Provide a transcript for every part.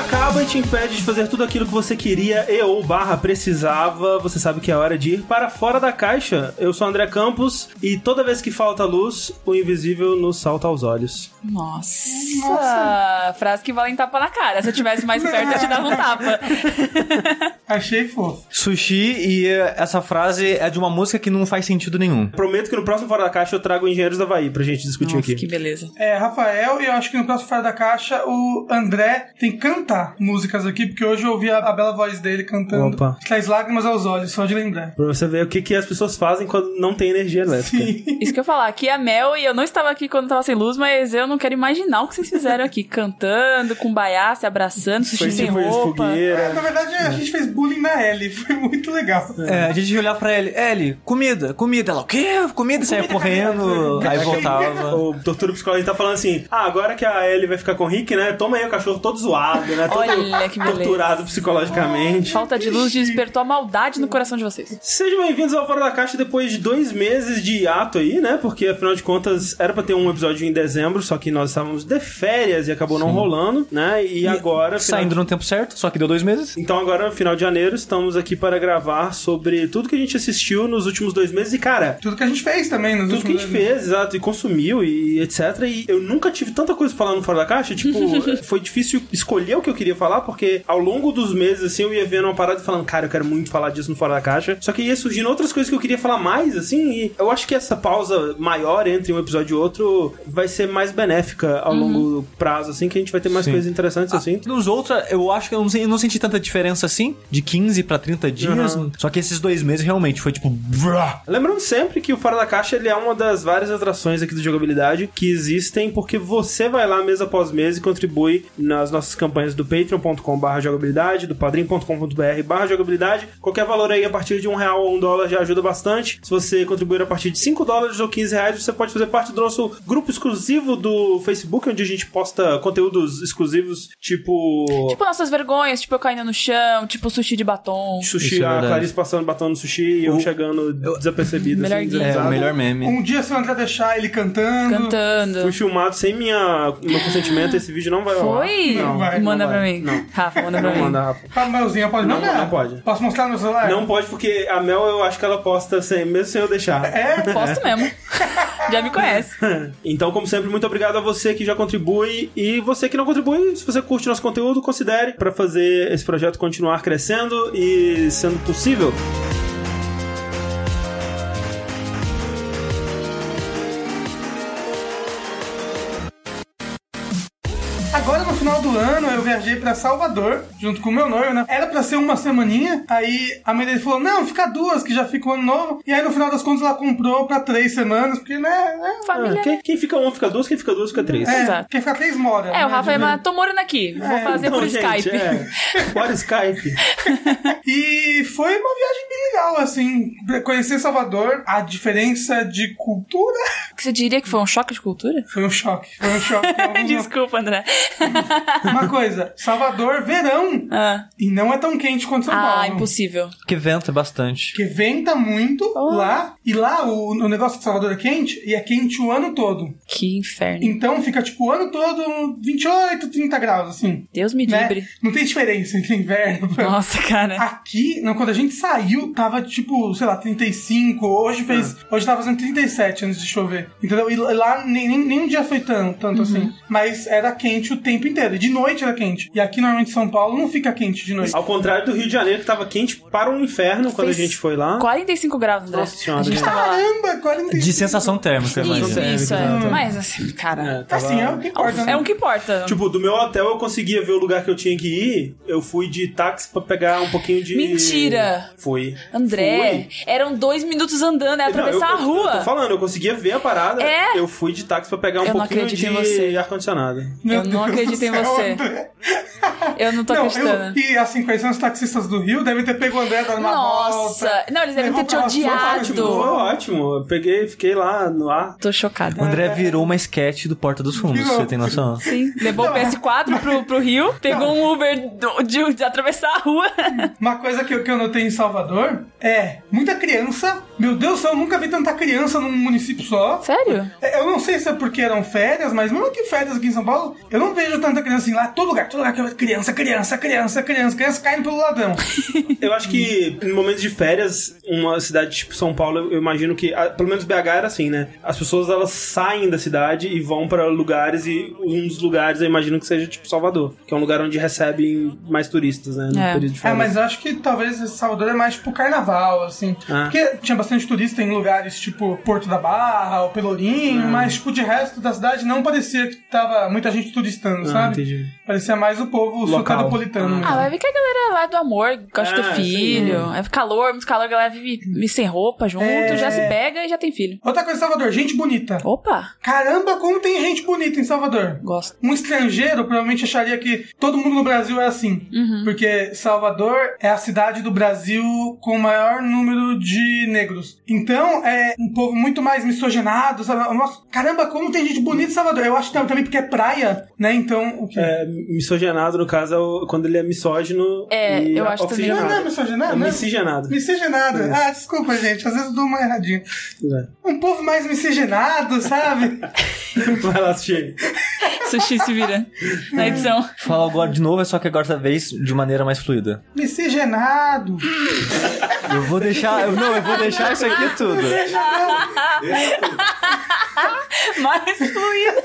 acaba e te impede de fazer tudo aquilo que você queria e ou barra precisava, você sabe que é hora de ir para fora da caixa. Eu sou o André Campos e toda vez que falta luz, o invisível nos salta aos olhos. Nossa. Frase que vale um tapa na cara. Se eu tivesse mais perto, eu te dava um tapa. Achei fofo. Sushi e eh, essa frase é de uma música que não faz sentido nenhum. Prometo que no próximo Fora da Caixa eu trago Engenheiros da Havaí pra gente discutir Nossa, aqui. que beleza. É, Rafael, e eu acho que no próximo Fora da Caixa o André tem que cantar músicas aqui, porque hoje eu ouvi a, a bela voz dele cantando. Opa. Traz lágrimas aos olhos, só de lembrar. Pra você ver o que, que as pessoas fazem quando não tem energia elétrica. Sim. Isso que eu ia falar, aqui é a Mel e eu não estava aqui quando tava sem luz, mas eu não quero imaginar o que vocês fizeram aqui. Cantando, com baiá, se abraçando, sushi sem roupa. É, na verdade, a gente fez bullying na Ellie, foi muito legal. É, a gente ia olhar pra ele, Ellie, comida, comida. Ela, o quê? Comida? Saia correndo, aí voltava. O tortura psicológico tá falando assim: ah, agora que a Ellie vai ficar com o Rick, né? Toma aí o cachorro todo zoado, né? Todo Olha que beleza. torturado psicologicamente. Falta de luz despertou a maldade no coração de vocês. Sejam bem-vindos ao Fora da Caixa depois de dois meses de hiato aí, né? Porque afinal de contas era pra ter um episódio em dezembro, só que nós estávamos de férias e acabou não rolando, né? E, agora. final Saindo de- no tempo certo, só que deu dois meses. Então agora, final de janeiro, estamos aqui para gravar sobre tudo que a gente assistiu nos últimos dois meses. E, cara, Tudo que a gente fez também nos tudo que a gente fez, exato, e consumiu e etc. E eu nunca tive tanta coisa pra falar no Fora da Caixa. Tipo, foi difícil escolher o que eu queria falar, porque ao longo dos meses, assim, eu ia vendo uma parada e falando, cara, eu quero muito falar disso no Fora da Caixa. Só que ia surgindo outras coisas que eu queria falar mais, assim, e eu acho que essa pausa maior entre um episódio e outro vai ser mais benéfica ao longo prazo, assim, que a gente vai ter mais Sim. coisas interessantes, assim. Nos outros, eu acho que eu não, sei- eu não senti tanta diferença assim, de 15 pra 30 dias. Uhum. Só que esses dois meses realmente foi tipo. Lembrando sempre que o Fora da Caixa ele é uma das várias atrações aqui do jogabilidade que existem porque você vai lá mês após mês e contribui nas nossas campanhas do patreon.com.br jogabilidade, do padrim.com.br barra jogabilidade. Qualquer valor aí a partir de um real ou um dólar já ajuda bastante. Se você contribuir a partir de 5 dólares ou 15 reais, você pode fazer parte do nosso grupo exclusivo do Facebook, onde a gente posta conteúdos exclusivos, tipo. Tipo nossas vergonhas, tipo eu caindo no chão, tipo sushi de batom. Sushi, Isso é a verdade. Clarice passando batom no sushi e eu chegando desapercebido. Melhor assim. É, o melhor meme. Um dia, se o André deixar ele cantando. Cantando. Fui filmado sem minha, meu consentimento, esse vídeo não vai. Foi? Não vai, manda não pra mim. Não. Rafa, manda pra Não mim. manda, Rafa. A Melzinha pode Não, mandar? não pode. Posso mostrar no celular? Não pode porque a Mel eu acho que ela posta sem, mesmo sem eu deixar. É? Posto mesmo. Já me conhece. Então, como sempre, muito obrigado a você que já contribui e você que não contribui, se você curte nosso conteúdo, considere para fazer esse projeto continuar crescendo e sendo possível. Agora, no final do ano, eu viajei pra Salvador, junto com o meu noivo, né? Era pra ser uma semaninha, aí a mãe dele falou, não, fica duas, que já fica o ano novo. E aí, no final das contas, ela comprou pra três semanas, porque, né... né Família. Ah, quem, quem fica um fica duas, quem fica duas fica três. é, Exato. quem fica três mora. É, o né, Rafa é, de mas tô morando aqui. Vou É, fazer Então, por gente, Skype. É, bora Skype. E foi uma viagem bem legal, assim, pra conhecer Salvador, a diferença de cultura Você diria que foi um choque de cultura? foi um choque. Foi um choque. Desculpa, André. Uma coisa, Salvador, verão, Ah, e não é tão quente quanto São ah Paulo. impossível. Porque venta bastante. Porque venta muito Oh. lá, e lá o, o negócio de Salvador é quente, e é quente o ano todo. Que inferno. Então fica tipo o ano todo 28, 30 graus, assim. Deus me Né? livre. Não tem diferença entre inverno. Nossa, cara. Aqui, não, quando a gente saiu, tava tipo, sei lá, 35. Hoje fez. Hoje tava fazendo 37 antes de chover. Entendeu? E lá nem, nem, nem um dia foi tão, tanto assim. Mas era quente o tempo inteiro. E de noite era quente. E aqui normalmente São Paulo não fica quente de noite. Ao contrário do Rio de Janeiro, que tava quente para um inferno quando a Fez gente foi lá. 45 graus, André. Nossa senhora, a gente gente. tava. Caramba, 45. De sensação térmica, Isso, isso, é. exato. Mas, assim, cara. É, tava- Assim, é o que importa, né? É um que importa. Tipo, do meu hotel eu conseguia ver o lugar que eu tinha que ir. Eu fui de táxi pra pegar um pouquinho de. Mentira! Fui. André, eram dois minutos andando, é atravessar Não, eu, a rua. Eu tô falando, eu conseguia ver a parada. É? Eu fui de táxi pra pegar um Eu não pouquinho acredito em de ar-condicionado. Eu não acredito em você. Eu não tô Não, acreditando. eu, e assim, quais são os taxistas do Rio? Devem ter pego o André dando uma Nossa! volta. Não, eles devem ter te sua Foi odiado. ótimo. Eu peguei, fiquei lá no ar. Tô chocada. O André virou uma sketch do Porta dos Fundos, Virou. você tem noção? Sim, levou o PS4 pro, pro Rio, pegou um Uber do- de, de atravessar a rua. Uma coisa que eu, que eu notei em Salvador É, muita criança. Meu Deus do céu, eu nunca vi tanta criança num município só. Sério? É, Eu não sei se é porque eram férias, mas mesmo que férias aqui em São Paulo, eu não vejo tanta criança assim lá, todo lugar, todo lugar criança, criança, criança, criança, criança caindo pelo ladrão. Eu acho que em momentos de férias, uma cidade tipo São Paulo, eu imagino que, pelo menos BH era assim, né? As pessoas elas saem da cidade e vão pra lugares e um dos lugares eu imagino que seja tipo Salvador, que é um lugar onde recebem mais turistas, né? No É. período de É, férias. mas eu acho que talvez Salvador é mais tipo carnaval, assim. Ah. Porque tinha bastante turista em lugares tipo Porto da Barra, o Pelourinho, Ah. mas tipo de resto da cidade não parecia que tava muita gente turistando, Ah, sabe? entendi. Parecia mais o povo Local. soteropolitano mesmo. Ah, vai ver que a galera lá do amor gosta de Ah, ter filho. É calor, muito calor, a galera vive, vive sem roupa junto, É. já se pega e já tem filho. Outra coisa, Salvador, gente bonita. Opa, Caramba, como tem gente bonita em Salvador. gosto. Um estrangeiro provavelmente acharia que todo mundo no Brasil é assim. Uhum. Porque Salvador é a cidade do Brasil com o maior número de negros. Então é um povo muito mais miscigenado, sabe? Nossa, caramba, como tem gente bonita em Salvador. Eu acho que também porque é praia, né? Então, o quê? É, miscigenado, no caso, é o- quando ele é misógino É, e eu acho também. Não, não é miscigenado, É né? miscigenado. Miscigenado. Ah, desculpa, gente. Às vezes eu dou uma erradinha. É. Um povo mais miscigenado, sabe? Vai lá, Sushi. Sushi se vira na edição. Fala agora de novo, é só que agora dessa vez de maneira mais fluida. Miscigenado. Eu vou deixar. eu- não, eu vou deixar isso aqui tudo. Mais fluido.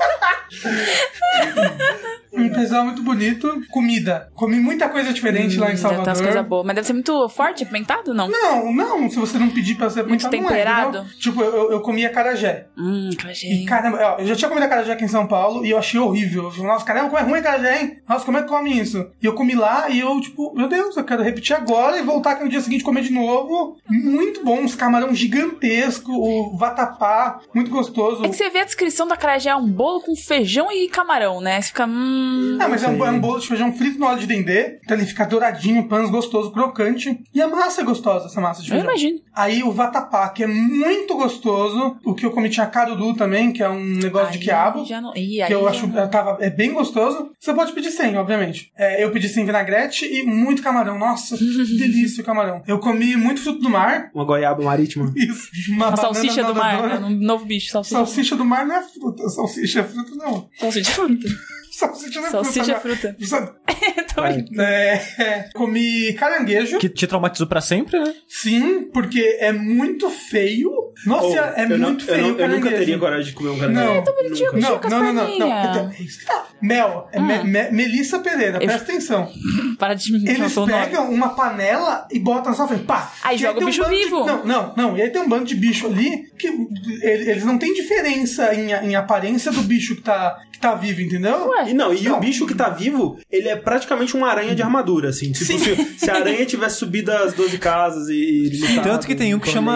Um pessoal muito bonito. Comida. Comi muita coisa diferente lá em Deve ter umas Salvador. coisas boas. Mas deve ser muito forte, apimentado, não? Não, não, se você não pedir pra ser Muito não é, temperado? entendeu? tipo, eu, eu comia carajé. Hum, E crajinho. caramba, ó, eu já tinha comido carajé aqui em São Paulo e eu achei horrível. Eu falei, nossa, caramba, como é ruim carajé, hein? Nossa, como é que come isso? E eu comi lá e eu, tipo, meu Deus, eu quero repetir agora e voltar aqui no dia seguinte comer de novo. Muito bom, uns camarão gigantesco, o vatapá, muito gostoso. É que você vê a descrição da carajé, é um bolo com feijão e camarão, né? Você fica, hum... Ah, mas é um, é um bolo de feijão frito no óleo de dendê. Então ele fica douradinho, pães gostoso, crocante. E a massa é gostosa, essa massa de Eu feijão. imagino. Aí o vatapá, que é muito gostoso. O que eu comi tinha caruru também, que é um negócio de Aí quiabo. Já não... Ih, Que eu já acho não- é, tava, é bem gostoso. Você pode pedir sem, obviamente. É, eu pedi sem vinagrete e muito camarão. Nossa, que delícia o camarão. Eu comi muito fruto do mar. Uma goiaba marítima. Isso. Uma A banana salsicha do mar, né? um novo bicho, salsicha. Salsicha do mar não é fruta. Salsicha é fruta, não. Salsicha fruta. Salsicha não é Salsicha fruta. fruta. não. Sabe? Tô. É, é, comi caranguejo. Que te traumatizou pra sempre, né? Sim, porque é muito feio. Nossa, Oh, é eu não- muito eu feio não- Eu nunca teria coragem de comer um caranguejo. Não. Não, não, não, não, não. Então, é tá. Mel, é Me- Me- Melissa Pereira, presta atenção. Para de me Eles o nome. pegam uma panela e botam na sua frente. Pá! Aí joga o tem um bicho bando de- vivo. Não, não, não. E aí tem um bando de bicho ali que ele- eles não têm diferença em, em aparência do bicho que tá, que tá vivo, entendeu? Ué. E não, e Não. o bicho que tá vivo, ele é praticamente uma aranha de armadura, assim. Tipo, Sim. se, se a aranha tivesse subido as 12 casas e, e Tanto que tem um que chama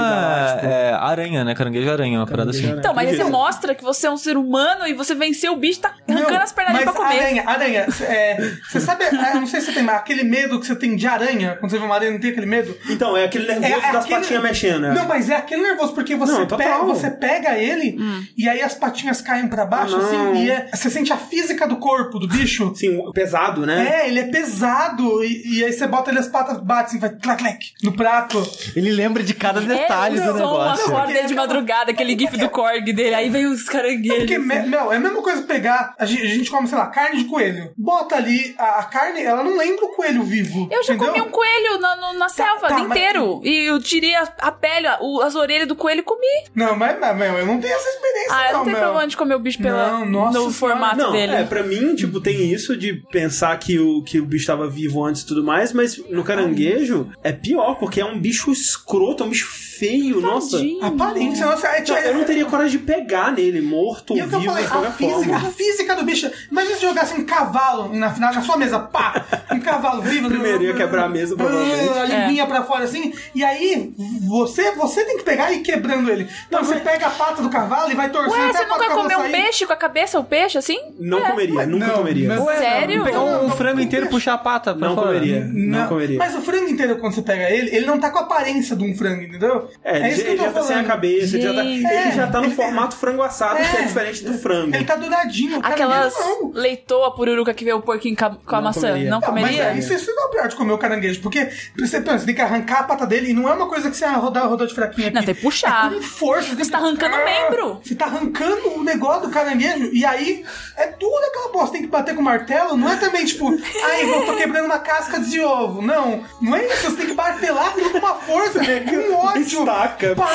é, aranha, né? Caranguejo aranha, uma parada assim. Caranguejo Então, mas aí você mostra que você é um ser humano e você venceu o bicho, tá arrancando Não, as pernas mas pra comer. Aranha, aranha, é, você sabe, é, eu não sei se você tem, mas aquele medo que você tem de aranha, quando você vê uma aranha, não tem aquele medo? Então, é aquele nervoso É- é das aquele- patinhas mexendo, né? Não, mas é aquele nervoso, porque você, Não, total. pega, você pega ele Hum. e aí as patinhas caem pra baixo, Não. assim, e é- você sente a física do corpo do bicho. Assim, pesado, né? É, ele é pesado, e, e aí você bota ele as patas, bate assim, vai clac, clac, no prato. Ele lembra de cada detalhe é, do o som negócio. Porque- ele de madrugada, aquele gif do Korg dele, aí vem os caranguejos. Porque, me- meu, é a mesma coisa pegar, a gente, a gente come, sei lá, carne de coelho. Bota ali, a, a carne, ela não lembra o coelho vivo. Eu já entendeu? comi um coelho na, no- na selva tá, mas- inteiro. E eu tirei a, a pele, a- o- as orelhas do coelho e comi. Não, mas, mas, meu, eu não tenho essa experiência, Ah, eu não, não tenho meu. problema de comer o bicho pela, Não, nossa no senhora. formato Não, dele. é, pra mim, tipo, tem isso de pensar que o, que o bicho tava vivo antes e tudo mais, mas no caranguejo é pior, porque é um bicho escroto, é um bicho feio, nossa. Tadinho. Aparência, nossa, é, Não, eu não teria coragem de pegar nele, morto E ou é o que eu vivo, falei, a física, forma. a física do bicho. Imagina se jogasse um cavalo na, na, na sua mesa, pá! Um cavalo vivo. Primeiro ia quebrar a mesa, provavelmente. A linguinha pra fora assim. E aí, você, você tem que pegar e ir quebrando ele. Então você pega a pata do cavalo e vai torcendo Ué, até você a pata nunca do cavalo comeu um peixe com a cabeça, o peixe, assim? Não comeria, nunca Não, comeria. mas- Sério? Pegar um, Não, frango não, inteiro e não. puxar a pata pra Não fora. comeria. Não comeria. Mas o frango inteiro, quando você pega ele, ele não tá com a aparência de um frango, entendeu? É, ele, isso que eu tô já tá sem a falando. cabeça, ele já tá, ele já tá no Ele- formato frango assado, que é É. diferente do frango. Ele tá douradinho. o Aquelas, caranguejo não, não. Leitou a pururuca que veio o porquinho com a, com a Não maçã? comeria. Não Ah, mas comeria? é, isso, isso não é o pior de comer o caranguejo, porque você pensa, você tem que arrancar a pata dele e não é uma coisa que você rodar, rodar de fraquinha aqui. Não, tem que puxar. É com força. Você tá arrancando o membro. Você tá arrancando o negócio do caranguejo e aí é tudo aquela bosta. Tem que bater com o martelo. Não é também tipo, ai, eu tô quebrando uma casca de ovo. Não, não é isso. Você tem que martelar com uma força, né? com ódio. Estaca. Pá,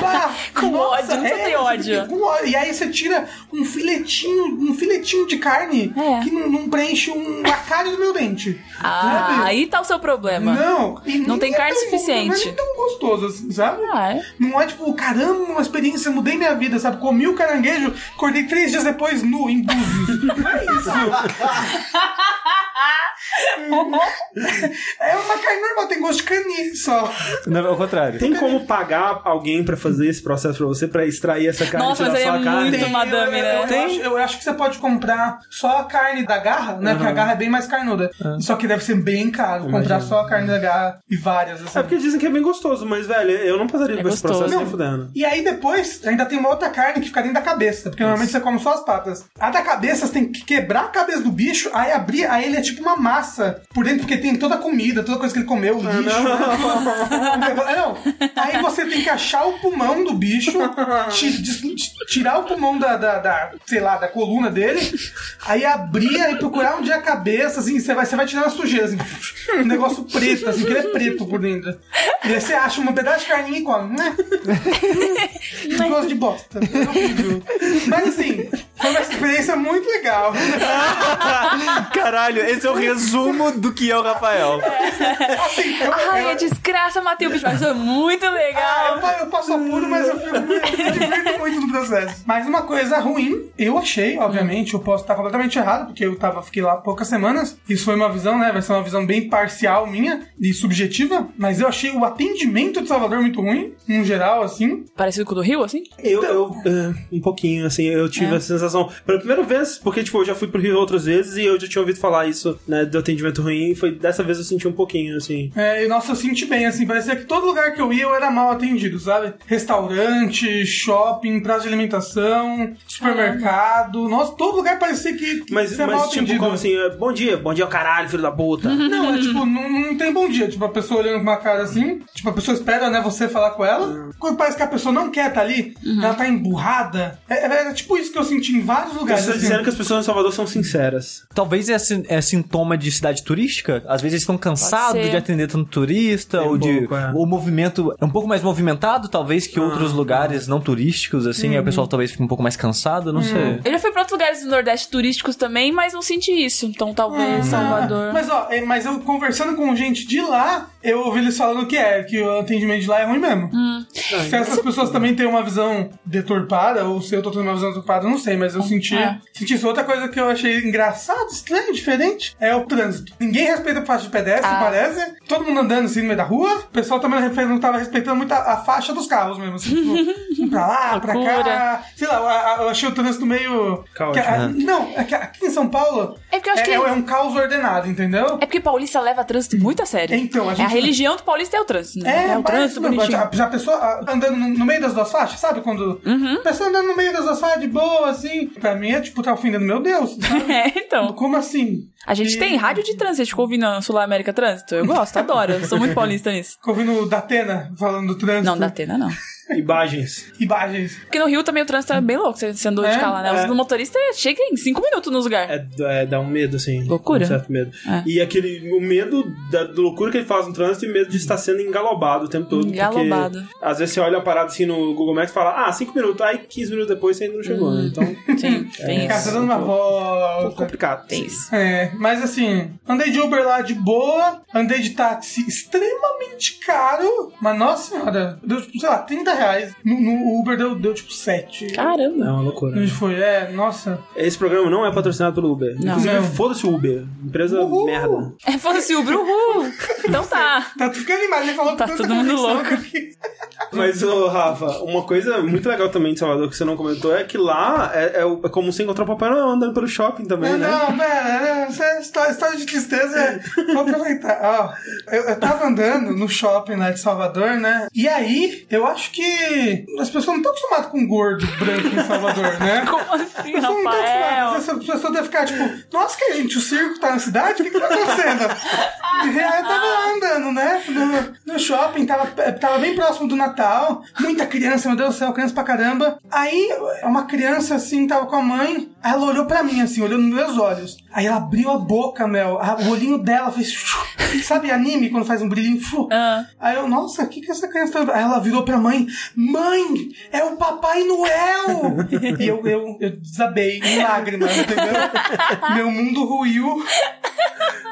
pá. Com ódio, não precisa ter você ódio. com ódio. E aí você tira um filetinho, um filetinho de carne É. que não, não preenche um, a cara do meu dente. Ah, sabe? aí tá o seu problema. Não, e Não tem é carne tão- suficiente. Não é nem tão gostoso assim, sabe? Ah, é? Não é tipo, caramba, uma experiência, mudei minha vida, sabe? Comi o caranguejo, acordei três dias depois nu, em Búzios. Não é isso. é uma carne normal, tem gosto de caninho só. Não, ao contrário. Tem como pagar alguém pra fazer esse processo pra você, pra extrair essa carne Nossa, e aí só é a carne? muito madame, eu, né? eu, Tem. acho, eu acho que você pode comprar só a carne da garra, né? Que a garra é bem mais carnuda. Só que deve ser bem caro comprar só a carne da garra e várias, assim. É porque dizem que é bem gostoso, mas, velho, eu não passaria É por esse processo nem Não. fudendo. E aí depois ainda tem uma outra carne que fica dentro da cabeça, porque normalmente você come só as patas. A da cabeça você tem que quebrar a cabeça do bicho, aí abrir, aí ele é tipo uma massa por dentro, porque tem toda a comida, toda coisa que ele comeu, lixo. né? não. Aí você tem que achar o pulmão do bicho, tirar o pulmão da, da, da, sei lá, da coluna dele, aí abrir, aí procurar onde é a cabeça, assim, você vai, você vai tirando a sujeira, assim, um negócio preto, assim, que ele é preto por dentro. E aí você acha um pedaço de carninha e come. Né? Gosto de bosta. Mas assim, foi uma experiência muito legal. Caralho, esse é o resumo do que é o Rafael. Assim, eu, Ai, eu, é desgraça, matei o bicho, mas foi muito Ah, legal. eu, pa- eu passo apuro, mas eu, fico, eu me muito no processo. Mas uma coisa ruim, eu achei, obviamente, eu posso estar completamente errado, porque eu tava, fiquei lá poucas semanas. Isso foi uma visão, né? Vai ser uma visão bem parcial minha e subjetiva. Mas eu achei o atendimento de Salvador muito ruim, no geral, assim. Parecido com o do Rio, assim? Eu, eu é, um pouquinho, assim, eu tive É. a sensação. Pela primeira vez, porque, tipo, eu já fui pro Rio outras vezes e eu já tinha ouvido falar isso, né, do atendimento ruim, e foi dessa vez eu senti um pouquinho, assim. É, e nossa, eu senti bem, assim, parecia que todo lugar que eu ia eu era mal atendido, sabe? Restaurante, shopping, praça de alimentação, supermercado. Nossa, todo lugar parecia que, que Mas, você é mal mas tipo, atendido. como assim, é, bom dia, bom dia ao caralho, filho da puta. Não, é tipo, não, não tem bom dia. Tipo, a pessoa olhando com uma cara assim, tipo, a pessoa espera, né, você falar com ela. Quando parece que a pessoa não quer estar ali, ela tá emburrada. É, é, é tipo isso que eu senti em vários lugares. Você tá assim. dizendo que as pessoas em Salvador são sinceras. Talvez é, é sintoma de cidade turística. Às vezes eles estão cansados de atender tanto turista, Tem ou um de. pouco, é. O movimento é um pouco mais movimentado, talvez, que outros lugares não turísticos, assim. Aí o pessoal talvez fique um pouco mais cansado, não sei. Eu já fui pra outros lugares do Nordeste turísticos também, mas não senti isso. Então talvez Salvador. Mas ó, é, mas eu conversando com gente de lá, eu ouvi eles falando que é, que o atendimento de lá é ruim mesmo. Se essas pessoas também têm uma visão deturpada, ou se eu tô tendo uma visão deturpada, eu não sei, mas eu senti, É. senti isso. Outra coisa que eu achei engraçado, estranho, diferente, é o trânsito. Ninguém respeita a faixa de pedestre, Ah. parece. Todo mundo andando assim no meio da rua. O pessoal também não tava respeitando muito a, a faixa dos carros mesmo. Assim, tipo, pra lá, pra cá. Loucura. Sei lá, eu, achei o trânsito meio. Caótico, que a- Não, é que aqui em São Paulo. É porque eu acho é, que- é um caos ordenado, entendeu? É porque paulista leva trânsito muito a sério. Então, a É gente- a religião do paulista é o trânsito, né? É, o parece- trânsito não, bonitinho. Já, já a pessoa ah, andando no, meio das duas faixas, sabe? Quando. Uhum. A pessoa andando no meio das duas faixas de boa, assim. Pra mim é tipo, tá ofendendo, meu Deus. sabe? É, então. Como assim? A gente E- tem rádio de trânsito. Você ficou ouvindo Sul América Trânsito? Eu gosto, adoro. Eu sou muito paulista nisso. Ficou ouvindo o Datena falando do trânsito. Não, da Atena não. Imagens. Imagens. Porque no Rio também o trânsito é bem louco. Você andou de É? carro lá, né? É. O motorista chega em 5 minutos nos lugares. É, é, dá um medo, assim. Loucura. Um certo medo. É. E aquele, o medo da, loucura que ele faz no trânsito e medo de estar sendo engalobado o tempo todo. porque Engalobado. às vezes você olha a parada assim no Google Maps e fala, ah, 5 minutos, aí 15 minutos depois você ainda não chegou, né? Então, Sim, tem Cara, tá isso. dando uma um pouco volta. complicado. Tem isso. É, mas assim, andei de Uber lá de boa, andei de táxi extremamente caro, mas nossa senhora, deu sei lá, 30 reais. No, no Uber deu, deu tipo 7. É Caramba. uma loucura. A gente foi, é, nossa. Esse programa não é patrocinado pelo Uber. Não. Inclusive, Não. foda-se o Uber. Empresa Uhul. merda. É, fosse o Uber, uhul. Então tá. Tá ficando animado, ele falou Tá todo mundo louco. Mas, ô, Rafa, uma coisa muito legal também de Salvador que você não comentou é que lá é, é, é como você encontrar o Papai Noel andando pelo shopping também, Não, né? não, pera, essa é história, história de tristeza. é- Vou aproveitar. Ó, eu, eu tava andando no shopping lá de Salvador, né? E aí, eu acho que as pessoas não estão acostumadas com gordo branco em Salvador, né? Como assim, As pessoas Rafael? As pessoas devem ficar tipo, nossa, que gente, o circo tá na cidade? O que que tá acontecendo? E aí eu tava lá andando, né? No, no shopping, tava, tava bem próximo do Natal. Muita criança, meu Deus do céu, criança pra caramba. Aí, uma criança, assim, tava com a mãe. Aí ela olhou pra mim, assim, olhou nos meus olhos. Aí ela abriu a boca, Mel. A- o olhinho dela fez... Sabe anime, quando faz um brilhinho? Fu. Ah. Aí eu, nossa, o que que essa criança tá... Aí ela virou pra mãe. Mãe, é o Papai Noel! e eu, eu, eu desabei em lágrimas, entendeu? Meu mundo ruiu.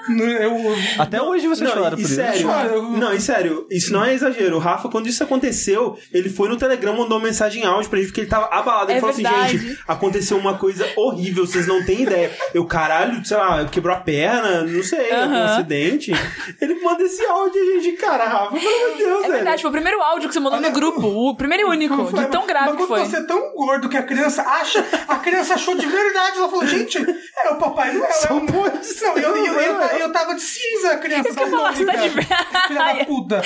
Eu, Até hoje você Não, chora e por isso. sério, eu- não, e sério, isso não é exagero. O Rafa, quando isso aconteceu, ele foi no Telegram, mandou uma mensagem em áudio pra gente, porque ele tava abalado. Ele É falou verdade. assim, gente, aconteceu uma coisa horrível, vocês não têm ideia. Eu, caralho, sei lá, quebrou a perna, não sei, Aham. um acidente. Ele manda esse áudio e a gente, cara, Rafa, pelo amor de Deus, É velho. verdade, foi o primeiro áudio que você mandou no grupo. O primeiro e único. Foi- De tão grave mas que quando foi. você é tão gordo que a criança acha, a criança achou de verdade. Ela falou, gente, é o Papai Noel. É o... pode Não, eu, eu, eu, eu, eu tava de cinza, a criança. Isso que eu falar, você tá de Filha da puta.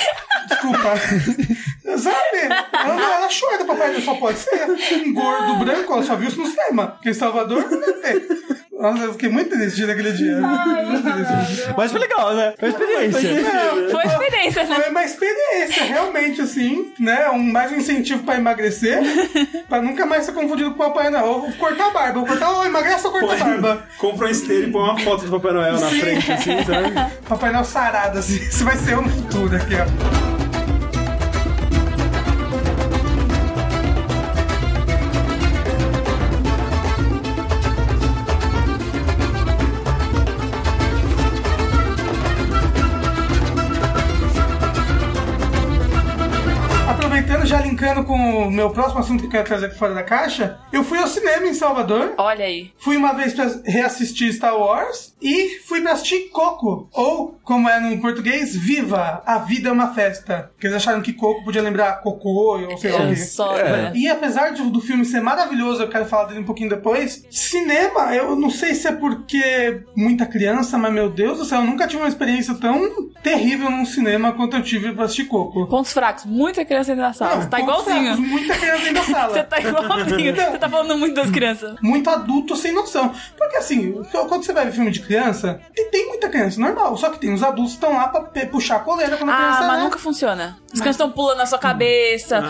Desculpa. Sabe? Ela, não, ela achou do Papai Noel, só pode ser. Um gordo branco, ela só viu isso no cinema. Porque em Salvador não deve ter. Nossa, eu fiquei muito triste naquele dia. Mas foi legal, né? Foi uma experiência. Não, Foi experiência, né? Foi uma experiência, realmente, assim, né? Um, mais um incentivo pra emagrecer, pra nunca mais ser confundido com o Papai Noel. Vou cortar a barba, vou cortar, ou emagrece ou corta a barba. Compra um esteiro e põe uma foto do Papai Noel na Sim. frente, assim, sabe? Papai Noel sarado, assim, isso vai ser eu no futuro aqui, ó. Com o meu próximo assunto que eu quero trazer aqui fora da caixa, eu fui ao cinema em Salvador. Olha aí. Fui uma vez pra reassistir Star Wars e fui pra assistir Coco, ou como é no português, Viva, a vida é uma festa. Porque eles acharam que Coco podia lembrar cocô, ou sei lá o quê. só. É. E apesar de- do filme ser maravilhoso, eu quero falar dele um pouquinho depois. Cinema, eu não sei se é porque muita criança, mas meu Deus do céu, eu nunca tive uma experiência tão terrível num cinema quanto eu tive pra assistir Coco. Pontos fracos. Muita criança da sala. Não, tá pontos fracos, igualzinho. Muita criança dentro da sala. Você tá igualzinho. Você tá falando muito das crianças. muito adulto sem noção. Porque assim, quando você vai ver filme de criança, tem, tem muita criança, normal. Só que tem os adultos que estão lá pra puxar a coleira quando a Ah, criança mas é- nunca funciona. As crianças estão pulando na sua cabeça.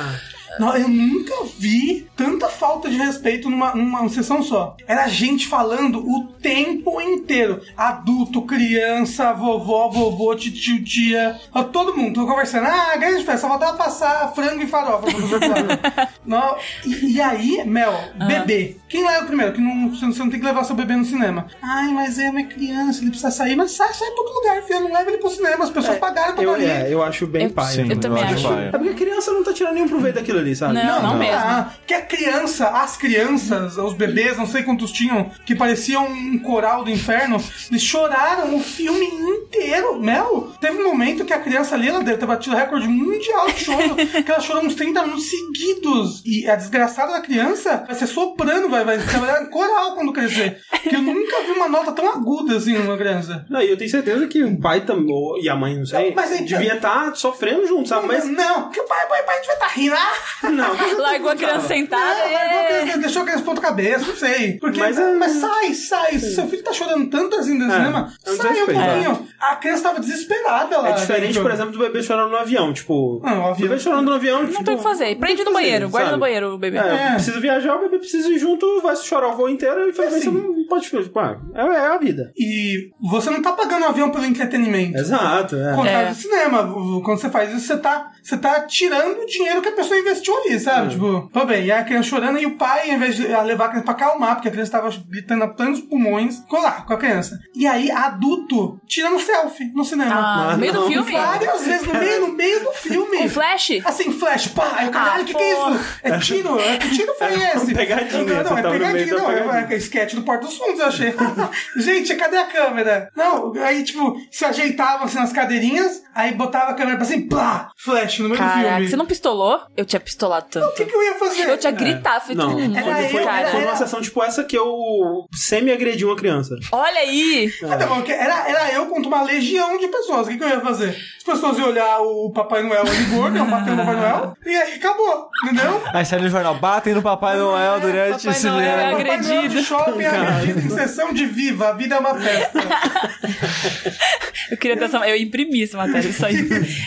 Não, eu nunca vi tanta falta de respeito numa, numa sessão só. Era gente falando o tempo inteiro. Adulto, criança, vovó, vovô, tio, tia. Todo mundo. Tô conversando. Ah, grande festa. Só faltava passar frango e farofa. Não, e, e aí, Mel, bebê. Quem leva primeiro? Que não, você não tem que levar seu bebê no cinema. Ai, mas é uma criança, ele precisa sair. Mas sai, sai pra outro lugar, filho. Não leva ele pro cinema. As pessoas pagaram pra Eu, é, eu acho bem Eu- pai. Sim. Eu também acho. É porque a criança não tá tirando nenhum proveito daquilo ali, sabe? Não, não mesmo. Ah, que a criança, as crianças, os bebês, não sei quantos tinham, que pareciam um coral do inferno, eles choraram o filme inteiro. Mel, teve um momento que a criança ali, ela deve ter batido recorde mundial de choro, que ela chorou uns 30 minutos seguidos. E a desgraçada da criança vai ser soprano, vai, vai trabalhar em coral quando crescer. Que eu nunca vi uma nota tão aguda assim numa criança. Não, e eu tenho certeza que o pai também, ou- e a mãe, não sei, Não, mas aí- devia estar sofrendo junto, sabe? Mas não, que o pai, pai, pai devia estar rindo. Ah! Não. Largou a criança sentada. Não, largou a é. criança, deixou a criança ponto cabeça, não sei. Porque, Mas mas, é- sai, sai. Se seu filho tá chorando tanto assim no É, cinema, é um sai um pouquinho. A criança tava desesperada lá. É diferente, por exemplo, do bebê chorando no avião. Tipo, Ah, o avião- bebê chorando no avião. Não tem o que fazer. Prende no banheiro. Guarda no banheiro o bebê. É, É. precisa viajar, o bebê precisa ir junto, vai chorar o voo inteiro e infelizmente assim. você não pode ficar. Tipo, ah, é, é a vida. E você não tá pagando o avião pelo entretenimento. Exato, é. Ao contrário É. do cinema, quando você faz isso, você tá, você tá tirando o dinheiro que a pessoa investiu ali, sabe? Tipo, pô bem, e a criança chorando e o pai, ao invés de levar a criança pra acalmar, porque a criança tava gritando a plenos pulmões, ficou lá com a criança. E aí, adulto, tirando selfie no cinema. Ah, Ah, no meio não. do filme? Várias vezes no meio, no meio do filme. Com flash? Assim, flash, pá, aí o caralho, o Ah, que, que é isso? É tiro? É, que tiro foi esse? pegadinha, Não, não, é no meio pegadinha, não, é, pegadinha. é sketch do Porto dos Fundos, eu achei. Gente, cadê a câmera? Não, aí, tipo, se ajeitava assim nas cadeirinhas, aí botava a câmera pra assim, plá, flash no meio do Caraca, filme. você não pistolou? Eu tinha pistolado O tanto. que, que eu ia fazer? Eu tinha gritado, feito Não, um foi, Era foi, cara. foi uma sessão tipo essa que eu semi-agredi uma criança. Olha aí! Bom, que Era, era eu contra uma legião de pessoas. O que, que eu ia fazer? As pessoas iam olhar o Papai Noel ali gordo, iam bater no Papai Noel, e aí acabou, entendeu? Aí sai no jornal, batem no Papai Noel durante Papai esse Noel é ano. Papai Noel de agredido. shopping é agredido em sessão de viva, a vida é uma festa. Eu queria ter essa. Eu imprimi essa matéria, isso aí.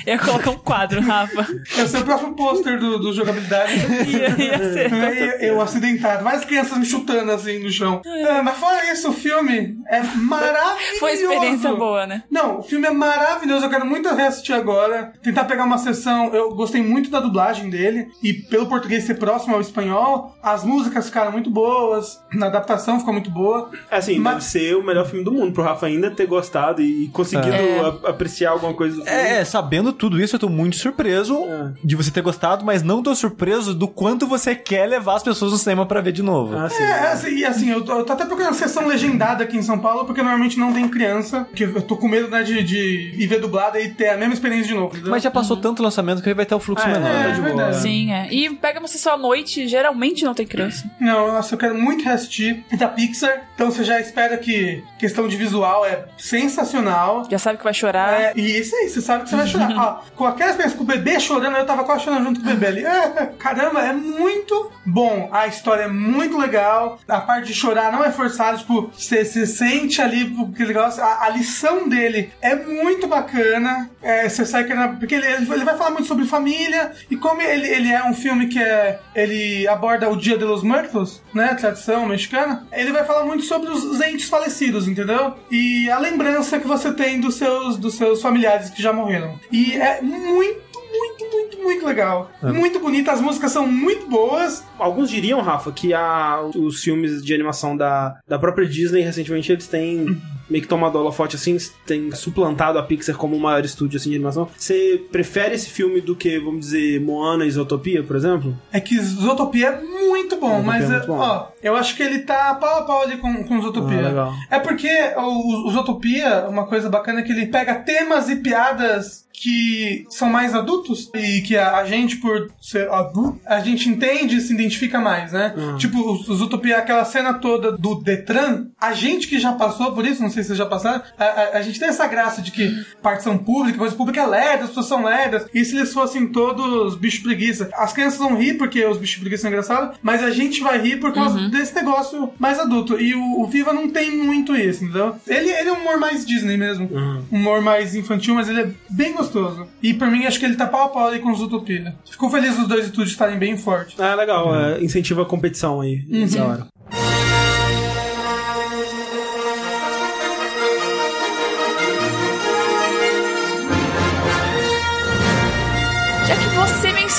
Eu ia colocar um quadro, Rafa. Esse é o seu próximo pôster do, do jogabilidade. Ia, ia ser. Aí eu acidentado, várias crianças me chutando assim no chão. Ah, mas fora isso, o filme é maravilhoso. Foi experiência boa, né? Não, o filme é maravilhoso, eu quero muito reassistir agora. Tentar pegar uma sessão. Eu gostei muito da dublagem dele. E pelo português ser próximo ao espanhol, as músicas ficaram muito boas. Na adaptação ficou muito boa. Assim, Mas- deve ser o melhor filme do mundo pro Rafa ainda ter gostado e conseguido É. apreciar alguma coisa do filme. É, é, sabendo tudo isso, eu tô muito surpreso É. de você ter gostado, mas não tô surpreso do quanto você quer levar as pessoas no cinema pra ver de novo. Ah, sim. É, assim, e assim, eu tô, eu tô até procurando sessão legendada aqui em São Paulo, porque normalmente não tem criança. Porque eu tô com medo, né, de, de ir ver dublada e ter a mesma experiência de novo. entendeu? Mas já passou tanto lançamento que aí vai ter o fluxo Ah, é, menor. tá é de boa. Sim, é. E pega uma sessão à noite, geralmente não tem criança. Não, nossa, eu quero muito reassistir. É da Pixar, então você já espera que questão de visual é sensacional. Já sabe que vai chorar. É, e isso aí, você sabe que você vai chorar. Ó, com aquela experiência com bebê chorando, eu tava quase chorando junto com o bebê ali. É, caramba, é muito bom. A história é muito legal. A parte de chorar não é forçada, tipo, você você sente ali aquele negócio. A, a lição dele é muito bacana. É, você sai querendo. Porque ele, ele vai falar muito sobre família. E como ele, ele é um filme que é. Ele aborda o Dia de los Muertos, né? Tradição mexicana. Ele vai falar muito sobre os entes falecidos, entendeu? E a lembrança que você tem dos seus, dos seus familiares que já morreram. E é muito, muito, muito, muito legal. Muito bonito, as músicas são muito boas. Alguns diriam, Rafa, que a, os filmes de animação da, da própria Disney, recentemente, eles têm meio que tomado holofote, assim, têm suplantado a Pixar como o maior estúdio, assim, de animação. Você prefere esse filme do que, vamos dizer, Moana e Zootopia, por exemplo? É que Zootopia é muito bom, Zootopia mas é muito bom. ó, eu acho que ele tá pau a pau ali com, com Zootopia. Ah, legal. É porque o, o Zootopia, uma coisa bacana é que ele pega temas e piadas que são mais adultos e que a, gente, por ser adulto, a gente entende e se identifica mais, né? Uhum. Tipo, o, o Zootopia, aquela cena toda do Detran, a gente que já passou por isso, não sei se vocês já passaram, a, a- a gente tem essa graça de que partição pública, coisa pública é lerda, as pessoas são lerdas, e se eles fossem todos bicho preguiça? As crianças vão rir porque os bichos preguiça são engraçados, mas a gente vai rir por causa desse negócio mais adulto. E o, o Viva não tem muito isso, entendeu? Ele, ele é um humor mais Disney mesmo. Uhum. Humor mais infantil, mas ele é bem gostoso. E por mim, acho que ele tá pau a pau aí com o Zootopia. Fico feliz dos dois estúdios estarem bem fortes. Ah, legal, é, incentiva a competição aí. Da hora.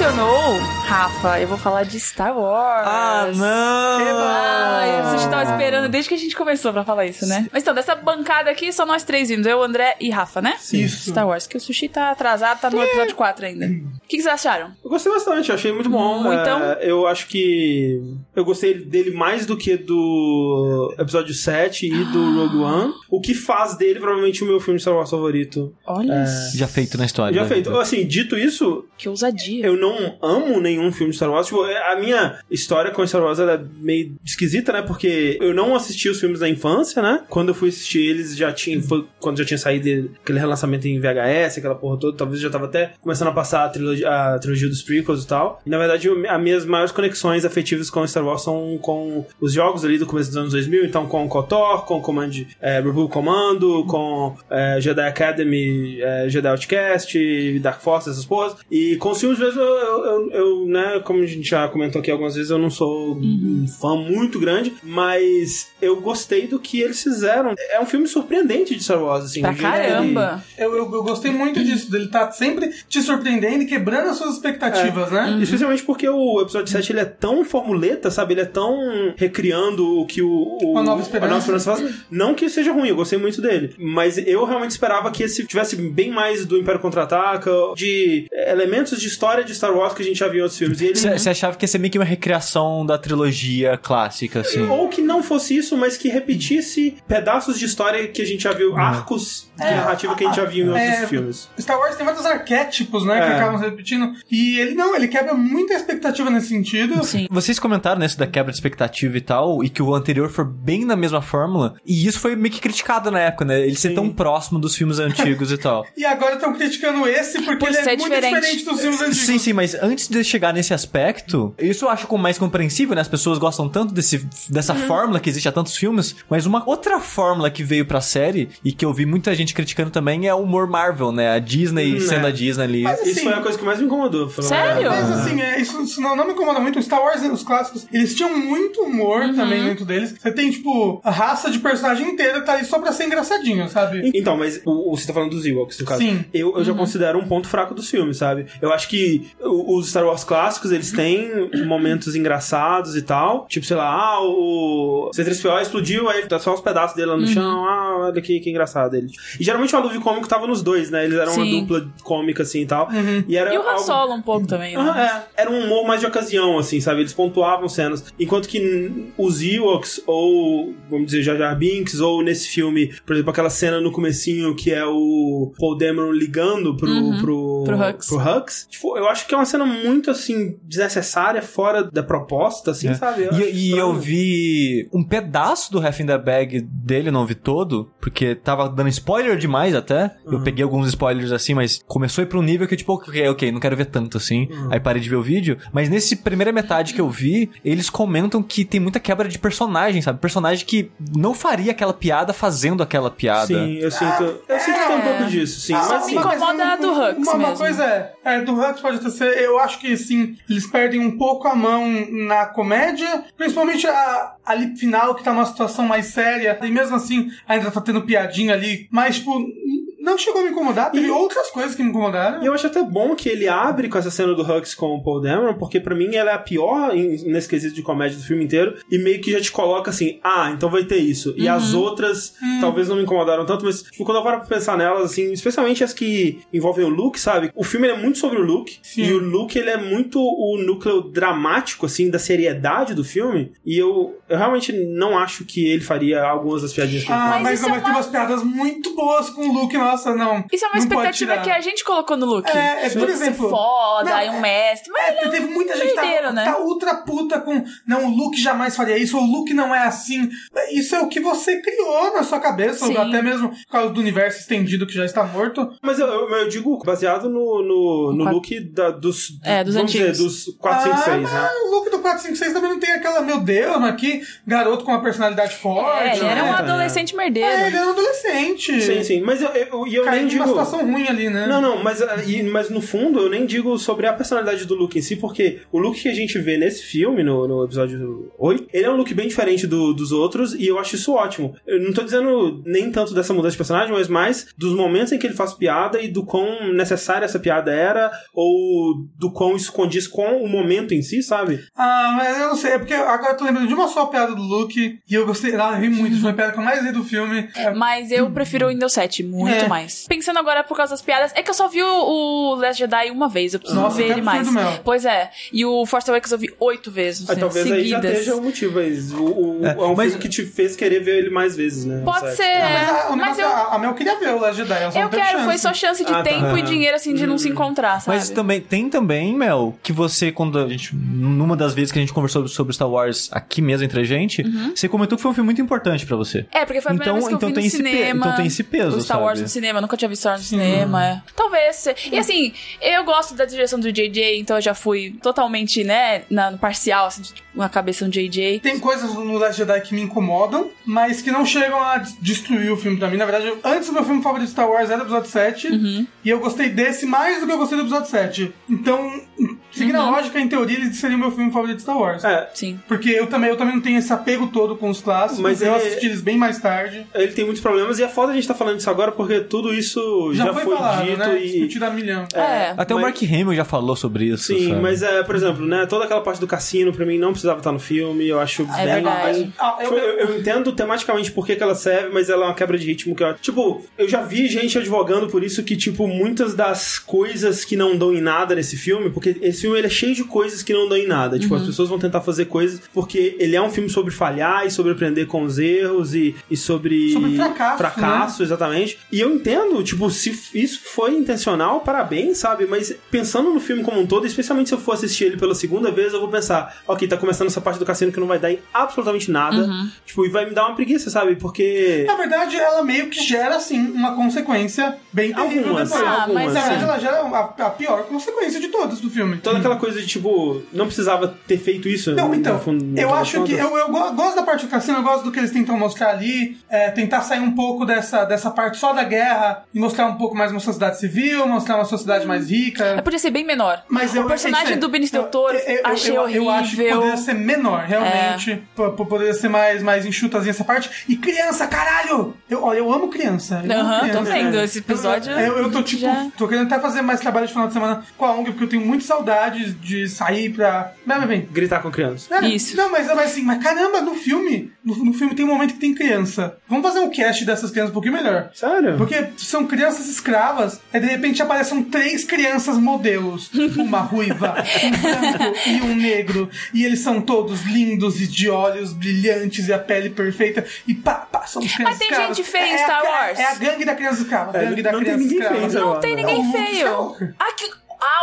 Você mencionou, Rafa, eu vou falar de Star Wars. Ah, não! Ai, a gente tava esperando desde que a gente começou pra falar isso, né? Mas então, dessa bancada aqui, só nós três vimos. Eu, André e Rafa, né? Isso. Star Wars, que o Sushi tá atrasado, tá no episódio 4 ainda. O que, que vocês acharam? Eu gostei bastante, achei muito bom. Hum, então? É, eu acho que eu gostei dele mais do que do episódio 7 e do Rogue One. O que faz dele provavelmente o meu filme Star Wars favorito. Olha, Já feito na história. Já da feito. vida. Assim, dito isso, que ousadia. eu não amo nenhum filme de Star Wars. Tipo, a minha história com Star Wars é meio esquisita, né? Porque eu não assisti os filmes da infância, né? Quando eu fui assistir eles, já tinha. Foi quando já tinha saído aquele relançamento em VHS, aquela porra toda. Talvez já tava até começando a passar a trilogia, a trilogia dos prequels e tal. E, na verdade, eu- as minhas maiores conexões afetivas com Star Wars são com os jogos ali do começo dos anos 2000. Então, com KOTOR, com Command, é, Commando, com é, Jedi Academy, é, Jedi Outcast, Dark Force, essas porras. E com os filmes mesmo, eu, eu, eu- eu, né, como a gente já comentou aqui algumas vezes, eu não sou um fã muito grande, mas eu gostei do que eles fizeram. É um filme surpreendente de Star Wars, assim. Pra que ele- caramba. Eu, eu, eu gostei muito disso, dele tá sempre te surpreendendo e quebrando as suas expectativas, né? Especialmente porque o episódio 7 ele é tão formuleta, sabe? Ele é tão recriando o que o, o Uma Nova Esperança. a Nova Esperança faz. Não que seja ruim, eu gostei muito dele. Mas eu realmente esperava que esse tivesse bem mais do Império Contra-Ataca, de elementos de história história de Star Wars que a gente já viu filmes. E ele Você achava que ia ser meio que uma recriação da trilogia clássica, assim? Ou que não fosse isso, mas que repetisse pedaços de história que a gente já viu, arcos de narrativa que a gente já viu em outros É, filmes. Star Wars tem vários arquétipos, né, que É. acabam se repetindo. E ele não, ele quebra muita expectativa nesse sentido. Sim. Vocês comentaram nesse da quebra de expectativa e tal, e que o anterior foi bem na mesma fórmula, e isso foi meio que criticado na época, né? Ele ser Sim. tão próximo dos filmes antigos e tal. E agora estão criticando esse porque Por ele é ser muito diferente. diferente dos filmes antigos. Sim, sim, mas antes de chegar nesse aspecto, isso eu acho como mais compreensível, né? As pessoas gostam tanto desse, dessa Uhum. fórmula que existe há tantos filmes, mas uma outra fórmula que veio pra série e que eu vi muita gente criticando também é o humor Marvel, né? A Disney Hum, sendo é. a Disney ali. Mas Isso assim, foi a coisa que mais me incomodou. Sério? Mas assim, é, isso, isso não, não me incomoda muito. O Star Wars, os clássicos, eles tinham muito humor Uhum. também dentro deles. Você tem, tipo, a raça de personagem inteira que tá ali só pra ser engraçadinho, sabe? Então, mas o, o- você tá falando dos Ewoks, no caso. Sim. Eu, eu já considero um ponto fraco dos filmes, sabe? Eu acho que os Star Wars clássicos, eles têm momentos engraçados e tal. Tipo, sei lá, ah, o C3PO explodiu, aí tá só os pedaços dele lá no chão. Ah, olha que, que engraçado ele. E geralmente o alívio cômico tava nos dois, né? Eles eram uma Sim. dupla cômica, assim, e tal. Uhum. E era E o Han algo- Solo um pouco também, né? ah, é. Era um humor mais de ocasião, assim, sabe? Eles pontuavam cenas. Enquanto que os Ewoks, ou, vamos dizer, Jar Jar Binks, ou nesse filme, por exemplo, aquela cena no comecinho que é o Paul Dameron ligando pro... Uhum. Pro, Pro Hux. pro Hux. Tipo, eu acho que é uma cena muito, assim, desnecessária, fora da proposta, assim, sabe? Eu E, e eu vi um pedaço do Half in the Bag dele, não vi todo, porque tava dando spoiler demais até. Eu peguei alguns spoilers assim, mas começou a ir pra um nível que, tipo, ok, ok, não quero ver tanto assim. Aí parei de ver o vídeo. Mas nesse primeira metade que eu vi, eles comentam que tem muita quebra de personagem, sabe? Personagem que não faria aquela piada fazendo aquela piada. Sim, eu sinto... Eu sinto que tem um pouco disso, sim. Ah, Só mas, me assim, incomoda a do Hux Uma, uma coisa é, é, do Hux pode até ser, eu acho que sim, eles perdem um pouco a mão na comédia, principalmente a, ali final, que tá numa situação mais séria, e mesmo assim ainda tá tendo piadinha ali, mas tipo, não chegou a me incomodar, teve E- outras coisas que me incomodaram. E eu acho até bom que ele abre com essa cena do Hux com o Paul Dameron, porque pra mim ela é a pior em- nesse quesito de comédia do filme inteiro, e meio que já te coloca assim, ah, então vai ter isso. E as outras talvez não me incomodaram tanto, mas tipo, quando eu paro pra pensar nelas, assim, especialmente as que envolvem o Luke, sabe? O filme ele é muito sobre o Luke, Sim. e o Luke ele é muito o núcleo dramático, assim, da seriedade do filme, e eu, eu realmente não acho que ele faria algumas das piadinhas que ele Ah, faz. mas, isso não, é mas tem uma- umas piadas muito boas com o Luke, nossa, não. Isso é uma expectativa que a gente colocou no look. É, é, por exemplo- foda, Não, e um mestre. Mas É, teve muita gente tá, né? tá ultra puta com não, o Luke jamais faria isso, ou o Luke não é assim. Isso é o que você criou na sua cabeça, Sim. até mesmo por causa do universo estendido que já está morto. Mas eu, eu, eu digo baseado no, no, no quatro- look da- dos, É, dos vamos antigos. dizer, dos 4, 5, 6, mas né? o Luke do 456 também não tem aquela, meu Deus, mas que garoto com uma personalidade forte. É, ele era um né? adolescente merdeiro. É, ele era um adolescente. Sim, sim. Mas eu, eu, e eu Caiu nem digo. numa situação ruim ali, né? Não, não, mas, ah, e- mas no fundo eu nem digo sobre a personalidade do Luke em si, porque o Luke que a gente vê nesse filme, no, no episódio 8, ele é um look bem diferente do- dos outros e eu acho isso ótimo. Eu não tô dizendo nem tanto dessa mudança de personagem, mas mais dos momentos em que ele faz piada e do quão necessária essa piada era, ou do quão isso condiz com o momento em si, sabe? Ah, mas eu não sei, é porque agora eu tô lembrando de uma só piada do Luke e eu gostei, ah, eu ri muito, foi a piada que eu mais ri do filme. É, Mas eu prefiro o Windows 7 muito É. mais. Pensando agora por causa das piadas, é que eu só vi o, o Last Jedi uma vez, eu preciso Nossa, ver ele mais. Pois é. E o Force Awakens eu vi oito vezes, Ah, talvez aí já seguidas. esteja o motivo. mas O, o- É, é, um mas- filme que te fez querer ver ele mais vezes, né? Pode Certo. ser, mas a, mas negócio, eu, a, a Mel queria ver o Last Jedi, ela só eu quero, chance. foi só chance de Ah, tá. tempo e Aham. dinheiro, assim, de não se encontrar, sabe? Mas também tem também, Mel, que você, quando a gente. Numa das vezes que a gente conversou sobre Star Wars aqui mesmo entre a gente, Uhum. você comentou que foi um filme muito importante pra você. É, porque foi a primeira Então- vez que eu então vi tem no esse pe- cinema. então tem esse peso, Star Wars sabe? no cinema, eu nunca tinha visto Star Wars no cinema. é. Talvez. se- E assim, eu gosto da direção do JJ, então eu já fui totalmente, né, na, no parcial, assim, tipo, na cabeça do JJ. Tem coisas no Last Jedi que me incomodam, mas que não chegam a des- destruir o filme pra mim. Na verdade, eu- antes o meu filme favorito de Star Wars era o episódio 7, Uhum. e eu gostei desse mais do que eu gostei do episódio 7. Então, seguindo a lógica, em teoria, ele seria o meu filme favorito de Star Wars. É, Sim. Porque eu também, eu também não tenho esse apego todo com os clássicos, Mas eu ele- assisti eles bem mais tarde. ele tem muitos problemas e é foda a gente tá falando isso agora porque tudo isso já, Já, foi, falado, dito né? e. Discutido a milhão. É. Até o mas- Mark Hamill já falou sobre isso. Sim, sabe? mas é, por exemplo, né, toda aquela parte do cassino pra mim não precisava estar no filme, eu acho É bem, bem- Ah, eu- Tipo, eu, eu entendo tematicamente por que, que ela serve, mas ela é uma quebra de ritmo que eu. Tipo, eu já vi gente advogando por isso que, tipo, muitas das coisas que não dão em nada nesse filme, porque esse filme ele é cheio de coisas que não dão em nada. Tipo, as pessoas vão tentar fazer coisas porque ele é um filme sobre falhar e sobre aprender com os erros e, e sobre. Sobre fracasso, fracasso, exatamente. E eu entendo, tipo, se isso foi intencional, parabéns, sabe? Mas pensando no filme como um todo, especialmente se eu for assistir ele pela segunda vez, eu vou pensar, ok, tá começando essa parte do cassino que não vai dar em absolutamente nada. Tipo, e vai me dar uma preguiça, sabe? Porque. Na verdade, ela meio que gera, assim, uma consequência bem terrível Algumas, depois. Ah, algumas, mas Na verdade, ela gera a, a pior consequência de todas do filme. Toda aquela coisa de, tipo, não precisava ter feito isso. Não, no então, fundo, no eu acho que. Eu, eu go- gosto da parte do cassino, eu gosto do que eles tentam mostrar ali, é, tentar sair um pouco dessa, dessa parte só da guerra e mostrar um pouco mais uma sociedade civil, mostrar uma sociedade mais rica. Mas podia ser bem menor. Mas eu, o personagem eu- do Benicio Del Toro, eu- eu- eu- achei eu, horrível. Eu acho que poderia ser menor, realmente. P- p- Poderia ser mais, mais enxutazinha essa parte. E criança, caralho! Eu, olha, eu amo criança. eu Aham, tô criança. vendo. Esse episódio. Eu, eu tô tipo, já- tô querendo até fazer mais trabalho de final de semana com a ONG, porque eu tenho muita saudade de sair pra. Bem, bem, bem. Gritar com criança. É, Isso. Não, mas, mas assim, mas caramba, no filme, no, no filme tem um momento que tem criança. Vamos fazer um cast dessas crianças um pouquinho melhor. Sério? Porque são crianças escravas, e de repente aparecem três crianças modelos. Uma ruiva, um branco e um negro. E eles são todos lindos e de olhos brilhantes e a pele perfeita. E pá, pá, somos crianças tem escravas. gente feia em É a- Star é a- Wars. É a gangue da criança escrava. É, gangue da não tem criança ninguém escrava. feio em Não Wars, tem ninguém É feio. Aqui,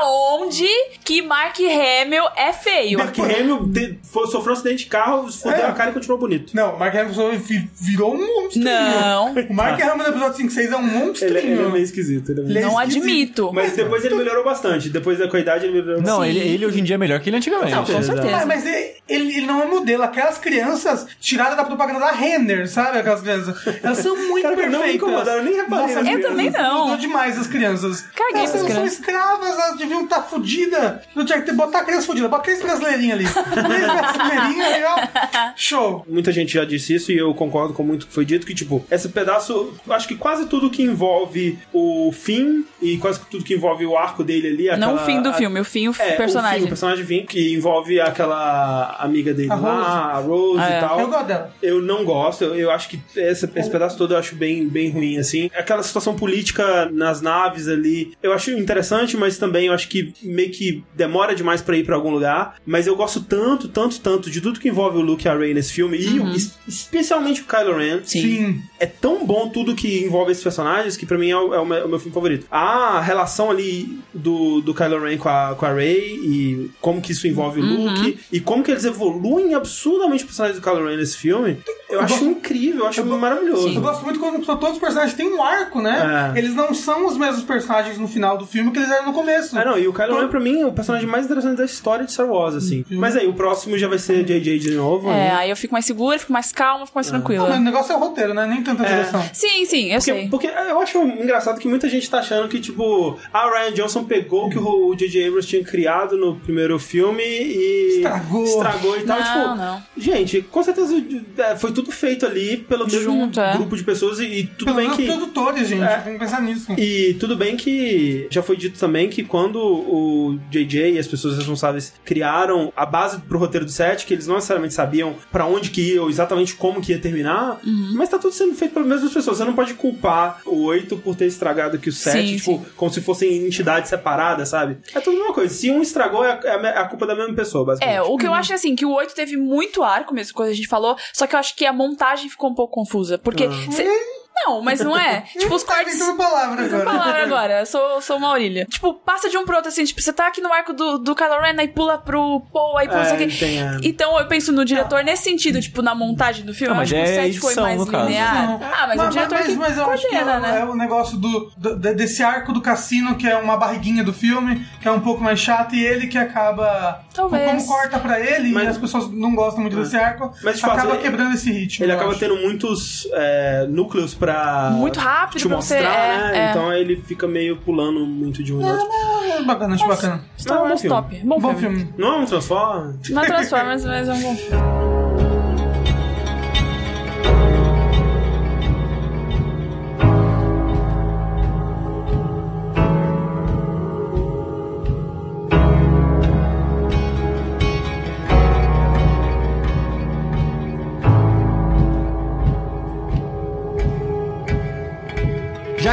aonde que Mark Hamill é feio? Mark Hamill te- foi- sofreu um acidente de carro, fodeu É. a cara e continuou bonito. Não, o Mark Hamill vi- virou um monstrinho. Não. O Mark Hamill no episódio 5 6 é um monstrinho. Ele, ele é meio esquisito. Ele é meio... É Não esquisito. admito. Mas depois ele melhorou bastante. Depois da idade ele melhorou Não, bastante. ele, ele hoje em dia é melhor que ele antigamente. Não, com certeza. Mas, mas ele, ele- não é modelo. Aquelas crianças tiradas da propaganda da Renner, sabe? Aquelas crianças. Elas são muito Cara, não me perfeitas. incomodaram, eu nem reparei Nossa, Eu também crianças não. Mudou demais as crianças. Caguei elas pras são crianças. escravas, elas deviam estar fodidas. Não tinha que ter, botar a criança fodida. Bota três brasileirinhas ali. Três brasileirinhas ali, ó. Show. Muita gente já disse isso e eu concordo com muito que foi dito, que, tipo, esse pedaço, acho que quase tudo que envolve o fim e quase tudo que envolve o arco dele ali. Não o aquela- fim do a- filme, o fim, o É, personagem. O, fim, o personagem fim, que envolve aquela amiga dele A lá, a Rose Ah, é. e tal. Eu gosto dela. Eu não gosto, eu, eu acho que esse, esse pedaço todo eu acho bem, bem ruim, assim. Aquela situação política nas naves ali, eu acho interessante, mas também eu acho que meio que demora demais pra ir pra algum lugar. Mas eu gosto tanto, tanto, tanto de tudo que envolve o Luke e a Rey nesse filme, e o- es- especialmente o Kylo Ren. Sim. Sim. É tão bom tudo que envolve esses personagens que pra mim é o, é o meu, é o meu filme favorito. A relação ali do, do Kylo Ren com a, com a Rey e como que isso envolve o Luke e como que eles evoluem absurdamente o personagem do Kylo Ren nesse filme, eu, acho gosto- incrível, eu acho maravilhoso. Eu gosto muito quando todos os personagens têm um arco, né? É. Eles não são os mesmos personagens no final do filme que eles eram no começo. Ah, não, e o Kylo Ren pra mim é o personagem mais interessante da história de Star Wars, assim. Mas aí, o próximo já vai ser JJ de novo, É, né? aí eu fico mais segura, fico mais calma, fico mais Não, tranquila. mas o negócio é o roteiro, né? Nem tanta direção. Sim, sim, eu Porque, sei. porque eu acho engraçado que muita gente tá achando que, tipo, a Ryan Johnson pegou o que o J.J. Abrams tinha criado no primeiro filme e. Estragou. Estragou e tal. Não, tipo, não. gente, com certeza é, foi tudo feito ali pelo mesmo é. grupo de pessoas e, e tudo Pelo bem que. produtores, gente. É. Tem que pensar nisso. E tudo bem que já foi dito também que quando o JJ e as pessoas responsáveis criaram a base pro roteiro do set, que eles não necessariamente sabiam pra onde que ia ou exatamente como que ia terminar, Uhum. mas tá tudo sendo feito pelas mesmas pessoas. Você não pode culpar o 8 por ter estragado aqui o 7, Sim, tipo, sim. como se fossem entidades separadas, sabe? É tudo a mesma coisa. Se um estragou, é a, é é culpa da mesma pessoa, basicamente. É, o que eu acho é assim, que o 8 teve muito arco, mesmo coisa que a gente falou, só que eu acho que a montagem ficou um pouco confusa. Porque. cê- Não, mas não é. tipo, os Tá cortes. inventando palavra agora. palavra agora, eu sou, sou uma orelha. Tipo, passa de um pro outro assim, tipo, você tá aqui no arco do, do Kylo Ren, aí pula pro Paul, aí pula É, isso aqui. é. Então eu penso no diretor nesse sentido, tipo, na montagem do filme. Ah, eu mas acho que o é 7 foi mais linear. Não. Ah, mas, o diretor mas, mas eu acho que coordena, é, né? é o negócio do, do- de- desse arco do cassino, que é uma barriguinha do filme, que é um pouco mais chato, e ele que acaba. Talvez. Como corta pra ele, Mas- e as pessoas não gostam muito desse arco, Mas, fato, acaba ele- quebrando esse ritmo. Ele acaba acho. tendo muitos é, núcleos pra Muito rápido te pra mostrar, você, é, né? é. Então ele fica meio pulando muito de um outro. É bacana, acho bacana. Star Não, Wars bom filme. top. Bom, Bom filme. filme. Não é um Transformers? Não é Transformers, mas é um bom filme.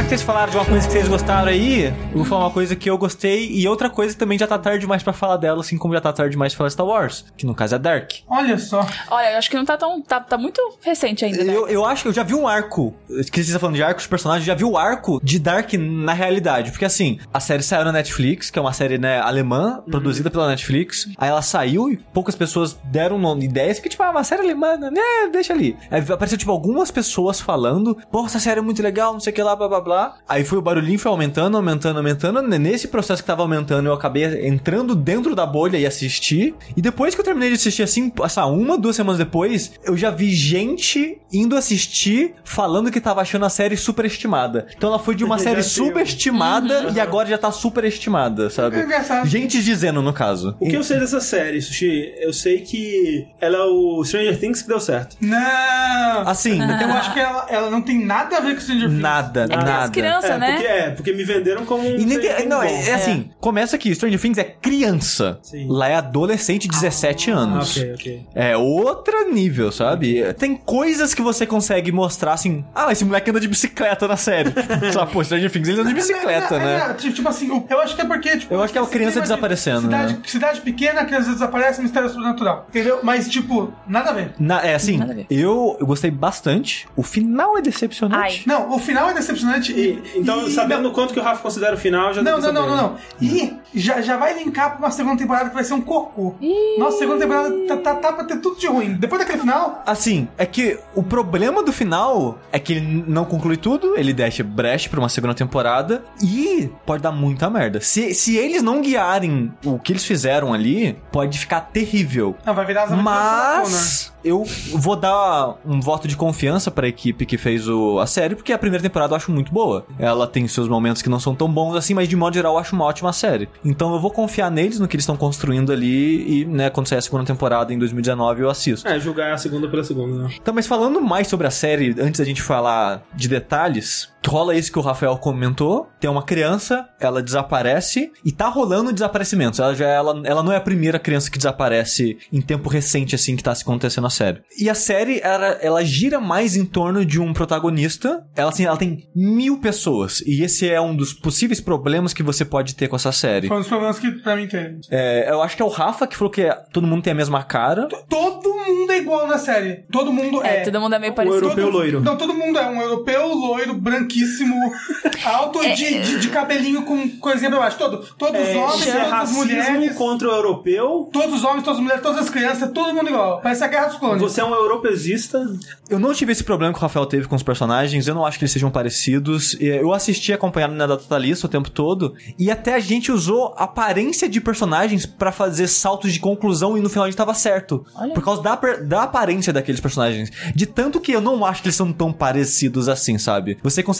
Já que vocês falaram de uma coisa que vocês gostaram aí, eu vou falar uma coisa que eu gostei e outra coisa que também já tá tarde demais pra falar dela, assim como já tá tarde demais pra falar Star Wars, que no caso é Dark. Olha só. Olha, eu acho que não tá tão. Tá, tá muito recente ainda, né? Eu, eu acho que eu já vi um arco. Que você tá falando de arcos de personagens, eu já vi o arco de Dark na realidade. Porque assim, a série saiu na Netflix, que é uma série, né, alemã, produzida pela Netflix. Aí ela saiu e poucas pessoas deram nome- ideias, porque, tipo, ah, uma série alemã, né? Deixa ali. Aí apareceu, tipo, algumas pessoas falando, pô, essa série é muito legal, não sei o que lá, blá blá blá. Aí foi o barulhinho, foi aumentando, aumentando, aumentando. Nesse processo que tava aumentando, eu acabei entrando dentro da bolha e assisti. E depois que eu terminei de assistir, assim, essa uma, duas semanas depois, eu já vi gente indo assistir falando que tava achando a série superestimada. Então ela foi de uma série subestimada e agora já tá superestimada, sabe? É engraçado. Gente dizendo, no caso. O que eu sei dessa série, Sushi? Eu sei que ela é o Stranger Things que deu certo. Não! Assim, Eu acho que ela, ela não tem nada a ver com Stranger Things. nada, É que as nada. crianças, é, né? porque, é, porque me venderam como um E não, é, é assim, começa aqui, Stranger Things é criança. Sim. Lá é adolescente, 17 Ah, anos. ok, ok. É outro nível, sabe? Tem coisas que você consegue mostrar assim. Ah, esse moleque anda de bicicleta na série. Só, pô, Stranger Things ele anda de bicicleta, É, é, né? é, tipo tipo assim, eu acho que é porque, tipo... Eu acho que é uma esse criança clima de desaparecendo, Cidade, né? cidade pequena, a criança desaparece, mistério sobrenatural. Entendeu? Mas, tipo, nada a ver. Na- é assim, Nada a ver. eu, eu gostei bastante. O final é decepcionante. Ai. Não, o final é decepcionante e... E, então, e- sabendo não, o quanto que o Rafa considera o final, já Não, deu não, não, não, não. E já, já vai linkar pra uma segunda temporada que vai ser um cocô. Nossa, segunda temporada tá, tá, tá pra ter tudo de ruim. Depois daquele final, Assim, é que o problema do final é que ele não conclui tudo, ele deixa brecha pra uma segunda temporada e pode dar muita merda. Se, se eles não guiarem o que eles fizeram ali, pode ficar terrível. não, vai virar as Connor. Mas eu vou dar um voto de confiança pra equipe que fez o, a série, porque a primeira temporada eu acho muito boa. Ela tem seus momentos que não são tão bons assim, mas de modo geral eu acho uma ótima série. Então eu vou confiar neles, no que eles estão construindo ali, e, né, quando sair a segunda temporada em 2019 eu assisto. É, julgar a segunda pela segunda, né? Então, mas falando mais sobre a série, antes da gente falar de detalhes, rola isso que o Rafael comentou. Tem uma criança, ela desaparece e tá rolando desaparecimentos. Ela já ela, ela não é a primeira criança que desaparece em tempo recente, assim, que tá se acontecendo a série. E a série, ela, ela gira mais em torno de um protagonista. Ela, assim, ela tem mil pessoas. E esse é um dos possíveis problemas que você pode ter com essa série. Foi um dos problemas que pra mim teve. É, eu acho que é o Rafa que falou que todo mundo tem a mesma cara. Todo mundo é igual na série. Todo mundo é. É, todo mundo é meio O parecido. europeu Todo- loiro. Não, todo mundo é um europeu loiro, branquíssimo, alto É. de, de, de cabelinho com coisinha pra baixo. Todo, todos os É, homens, é todas as mulheres. contra o europeu. Todos os homens, todas as mulheres, todas as crianças, todo mundo igual. Parece a Guerra dos Clones. Você é um europeizista. Eu não tive esse problema que o Rafael teve com os personagens, eu não acho que eles sejam parecidos. Eu assisti acompanhando na data lista o tempo todo, e até a gente usou aparência de personagens pra fazer saltos de conclusão e no final a gente tava certo. Olha. Por causa da, da aparência daqueles personagens. De tanto que eu não acho que eles são tão parecidos assim, sabe? Você consegue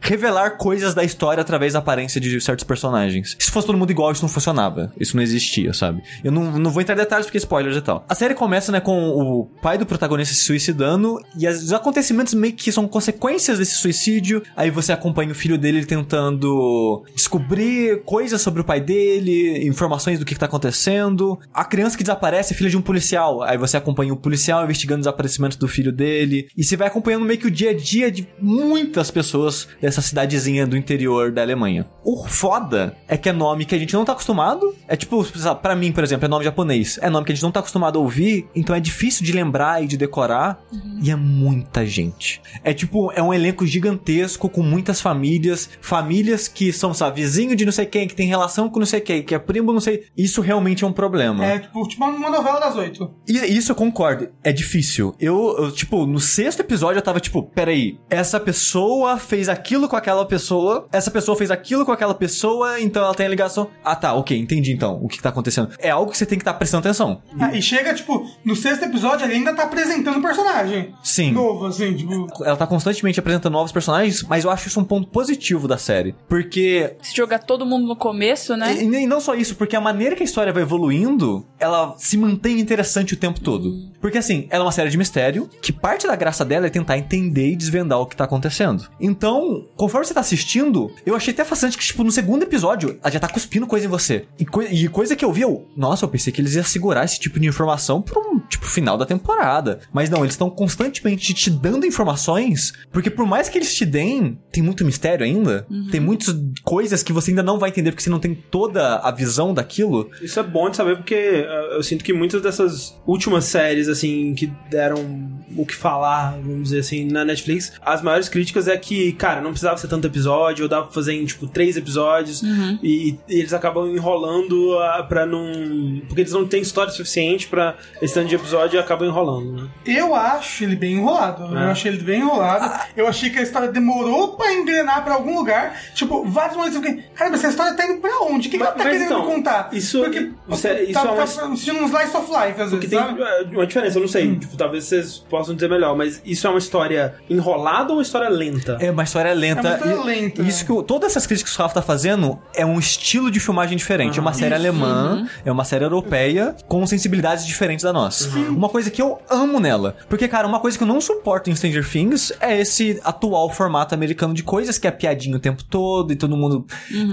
revelar coisas da história através da aparência de certos personagens. Se fosse todo mundo igual, isso não funcionava. Isso não existia, sabe? Eu não, não vou entrar em detalhes porque é spoilers e tal. A série começa, né, com o pai do protagonista se suicidando e os acontecimentos meio que são consequências desse suicídio. Aí você acompanha o filho dele tentando descobrir coisas sobre o pai dele, informações do que, que tá acontecendo. A criança que desaparece é filha de um policial. Aí você acompanha o policial investigando o desaparecimento do filho dele. E você vai acompanhando meio que o dia a dia de muitas pessoas dessa cidadezinha do interior da Alemanha. O foda é que é nome que a gente não tá acostumado. É tipo, pra mim, por exemplo, é nome japonês. É nome que a gente não tá acostumado a ouvir, então é difícil de lembrar e de decorar. E é muita gente. É tipo, é um elenco gigantesco com muitas famílias. Famílias que são, sabe, vizinho de não sei quem, que tem relação com não sei quem, que é primo, não sei. Isso realmente é um problema. É tipo, tipo uma novela das oito. E isso eu concordo, é difícil. Eu, eu, tipo, no sexto episódio eu tava tipo, peraí, essa pessoa fez aquilo com aquela pessoa, essa pessoa fez aquilo com aquela pessoa, então ela tem a ligação. Ah, tá, ok, entendi então o que, que tá acontecendo. É algo que você tem que estar prestando atenção. Ah, e chega, tipo, no sexto episódio ele ainda tá apresentando o personagem. Sim. Novo, assim, tipo. Ela tá constantemente apresentando novos personagens, mas eu acho isso um ponto positivo da série. Porque Se jogar todo mundo no começo, né? E, e não só isso, porque a maneira que a história vai evoluindo, ela se mantém interessante o tempo todo. Porque assim, ela é uma série de mistério, que parte da graça dela é tentar entender e desvendar o que tá acontecendo. Então, conforme você tá assistindo, eu achei até fascinante que, tipo, no segundo episódio, ela já tá cuspindo coisa em você. E, coi- e coisa que eu vi, eu, nossa, eu pensei que eles iam segurar esse tipo de informação pra um, tipo, final da temporada. Mas não, eles estão constantemente te dando informações, porque por mais que eles te deem, tem muito mistério ainda, tem muitas coisas que você ainda não vai entender porque você não tem toda a visão daquilo. Isso é bom de saber porque uh, eu sinto que muitas dessas últimas séries, assim, que deram o que falar, vamos dizer assim, na Netflix, as maiores críticas é que, cara, não precisava ser tanto episódio, ou dava pra fazer em, tipo, três episódios, e, e eles acabam enrolando uh, pra não... Porque eles não têm história suficiente pra esse tanto de episódio e acabam enrolando, né? Eu acho ele bem enrolado. Eu É. achei ele bem enrolado. Eu achei que a história demorou pra engrenar pra algum lugar. Tipo, vários momentos eu fiquei, caramba, essa história tá indo pra onde? O que, que Mas- ela tá querendo então, contar? isso- Porque isso é- isso tá, é uma- tá um slice of life, às Porque vezes, tem sabe? uh, uma diferença, eu não sei, tipo, talvez vocês possam dizer melhor, mas isso é uma história enrolada ou uma história lenta? É uma história lenta. É uma história E- lenta, Isso né? que o- todas essas críticas que o Rafa tá fazendo é um estilo de filmagem diferente. É uma série Isso. alemã, é uma série europeia com sensibilidades diferentes da nossa. Uma coisa que eu amo nela. Porque, cara, uma coisa que eu não suporto em Stranger Things é esse atual formato americano de coisas que é piadinha o tempo todo e todo mundo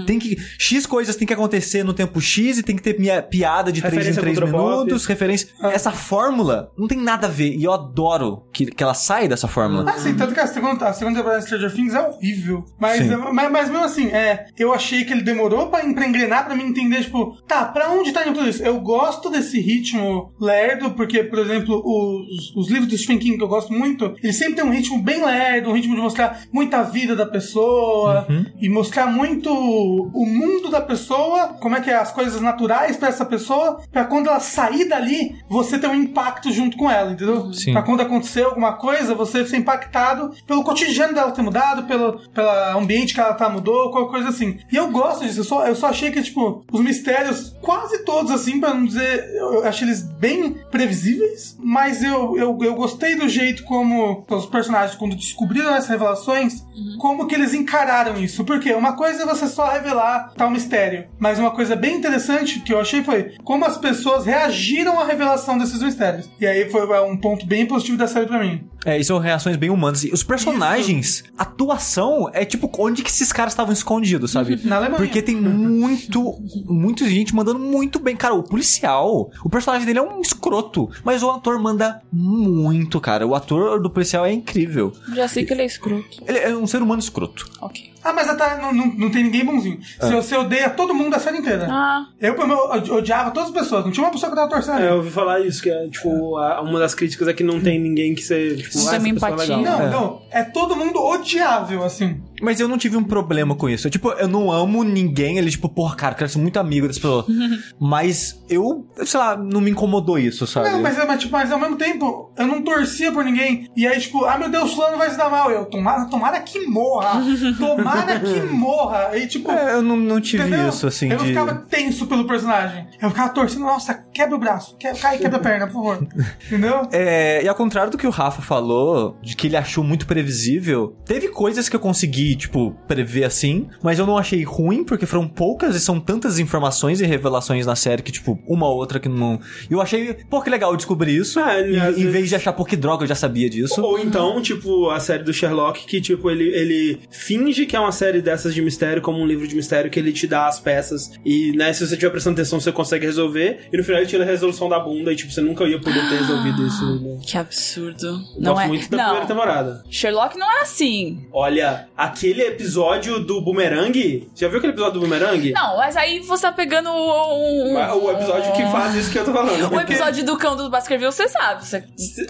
tem que. X coisas tem que acontecer no tempo X e tem que ter minha piada de 3 em Referência 3 cultura pop. minutos, referência. Essa fórmula não tem nada a ver. E eu adoro que, que ela sai dessa fórmula. Ah, sim, tanto que a segunda, a segunda temporada de Stranger Things é horrível. Mas, é, mas, mas mesmo assim, é, eu achei que ele demorou pra, pra engrenar, pra me entender, tipo, tá, pra onde tá indo tudo isso? Eu gosto desse ritmo lerdo, porque, por exemplo, os, os livros do Stephen King que eu gosto muito, eles sempre tem um ritmo bem lerdo, um ritmo de mostrar muita vida da pessoa e mostrar muito o mundo da pessoa, como é que é as coisas naturais pra essa pessoa, pra quando ela sair dali, você ter um impacto junto com ela, entendeu? Sim. Pra quando acontecer alguma coisa, você ser impactado pelo cotidiano dela ter mudado, pelo, pelo ambiente que ela tá mudou, qualquer coisa assim. E eu gosto disso, eu só, eu só achei que, tipo, os mistérios, quase todos, assim, pra não dizer, eu, eu achei eles bem previsíveis, mas eu, eu, eu gostei do jeito como os personagens, quando descobriram essas revelações, como que eles encararam isso. Porque uma coisa é você só revelar tal mistério, mas uma coisa bem interessante que eu achei foi como as pessoas reagiram à revelação desses mistérios. E aí foi é, um ponto bem positivo da série pra mim. É, e são reações bem humanas. E os personagens, atuação é tipo onde que esses caras estavam escondidos, sabe? Na Alemanha. Porque tem muito, muita gente mandando muito bem. Cara, o policial, o personagem dele é um escroto, mas o ator manda muito, cara. O ator do policial é incrível. Já sei que ele é escroto. Ele é um ser humano escroto. Ok. Ah, mas até não, não, não tem ninguém bonzinho. Se você odeia todo mundo da série inteira. Ah, Eu, odi- odiava todas as pessoas. Não tinha uma pessoa que tava torcendo. É, eu ouvi falar isso, que é, tipo, a- uma das críticas é que não tem ninguém que você, tipo, Não ah, tem é empatia. legal. Não, É. não. É todo mundo odiável, assim. Mas eu não tive um problema com isso. Eu, tipo, eu não amo ninguém. Ele, tipo, porra, cara, eu quero ser muito amigo dessa pessoa. mas eu, sei lá, não me incomodou isso, sabe? Não, mas, é- mas, tipo, mas ao mesmo tempo, eu não torcia por ninguém. E aí, tipo, ah, meu Deus, fulano vai se dar mal. Eu, tomara, tomara que morra. Tomara que morra. E, tipo... É, eu não, não tive Entendeu? isso, assim, eu não de... ficava tenso pelo personagem. Eu ficava torcendo, nossa, quebra o braço, que- cai, quebra a perna, por favor. Entendeu? É, e ao contrário do que o Rafa falou, de que ele achou muito previsível, teve coisas que eu consegui, tipo, prever assim, mas eu não achei ruim, porque foram poucas e são tantas informações e revelações na série que, tipo, uma ou outra que não. Eu achei, pô, que legal descobrir isso. É, em, às em vezes- vez de achar, pô, que droga, eu já sabia disso. Ou então, tipo, a série do Sherlock, que, tipo, ele, ele finge que é uma série dessas de mistério, como um livro de mistério, que ele te dá as peças. E, né, se você estiver prestando atenção, você consegue resolver. E no final ele tira a resolução da bunda e, tipo, você nunca ia poder ter resolvido isso. Né? que absurdo. Eu Não Gosto é. muito da primeira Não. temporada. Sherlock não é assim. Olha, aquele episódio do Boomerang. Já viu aquele episódio do Boomerang? Não, mas aí você tá pegando um. O episódio que faz isso que eu tô falando. O episódio do cão do Baskerville, você sabe. Você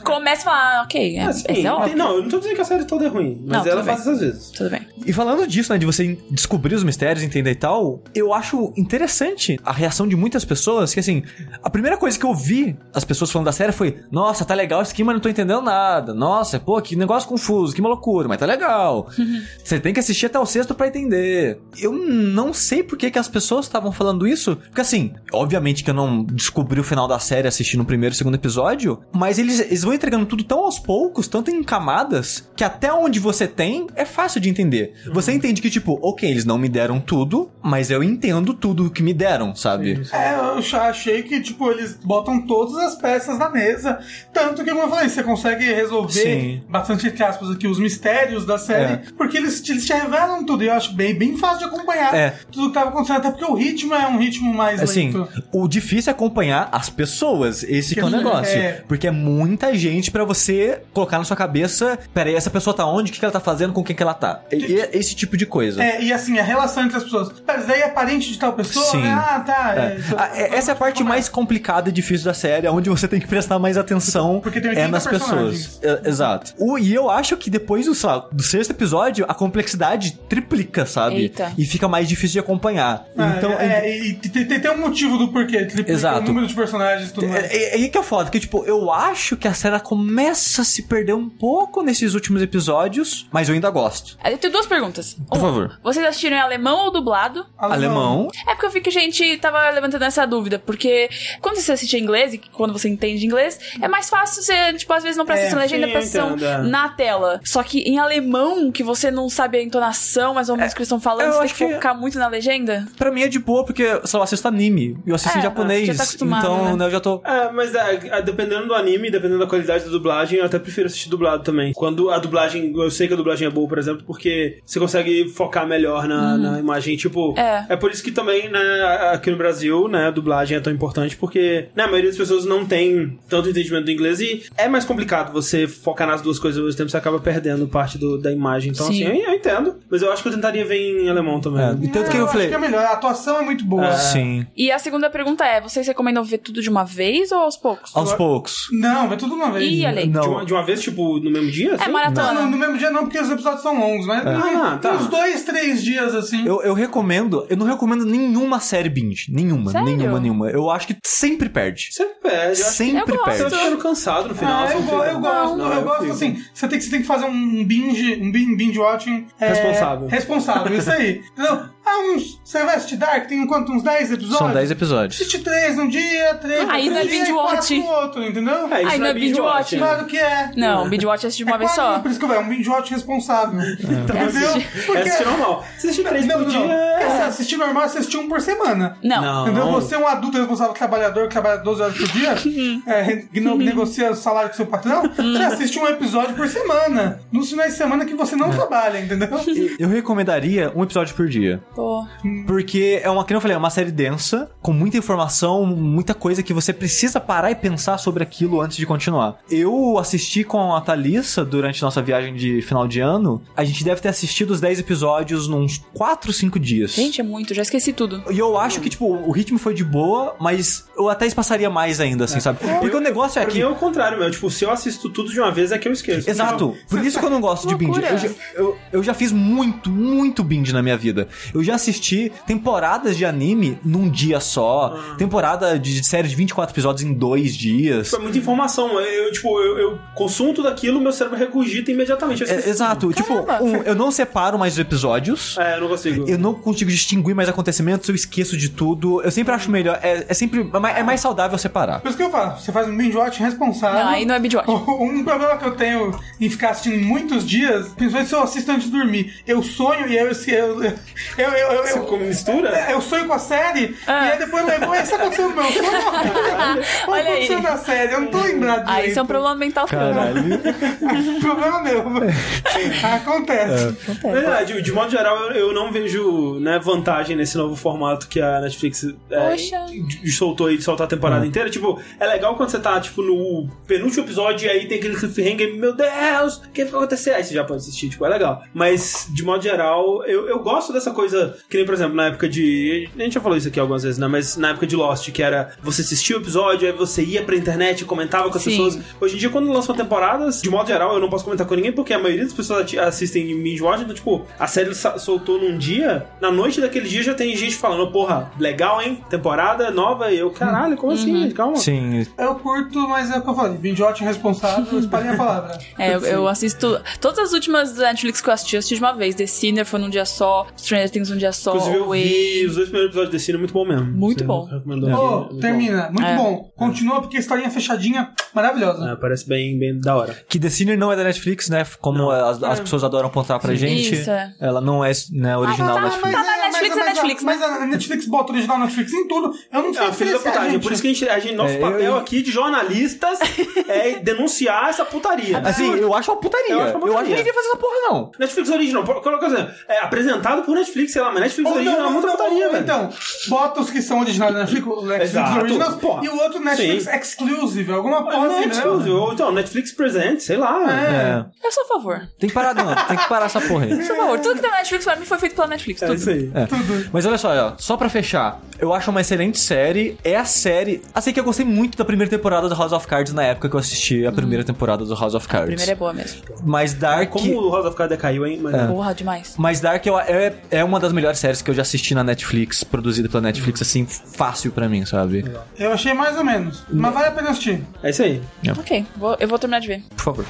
começa a falar, ok, é, Assim, esse é óbvio. não, eu não tô dizendo que a série toda é ruim, mas Não, ela faz essas vezes. Tudo bem. E falando disso, né, de você descobrir os mistérios, entender e tal, eu acho interessante a reação de muitas pessoas, que assim, a primeira coisa que eu vi as pessoas falando da série foi, nossa, tá legal isso aqui, mas não tô entendendo nada. Nossa, pô, que negócio confuso, que loucura, mas tá legal. você tem que assistir até o sexto pra entender. Eu não sei por que, que as pessoas estavam falando isso, porque assim, obviamente que eu não descobri o final da série assistindo o primeiro e segundo episódio, mas eles, eles vão entregando tudo tão aos poucos, tanto em camadas, que até onde você tem é fácil de entender. Você entende que, tipo, ok, eles não me deram tudo, mas eu entendo tudo que me deram, sabe? É, eu já achei que, tipo, eles botam todas as peças na mesa. Tanto que, como eu falei, você consegue resolver Sim. bastante, entre aspas, aqui, os mistérios da série, É. porque eles, eles te revelam tudo. E eu acho bem, bem fácil de acompanhar É. tudo que tava acontecendo. Até porque o ritmo é um ritmo mais Assim, lento. o difícil é acompanhar as pessoas. Esse que é o Que- negócio. é. Porque é muita gente pra você colocar na sua cabeça. Peraí, essa pessoa tá onde? O que que ela tá fazendo? Com quem que ela tá? E, e é esse tipo de coisa. É, e assim, a relação entre as pessoas. Pera, isso daí é parente de tal pessoa? Sim. Ah, tá. É. é, isso- é- essa é a parte mais complicada e difícil da série, onde você tem que prestar mais atenção Porque tem é 80 nas pessoas. É, exato. O, e eu acho que depois do, sei lá, do sexto episódio, a complexidade triplica, sabe? Eita. E fica mais difícil de acompanhar. Ah, então, é, e tem, um motivo do porquê. Triplica Exato. O número de personagens e tudo mais. É, é, é aí que é foda, que tipo, eu acho que a série começa a se perder um pouco nesses últimos episódios, mas eu ainda gosto. Eu tenho duas perguntas. Por favor. Vocês assistiram em alemão ou dublado? Alemão. É porque eu vi que a gente tava levantando essa dúvida, porque quando você assiste em inglês e quando você entende inglês, é mais fácil você, tipo, às vezes não presta É, atenção na legenda, presta é. na tela. Só que em alemão, que você não sabe a entonação, mais ou menos o que eles estão falando, você tem que que- focar muito na legenda. Pra mim é de boa, porque, sei lá, eu assisto anime. Eu assisto É, em japonês. já tá acostumado, então, né? né, eu já tô. É, mas é, é, dependendo do anime, dependendo da qualidade da dublagem, eu até prefiro assistir dublado também. Quando a dublagem, eu sei que a dublagem é boa, por exemplo, porque você consegue focar melhor na, na imagem. Tipo, É. por isso que também, né, aqui no Brasil, né, a dublagem é tão importante, porque né, a maioria das pessoas não tem tanto entendimento do inglês e é mais complicado você focar nas duas coisas ao mesmo tempo, você acaba perdendo parte do- da imagem. Então, Sim. assim, eu, eu entendo, mas eu acho que eu tentaria ver em alemão também. É, e tanto que eu acho falei. que é melhor. A atuação é muito boa. Sim. E a segunda pergunta é: vocês recomendam ver tudo de uma vez ou aos poucos? Aos poucos. Não, vai tudo de uma vez. Ih, aí. Não. De, uma, de uma vez, tipo, no mesmo dia? É assim? maratona. Não, no, no mesmo dia não, porque os episódios são longos, mas Ah, tem tá. uns dois, três dias assim. Eu, eu recomendo, eu não recomendo nenhuma série binge. Nenhuma, Sério? nenhuma, nenhuma. Eu acho que sempre perde. Você perde. Eu acho Sempre Eu perde. ficando cansado no final. Ah, eu, não go- eu gosto, Não, eu gosto fico. assim. Você tem, que- você tem que fazer um binge, um bin- binge watching. É, Responsável. Responsável, isso aí. Entendeu? Ah, uns. Você vai assistir Dark, tem quanto? Uns 10 episódios? São 10 episódios. Assiste três num dia, três no Aí outro não é dia binge e no outro, entendeu? É, isso Ai, não é binge watching. Claro que é. Não, binge watch assiste de uma é vez só. Por isso que eu é um binge watch responsável. Entendeu? É assistir normal. Você assistir três Não, por não, não. dia... Porque se assistir normal, você assistir um por semana. Não. Não. Entendeu? Você é um adulto responsável trabalhador que trabalha 12 horas por dia, é, que não negocia o salário com seu patrão, você assiste um episódio por semana. Nos finais de semana que você não trabalha, entendeu? Eu recomendaria um episódio por dia. Porque é uma, que eu falei, é uma série densa, com muita informação, muita coisa que você precisa parar e pensar sobre aquilo antes de continuar. Eu assisti com a Thalissa durante nossa viagem de final de ano. A gente deve ter assistido os 10 episódios nos 4, 5 dias. Gente, é muito, já esqueci tudo. E eu acho que, tipo, o ritmo foi de boa, mas eu até espaçaria mais ainda, assim, sabe? Porque o negócio é Pra que. mim é o contrário, meu. Tipo, se eu assisto tudo de uma vez, é que eu esqueço. Exato. Por isso que eu não gosto de binge. Eu já, eu, eu já fiz muito, muito binge na minha vida. Eu já assisti temporadas de anime num dia só. Temporada de série de 24 episódios em dois dias. Tipo, é muita informação. Eu, tipo, eu, eu consumo tudo aquilo, meu cérebro regurgita imediatamente. Eu É, exato. Tipo, um, eu não separo mais os episódios. É, eu não consigo. Eu não consigo distinguir mais acontecimentos, eu esqueço de tudo. Eu sempre acho melhor. É, é sempre. É mais, é saudável separar. Por isso que eu falo, você faz um binge watch responsável. Não, aí não é binge watch. Um problema que eu tenho em ficar assistindo muitos dias, principalmente se eu assisto antes de dormir, eu sonho e aí eu. Eu, eu, eu, eu, Você eu, como mistura? É, eu sonho com a série Ah. e aí depois eu lembro, "Ué, isso aconteceu no meu sonho? Não, Olha aí. aconteceu na série, eu não tô lembrado direito. Aí isso é um problema mental. Caralho. problema meu. Acontece. Na verdade, de modo geral, eu, eu não vejo né, vantagem nesse novo formato que a Netflix é, de- soltou aí de soltar a temporada inteira. Tipo, é legal quando você tá, tipo, no penúltimo episódio e aí tem aquele cliffhanger, meu Deus, o que vai acontecer? Aí você já pode assistir, tipo, é legal. Mas, de modo geral, eu, eu gosto dessa coisa, que nem, por exemplo, na época de. A gente já falou isso aqui algumas vezes, né? Mas na época de Lost, que era você assistia o episódio, aí você ia pra internet e comentava com as Sim. pessoas. Hoje em dia, quando lançam temporadas, de modo geral, eu não posso comentar com ninguém, porque a maioria das pessoas assistem em binge watch, então, tipo, a série soltou num dia, na noite daquele dia já tem gente falando, porra, legal, hein? Temporada nova, e eu, caralho, como assim, gente? Calma. Sim, Eu curto, mas é o que eu falei. Binge watching responsável, espalhem a palavra. É, eu, eu assisto. Todas as últimas da Netflix que eu assisti, eu assisti de uma vez. The Sinner foi num dia só, Stranger Things um dia só, Inclusive, eu Way. vi os dois primeiros episódios desse cine, muito bom mesmo. Muito Você bom. recomendou muito termina. Muito É. bom. Continua porque a historinha fechadinha, maravilhosa. É, parece bem, bem da hora. Que The Sinner não é da Netflix, né? Como as, as pessoas adoram apontar pra gente. Isso, é. Ela não é né, original tá, Netflix. Tá na Netflix, é mas, Netflix, mas, a Netflix bota original Netflix em tudo. Eu não É sei uma filha da diferenciar, putagem. gente. Por isso que a gente, a gente nosso É, papel eu- aqui de jornalistas é denunciar essa putaria. Assim, eu acho uma putaria. Eu acho uma putaria. que ninguém faz essa porra, não. Netflix original, coloca assim, é apresentado por Netflix, sei lá, mas Netflix Ou original é muita putaria, velho. Então, bota os que são originais da Netflix, Netflix Exato. Originals, Porra. e o outro Netflix Sim. Exclusive, alguma porra não é assim, exclusive. né? Ou então, Netflix Present, sei lá. É. É. Eu sou a favor. Tem que parar, não. Tem que parar essa porra aí. Eu sou a favor. Tudo que tem na Netflix pra mim foi feito pela Netflix. É tudo. isso aí. É. Mas olha só, ó, só pra fechar, eu acho uma excelente série. É a série. Assim que eu gostei muito da primeira temporada do House of Cards na época que eu assisti a primeira temporada do House of A Cards. primeira é boa mesmo. Mas Dark. Como o House of Cards decaiu, hein? Mas, Porra, demais. Mas Dark eu- é, é uma das melhores séries que eu já assisti na Netflix, produzida pela Netflix, assim, fácil pra mim, sabe? Eu achei mais ou menos. Mas vale a pena assistir. É isso aí. Ok, vou- eu vou terminar de ver. Por favor.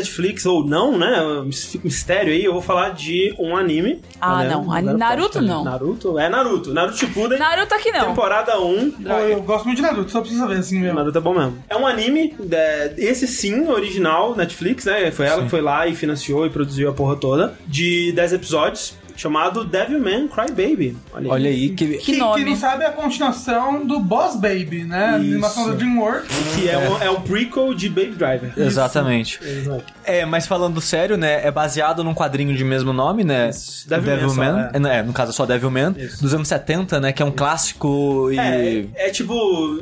Netflix ou não, né? Fica mistério aí, eu vou falar de um anime. Ah, Tá não. Naruto, não. Naruto? É Naruto. Naruto Shippuden. Naruto aqui não. Temporada 1. Pô, eu gosto muito de Naruto, só precisa ver assim mesmo. Naruto é bom mesmo. É um anime, é, esse sim, original, Netflix, né? Foi ela que foi lá e financiou e produziu a porra toda. De 10 episódios, chamado Devilman Crybaby. Olha aí. Olha aí que. Que Que, nome. quem não sabe é a continuação do Boss Baby, né? A animação da DreamWorks. Que é, Um, é um prequel de Baby Driver. Exatamente. Exato. É, mas falando sério, né? É baseado num quadrinho de mesmo nome, né? Isso, Devilman só, é. É, não, é, no caso é só Devilman, Isso. dos anos 70, né? Que é um clássico e. É, é tipo,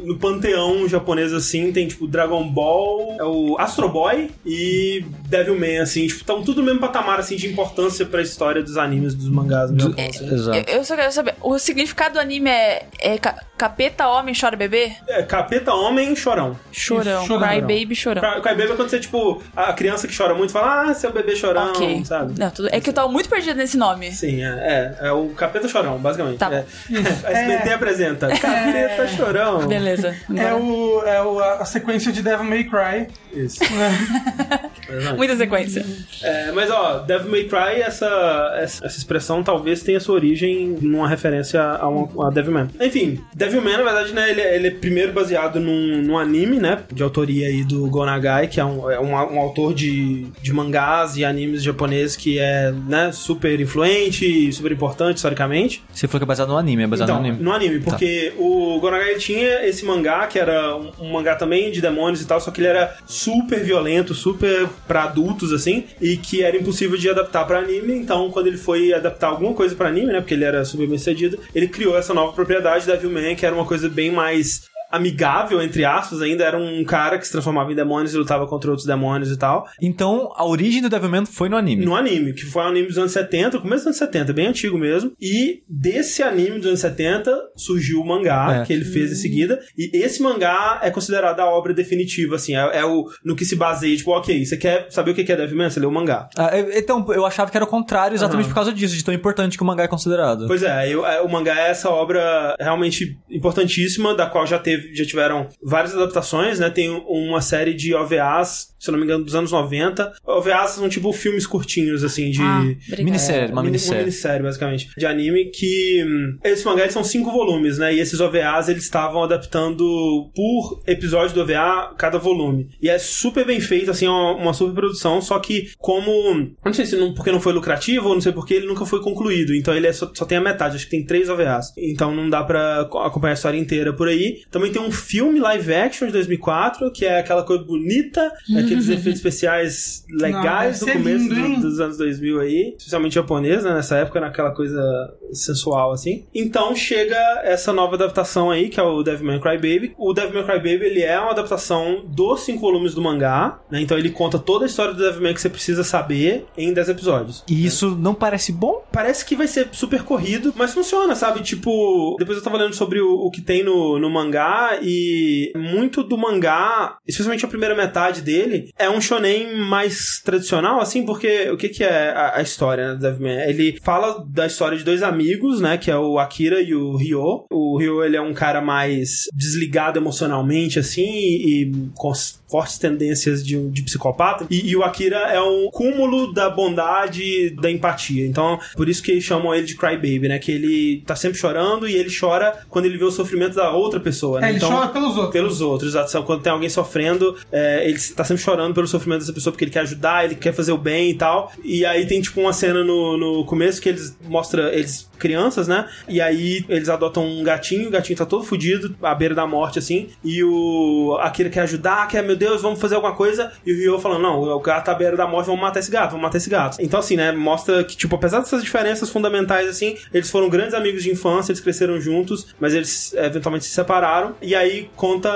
no panteão japonês, assim, tem tipo Dragon Ball, é o Astro Boy e Devilman, assim, tipo, estão tudo no mesmo patamar, assim, de importância pra história dos animes, dos mangás no Japão, assim. Exato. Eu, eu só quero saber, o significado do anime é, é ca- capeta, homem, chora bebê? É, capeta, homem, chorão. Chorão. chorão. Cry baby, chorão. Cry Cry Baby é quando você, tipo, a criança que chora muito fala, ah, seu bebê chorão, ok. sabe? Não, tudo, é que eu tava muito perdida nesse nome. Sim, é, é, é o Capeta Chorão, basicamente. Tá. É. A SBT apresenta Capeta Chorão. Beleza. É, o, é o, a sequência de Devil May Cry. Isso. Muita sequência. É, mas ó, Devil May Cry, essa, essa, essa expressão talvez tenha sua origem numa referência a, uma, a Devilman. Enfim, Devilman, na verdade, né, ele, é- ele é primeiro baseado num, num anime, né, de autoria aí do Go Nagai, que é um, é um, um autor de, de mangás e animes japonês que é, né, super influente e super importante historicamente. Você falou que é baseado no anime, é baseado Então, no anime. no anime, porque o Gonagai tinha esse mangá, que era um, um mangá também de demônios e tal, só que ele era super violento, super pra adultos, assim, e que era impossível de adaptar pra anime, então quando ele foi adaptar alguma coisa pra anime, né, porque ele era super bem sucedido, ele criou essa nova propriedade, Devilman, que era uma coisa bem mais amigável, entre aspas, ainda era um cara que se transformava em demônios e lutava contra outros demônios e tal. Então, a origem do Devilman foi no anime. No anime, que foi um anime dos anos 70, começo dos anos 70, bem antigo mesmo. E desse anime dos anos 70 surgiu o mangá É. que ele fez em seguida. E esse mangá é considerado a obra definitiva, assim, é, é o no que se baseia, tipo, ok, você quer saber o que é Devilman? Você lê o mangá. Ah, então, eu achava que era o contrário exatamente Aham. por causa disso, de tão importante que o mangá é considerado. Pois é, eu- é, o mangá é essa obra realmente importantíssima, da qual já teve teve, já tiveram várias adaptações, né? Tem uma série de OVAs, se eu não me engano, dos anos 90. OVAs são tipo filmes curtinhos, assim, de. Ah. Minissérie, uma mini- minissérie. minissérie, basicamente, de anime, que hum, esse mangá eles são cinco volumes, né? E esses OVAs eles estavam adaptando por episódio do OVA cada volume. E é super bem feito, assim, é uma, uma super produção, só que como. Não sei se não, porque não foi lucrativo ou não sei porque ele nunca foi concluído. Então ele é só, só tem a metade, acho que tem três OVAs. Então não dá pra co- acompanhar a história inteira por aí. Também tem um filme live action de 2004, que é aquela coisa bonita, aqueles efeitos especiais legais Não, do ser começo lindo, dos anos 2000 aí, especialmente japonês, né, nessa época, naquela coisa sensual assim. Então chega essa nova adaptação aí, que é o Devilman Crybaby. O Devilman Crybaby, ele é uma adaptação dos cinco volumes do mangá, né? Então ele conta toda a história do Devilman que você precisa saber em 10 episódios. E isso não parece bom? Parece que vai ser super corrido, mas funciona, sabe? Tipo, depois eu tava lendo sobre o, o que tem no, no mangá e muito do mangá, especialmente a primeira metade dele, é um shonen mais tradicional, assim, porque o que que é a, a história né, do Devilman? Ele fala da história de dois amigos, né, que é o Akira e o Ryo. O Ryo, ele é um cara mais desligado emocionalmente, assim, e, e com fortes tendências de, de psicopata. E, e o Akira é um cúmulo da bondade da empatia. Então, por isso que chamam ele de Crybaby, né? Que ele tá sempre chorando e ele chora quando ele vê o sofrimento da outra pessoa, né? Ele então, chora pelos outros. pelos outros, exato. Quando tem alguém sofrendo, é, ele tá sempre chorando pelo sofrimento dessa pessoa porque ele quer ajudar, ele quer fazer o bem e tal. E aí tem tipo uma cena no, no começo que eles mostra eles crianças, né? E aí eles adotam um gatinho, o gatinho tá todo fudido, à beira da morte assim. E o Akira quer ajudar, quer, meu Deus, vamos fazer alguma coisa. E o Ryo falando, não, o gato tá à beira da morte, vamos matar esse gato, vamos matar esse gato. Então assim, né, mostra que tipo, apesar dessas diferenças fundamentais assim, eles foram grandes amigos de infância, eles cresceram juntos, mas eles eventualmente se separaram. E aí conta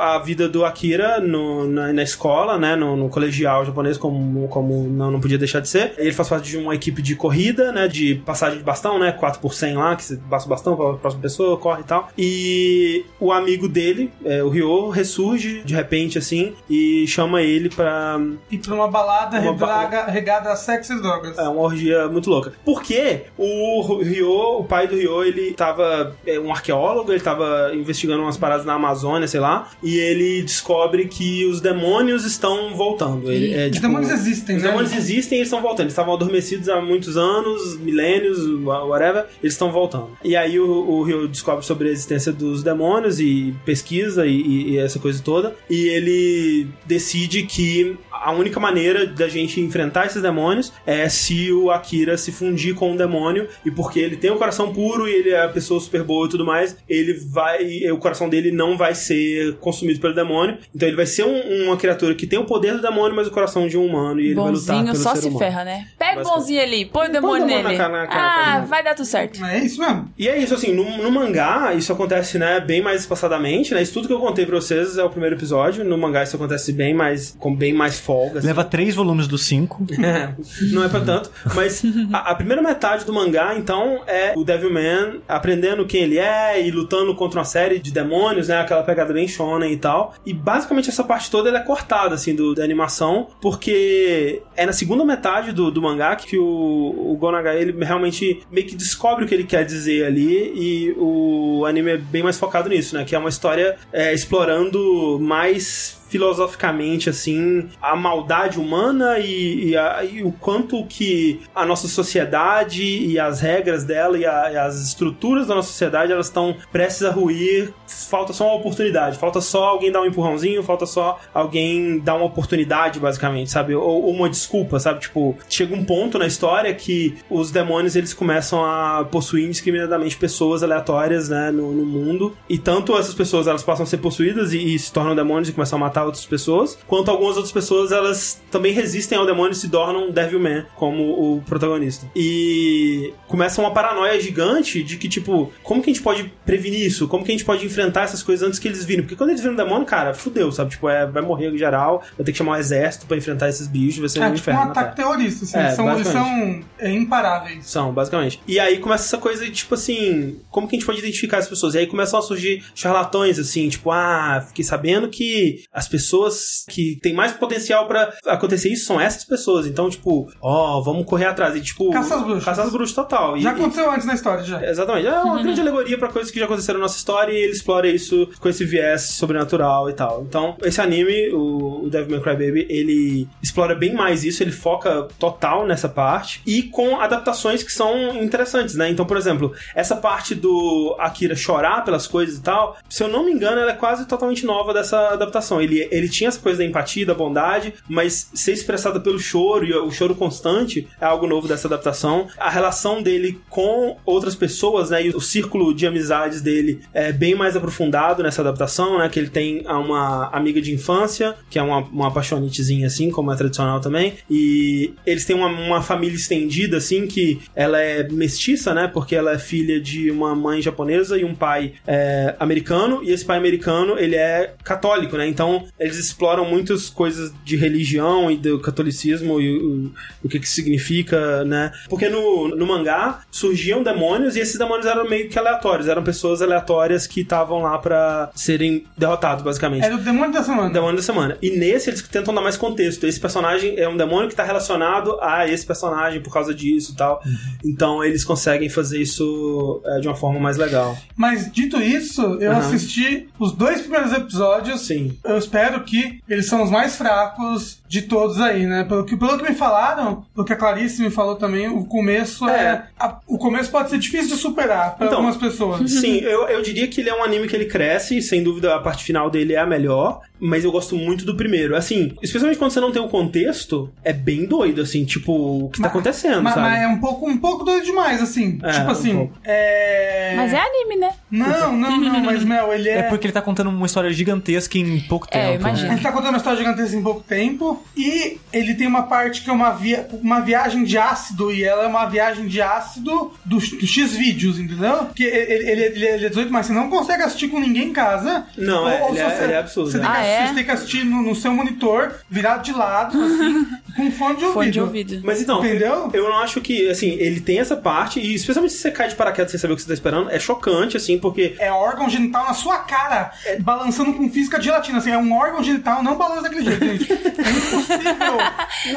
a vida do Akira no, na, na escola, né, no, no colegial japonês, como, como não, não podia deixar de ser. Ele faz parte de uma equipe de corrida, né, de passagem de bastão, né, 4 por 100 lá, que você passa o bastão pra próxima pessoa, corre e tal. E o amigo dele, é, o Ryo, ressurge de repente, assim, e chama ele pra E pra uma balada Uma ba- regada a sexo e drogas. é uma orgia muito louca. Porque o Ryo, o pai do Ryo, ele tava é, um arqueólogo, ele tava investigando umas paradas na Amazônia, sei lá, e ele descobre que os demônios estão voltando. Ele, é, Os tipo, demônios existem, Os né? demônios existem e eles estão voltando. Eles estavam adormecidos há muitos anos, milênios, whatever, eles estão voltando. E aí o, o Ryo descobre sobre a existência dos demônios e pesquisa e, e- e essa coisa toda. E ele decide que a única maneira da gente enfrentar esses demônios é se o Akira se fundir com um demônio e porque ele tem um coração puro e ele é a pessoa super boa e tudo mais, ele vai, o coração dele não vai ser consumido pelo demônio. Então ele vai ser um- uma criatura que tem o poder do demônio, mas o coração de um humano e ele vai lutar bonzinho pelo só ser se humano. ferra, né? Pega o bonzinho ali, põe o Põe o demônio demônio na nele. cara- na cara, ah, cara. vai dar tudo certo. É isso mesmo. E é isso, assim, no, no mangá, isso acontece, né, bem mais espaçadamente, né? Isso tudo que eu contei pra vocês é o primeiro episódio. No mangá isso acontece bem mais, com bem mais folga. assim. Leva três volumes dos cinco. É, não é pra tanto. Mas a, a primeira metade do mangá, então, é o Devilman aprendendo quem ele é e lutando contra uma série de demônios, né? Aquela pegada bem shonen e tal. E basicamente essa parte toda ela é cortada, assim, do, da animação, porque é na segunda metade do, do mangá que o, o Gonaga, ele realmente meio que descobre o que ele quer dizer ali e o anime é bem mais focado nisso, né? Que é uma história é, explorando mais filosoficamente assim a maldade humana e, e a- e o quanto que a nossa sociedade e as regras dela e, a- e as estruturas da nossa sociedade elas estão prestes a ruir. Falta só uma oportunidade falta só alguém dar um empurrãozinho falta só alguém dar uma oportunidade basicamente sabe? Ou, ou uma desculpa sabe? Tipo chega um ponto na história que os demônios eles começam a possuir indiscriminadamente pessoas aleatórias né no, no mundo. E tanto essas pessoas elas passam a ser possuídas e, se tornam demônios e começam a matar outras pessoas, quanto algumas outras pessoas elas também resistem ao demônio e se tornam Devilman, como o protagonista. E começa uma paranoia gigante de que, tipo, como que a gente pode prevenir isso? Como que a gente pode enfrentar essas coisas antes que eles virem? Porque quando eles viram um demônio, cara, fudeu, sabe? Tipo, é, vai morrer geral, vai ter que chamar um exército pra enfrentar esses bichos, vai ser É um tipo um inferno. na ataque terrorista, assim. É, são, eles são é, imparáveis. São, basicamente. E aí começa essa coisa de, tipo assim, como que a gente pode identificar as pessoas? E aí começam a surgir charlatões, assim, tipo, ah, fiquei sabendo que as as pessoas que têm mais potencial pra acontecer isso são essas pessoas. Então, tipo, ó, vamos correr atrás. E, tipo, Caça às bruxas. Caça às bruxas total. E- Já e- aconteceu antes na história, já. Exatamente. É uma grande alegoria pra coisas que já aconteceram na nossa história e ele explora isso com esse viés sobrenatural e tal. Então, esse anime, o, o Devilman Crybaby, ele explora bem mais isso, ele foca total nessa parte e com adaptações que são interessantes, né? Então, por exemplo, essa parte do Akira chorar pelas coisas e tal, se eu não me engano, ela é quase totalmente nova dessa adaptação. Ele, ele tinha essa coisa da empatia, da bondade, mas ser expressada pelo choro e o choro constante é algo novo dessa adaptação. A relação dele com outras pessoas, né? E o círculo de amizades dele é bem mais aprofundado nessa adaptação, né? Que ele tem uma amiga de infância, que é uma, uma apaixonitezinha assim, como é tradicional também. E eles têm uma, uma família estendida, assim, que ela é mestiça, né? Porque ela é filha de uma mãe japonesa e um pai é, americano. E esse pai americano, ele é católico, né? Então, eles exploram muitas coisas de religião e do catolicismo e o, o que que significa, né? Porque no, no mangá surgiam demônios e esses demônios eram meio que aleatórios. Eram pessoas aleatórias que estavam lá pra serem derrotados, basicamente. Era o demônio da semana. Demônio da semana. E nesse eles tentam dar mais contexto. Esse personagem é um demônio que tá relacionado a esse personagem por causa disso e tal. Então eles conseguem fazer isso é, de uma forma mais legal. Mas dito isso, eu Aham. assisti os dois primeiros episódios. Sim. Eu espero que eles são os mais fracos de todos aí, né? Pelo que, pelo que me falaram, pelo que a Clarice me falou também, o começo é. É. a- o começo pode ser difícil de superar para Então, algumas pessoas. Sim, eu, eu diria que ele é um anime que ele cresce, sem dúvida a parte final dele é a melhor, mas eu gosto muito do primeiro. Assim, especialmente quando você não tem o contexto, é bem doido, assim, tipo, o que tá acontecendo, Mas, sabe? mas é um pouco, um pouco doido demais, assim. É, tipo um assim. pouco. é... Mas é anime, né? Não, não, não, mas Mel, ele é. É porque ele tá contando uma história gigantesca em pouco É, imagina. Ele tá contando uma história gigantesca em pouco tempo. E ele tem uma parte que é uma, via... uma viagem de ácido. E ela é uma viagem de ácido do, do X-Vídeos, entendeu? Que ele, ele, ele é 18, mas você não consegue assistir com ninguém em casa. Não, é, ele se é- você- ele é absurdo, Você tem, né? que Ah, assistir, é? você tem que assistir no, no seu monitor, virado de lado, assim, com fone de ouvido. Fone de ouvido. Mas então, Entendeu? eu não acho que, assim, ele tem essa parte, e especialmente se você cai de paraquedas sem saber o que você tá esperando, é chocante, assim, porque É órgão genital na sua cara, balançando com física de gelatina. Assim, é um órgão genital, não balança daquele jeito, gente. É impossível.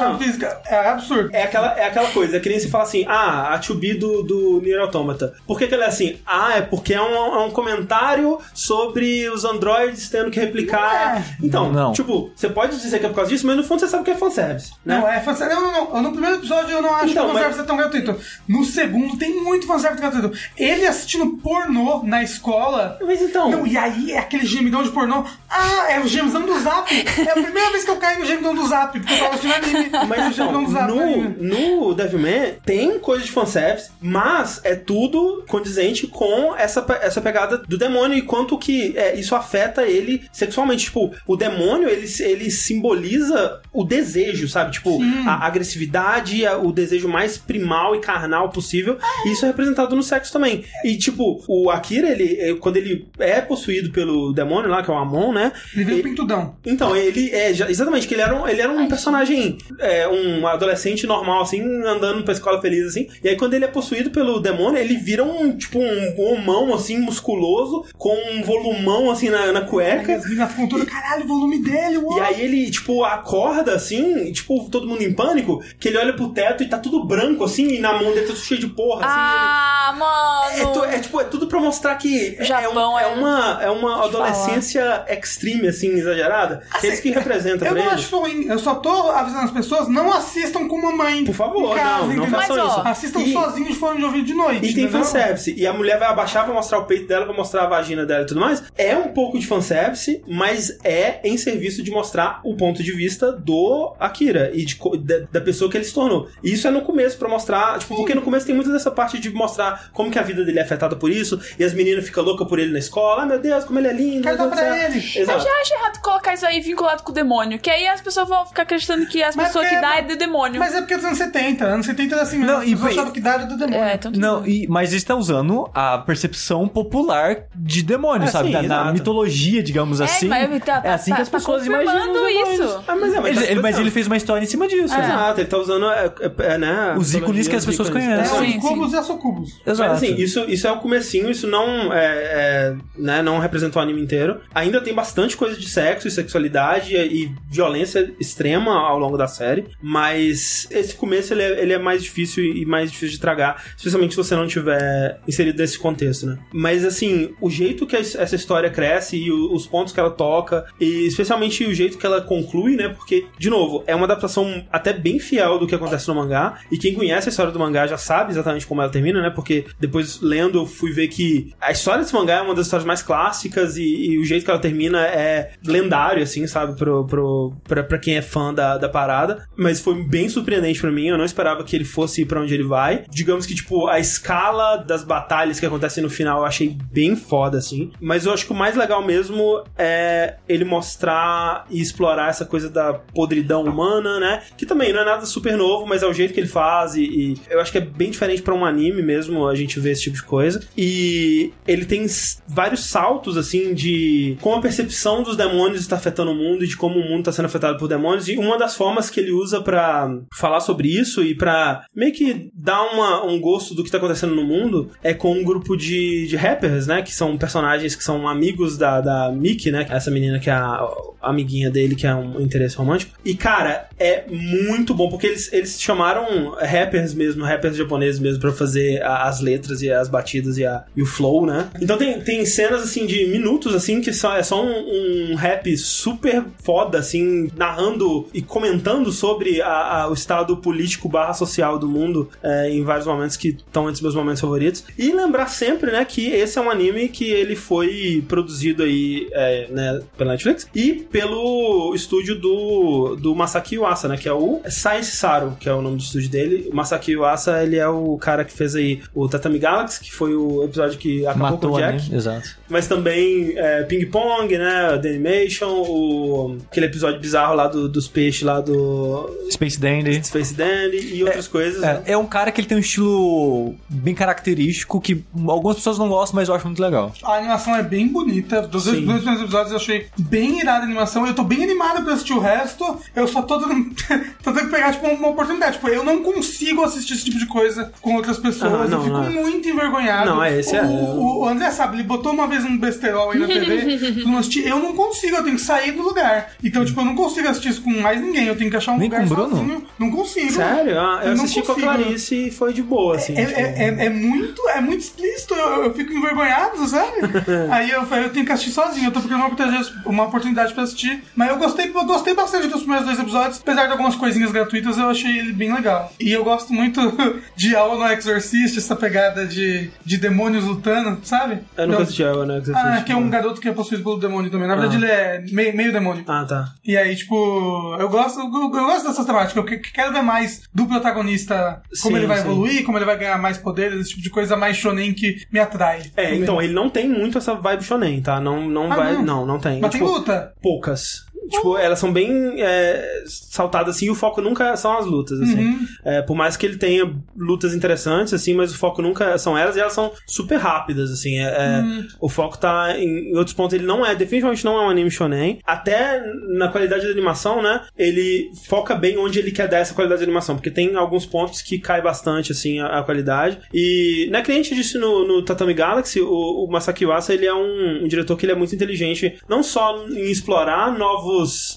A física é absurdo. É aquela, é aquela coisa, é que nem se fala assim, ah, a 2B do, do Nier Automata. Por que, que ela é assim? Ah, é porque é um, é um comentário sobre os androids tendo que replicar. Não é. Então, Não. tipo, você pode dizer que é por causa disso, mas no fundo você sabe que é fanservice, né? Não, é fanservice. Não, não, não. No primeiro episódio eu não acho Então, que o fanservice é tão gratuito. No segundo tem muito fanservice gratuito. Ele assistindo pornô na escola. Mas então. Não, e aí é aquele gemidão de pornô. Ah, é o gemidão do zap. É a primeira vez que eu caí no gemidão do zap, porque eu tava assistindo anime. Mas o gemidão do zap. é no, no Devilman tem coisa de fanservice, mas é tudo condizente com essa, essa pegada do demônio e quanto que é, isso afeta ele sexualmente. Tipo, o demônio, ele, ele simboliza o desejo, sabe? Tipo, a agressividade, a- o desejo mais primal e carnal possível. E isso é representado no sexo também. E, tipo, o Akira, ele, eh, quando ele é possuído pelo demônio lá, que é o Amon, né? Ele veio ele- pintudão. então, ele é exatamente que ele era um, ele era um personagem, é, um adolescente normal, assim, andando pra escola feliz, assim. E aí, quando ele é possuído pelo demônio, ele vira um, tipo, um homão, assim, musculoso, com um volumão, assim, na, na cueca. as meninas ficam todas, caralho, o volume dele, uau. E aí ele, tipo, acorda assim, e, tipo, todo mundo em pânico, que ele olha pro teto e tá tudo branco, assim, e na mão dele tá tudo cheio de porra, assim. Ah, ele- É, mano! tu- é, tipo, é tudo pra mostrar que é, Japão é, é- uma, é uma adolescência extreme, assim, exagerada. que é isso que representa Eu pra não ele. acho ruim, eu só tô avisando as pessoas, não assistam com mamãe. Por favor, casa, não, não façam Mas, ó, isso. Assistam E- sozinhos de fone de ouvido de noite. E tem fanservice. E a mulher vai abaixar pra mostrar o peito dela, pra mostrar a vagina dela e tudo mais. É um pouco de fanservice, mas é em serviço de mostrar o ponto de vista do Akira e de co- da, pessoa que ele se tornou. E isso é no começo pra mostrar, tipo, porque no começo tem muito dessa parte de mostrar como que a vida dele é afetada por isso, e as meninas ficam loucas por ele na escola. Ah, meu Deus, como ele é lindo. Quero dar pra ele. Eu Exato. já acho errado colocar isso aí vinculado com o demônio, que aí as pessoas vão ficar acreditando que as Mas pessoas que dá é do demônio. Mas é porque é dos anos 70. Anos 70 era assim mesmo. Não, As e achavam que idade era do demônio. É, então Não, e, mas eles estão usando a percepção popular de demônio, É, sabe? sim, Da- na exato. mitologia, digamos É, assim. mas tá- é assim tá- que as tá pessoas imaginam. isso. Ah, mas é, mas, Ele- tá ele- mas ele fez uma história em cima disso. É. Exato, ele tá usando é, é, é, né, Os ícones que as pessoas conhecem. É, os cubos e a sucubos. Exato. Mas assim, isso, isso é o comecinho, isso não é, é, né, não representa o anime inteiro. Ainda tem bastante coisa de sexo e sexualidade e violência extrema ao longo da série, mas esse começo ele é, ele é mais difícil e mais difícil de tragar, especialmente se você não tiver inserido nesse contexto, né? Mas assim, o jeito que es- essa história cresce e os pontos que ela toca, e especialmente o jeito que ela conclui, né? Porque, de novo, é uma adaptação até bem fiel do que acontece no mangá, e quem conhece a história do mangá já sabe exatamente como ela termina, né? Porque depois lendo eu fui ver que a história desse mangá é uma das histórias mais clássicas e, e o jeito que ela termina é lendário, assim, sabe? Pro, pro, pra, pra quem é fã da, da parada. Mas foi bem surpreendente pra mim, eu não esperava que ele fosse pra onde ele vai. Digamos que, tipo, a escala das batalhas que acontecem no final eu achei bem foda, assim. Mas eu acho que o mais legal mesmo é ele mostrar e explorar essa coisa da podridão humana, né? Que também não é nada super novo, mas é o jeito que ele faz e, e eu acho que é bem diferente pra um anime mesmo a gente ver esse tipo de coisa. E ele tem vários saltos, assim, de como a percepção dos demônios está afetando o mundo e de como o mundo está sendo afetado por demônios. E uma das formas que ele usa pra falar sobre isso e pra meio que dar uma, um gosto do que tá acontecendo no mundo é com um grupo de, de rappers, né? Que são personagens que são amigos da, da Miki, né? Essa menina que é a, a amiguinha dele, que é um interesse romântico. E, cara, é muito bom, porque eles, eles chamaram rappers mesmo, rappers japoneses mesmo, pra fazer a- as letras e as batidas e, a, e o flow, né? Então tem, tem cenas, assim, de minutos, assim, que só, é só um, um rap super foda, assim, narrando e comentando sobre a- a- o estado político barra social do mundo é, em vários momentos que estão entre os meus momentos favoritos. E lembrar sempre, né, que esse é um anime que ele foi produzido aí, é, né, pela Netflix e pelo estúdio do, do Masaki Yuasa, né, que é o Science Saru, que é o nome do estúdio dele. O Masaki Yuasa, ele é o cara que fez aí o Tatami Galaxy, que foi o episódio que acabou Matou com o Jack. né? Exato. Mas também é, Ping Pong, né? The Animation, o, aquele episódio bizarro lá do- dos peixes lá do Space Dandy. Space Dandy e outras coisas. né? É, é um cara que ele tem um estilo bem característico que algumas pessoas não gostam, mas eu acho muito legal. A animação é bem bonita. Dos dois Sim. dois primeiros episódios eu achei bem irada a animação. Eu tô bem animado pra assistir o resto. Eu só tô tentando, tô tendo que pegar, tipo, uma oportunidade. Tipo, eu não consigo assistir esse tipo de coisa com outras pessoas. Ah, não, eu fico não é. muito envergonhado. Não, é, esse é- o, o André sabe, ele botou uma vez um besterol aí na TV. não assisti. Eu não consigo, eu tenho que sair do lugar. Então, tipo, eu não consigo assistir isso com mais ninguém. Eu tenho que achar um Nem lugar com Bruno? sozinho. Não consigo. Sério? Ah, eu não assisti com a consigo. Clarice e foi de boa, assim. É, tipo- é, é, é muito, é muito explícito, eu, eu fico envergonhado, sabe? Aí eu, eu tenho que assistir sozinho, eu tô procurando uma oportunidade, uma oportunidade pra assistir. Mas eu gostei, eu gostei bastante dos primeiros dois episódios, apesar de algumas coisinhas gratuitas, eu achei ele bem legal. E eu gosto muito de Aula no Exorcist, essa pegada de, de demônios lutando, sabe? Eu nunca assisti ela, né? que você Ah, assiste. que é um garoto que é possuído pelo demônio também. Na verdade, ele é meio, meio demônio. Ah, tá. E aí, tipo, eu gosto, eu, eu gosto dessas temáticas. Eu que- quero ver mais do protagonista, como Sim, ele vai sim. evoluir, como ele vai ganhar mais poderes, esse tipo de coisa mais shonen que me atrai. É, Também. então, ele não tem muito essa vibe shonen, tá? Não, não Ah, vai. não? Não, não tem. Mas Tipo, tem luta. poucas. Tipo, elas são bem é, saltadas assim, e o foco nunca são as lutas, assim. Uhum. É, por mais que ele tenha lutas interessantes, assim, mas o foco nunca são elas e elas são super rápidas, assim. É, é, Uhum. O foco tá em, em outros pontos. Ele não é, definitivamente não é um anime shonen. Até na qualidade da animação, né? Ele foca bem onde ele quer dar essa qualidade de animação, porque tem alguns pontos que cai bastante, assim, a, a qualidade. E, né, que a gente disse no, no Tatami Galaxy, o, o Masaki Uasa, ele é um, um diretor que ele é muito inteligente, não só em explorar novos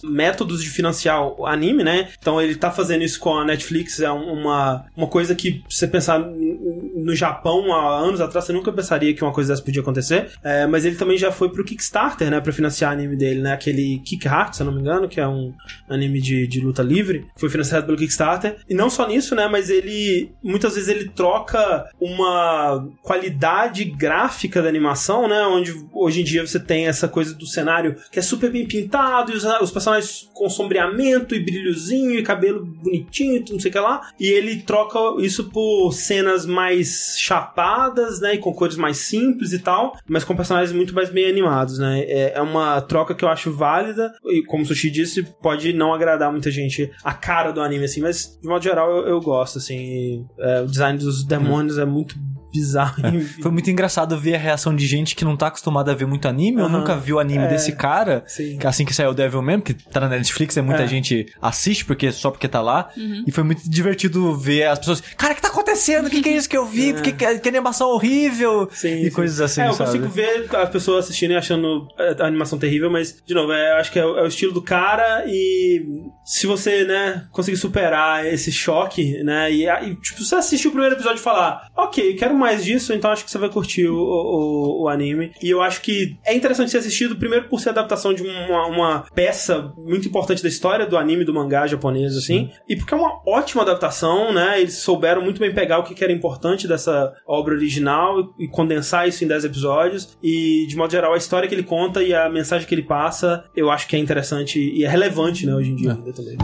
métodos de financiar o anime, né? Então ele tá fazendo isso com a Netflix, é um- uma, uma coisa que você pensar no Japão há anos atrás, você nunca pensaria que uma coisa dessa podia acontecer. É, mas ele também já foi pro Kickstarter, né? Pra financiar o anime dele, né? Aquele Kick Heart, se eu não me engano, que é um anime de, de luta livre. Foi financiado pelo Kickstarter. E não só nisso, né? Mas ele, muitas vezes ele troca uma qualidade gráfica da animação, né? Onde hoje em dia você tem essa coisa do cenário que é super bem pintado, e os, os personagens com sombreamento e brilhozinho e cabelo bonitinho, não sei o que lá. E ele troca isso por cenas mais chapadas, né? E com cores mais simples e tal, mas com personagens muito mais bem animados, né? É, é uma troca que eu acho válida. E como o Sushi disse, pode não agradar muita gente a cara do anime, assim, mas de modo geral eu, eu gosto, assim. é, o design dos demônios é muito bizarro. Foi muito engraçado ver a reação de gente que não tá acostumada a ver muito anime, ou Aham. nunca viu anime É. desse cara. Sim. que Assim que saiu o Devil Man, que tá na Netflix, é muita É. gente assiste porque só porque tá lá. E foi muito divertido ver as pessoas. Cara, o que tá acontecendo? O que, que é isso que eu vi? Que, que, que animação horrível! Sim, e sim. coisas assim, É, eu sabe? consigo ver as pessoas assistindo e achando é, a animação terrível, mas, de novo, é, acho que é, o- é o estilo do cara e se você, né, conseguir superar esse choque, né, e, e, tipo, você assistir o primeiro episódio e falar, ok, quero mais disso, então acho que você vai curtir o, o, o anime. E eu acho que é interessante ser assistido, primeiro por ser adaptação de uma, uma peça muito importante da história do anime, do mangá japonês, assim, e porque é uma ótima adaptação, né, eles souberam muito bem pegar o que era importante dessa obra original e, condensar isso em 10 episódios, e de modo geral a história que ele conta e a mensagem que ele passa, eu acho que é interessante e é relevante, né, hoje em dia ainda também.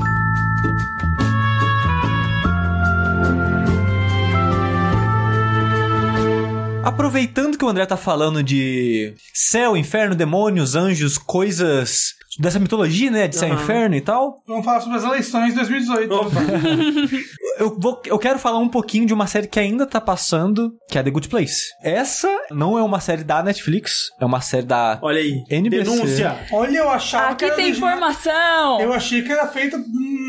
Aproveitando que o André tá falando de céu, inferno, demônios, anjos, coisas dessa mitologia, né? De céu e Aham. inferno e tal. Vamos falar sobre as eleições de 2018. Eu, vou, eu quero falar um pouquinho de uma série que ainda tá passando, que é The Good Place. Essa não é uma série da Netflix, é uma série da. Olha aí. NBC. Denúncia. Olha, eu achava Aqui que era tem informação! Eu achei que era feita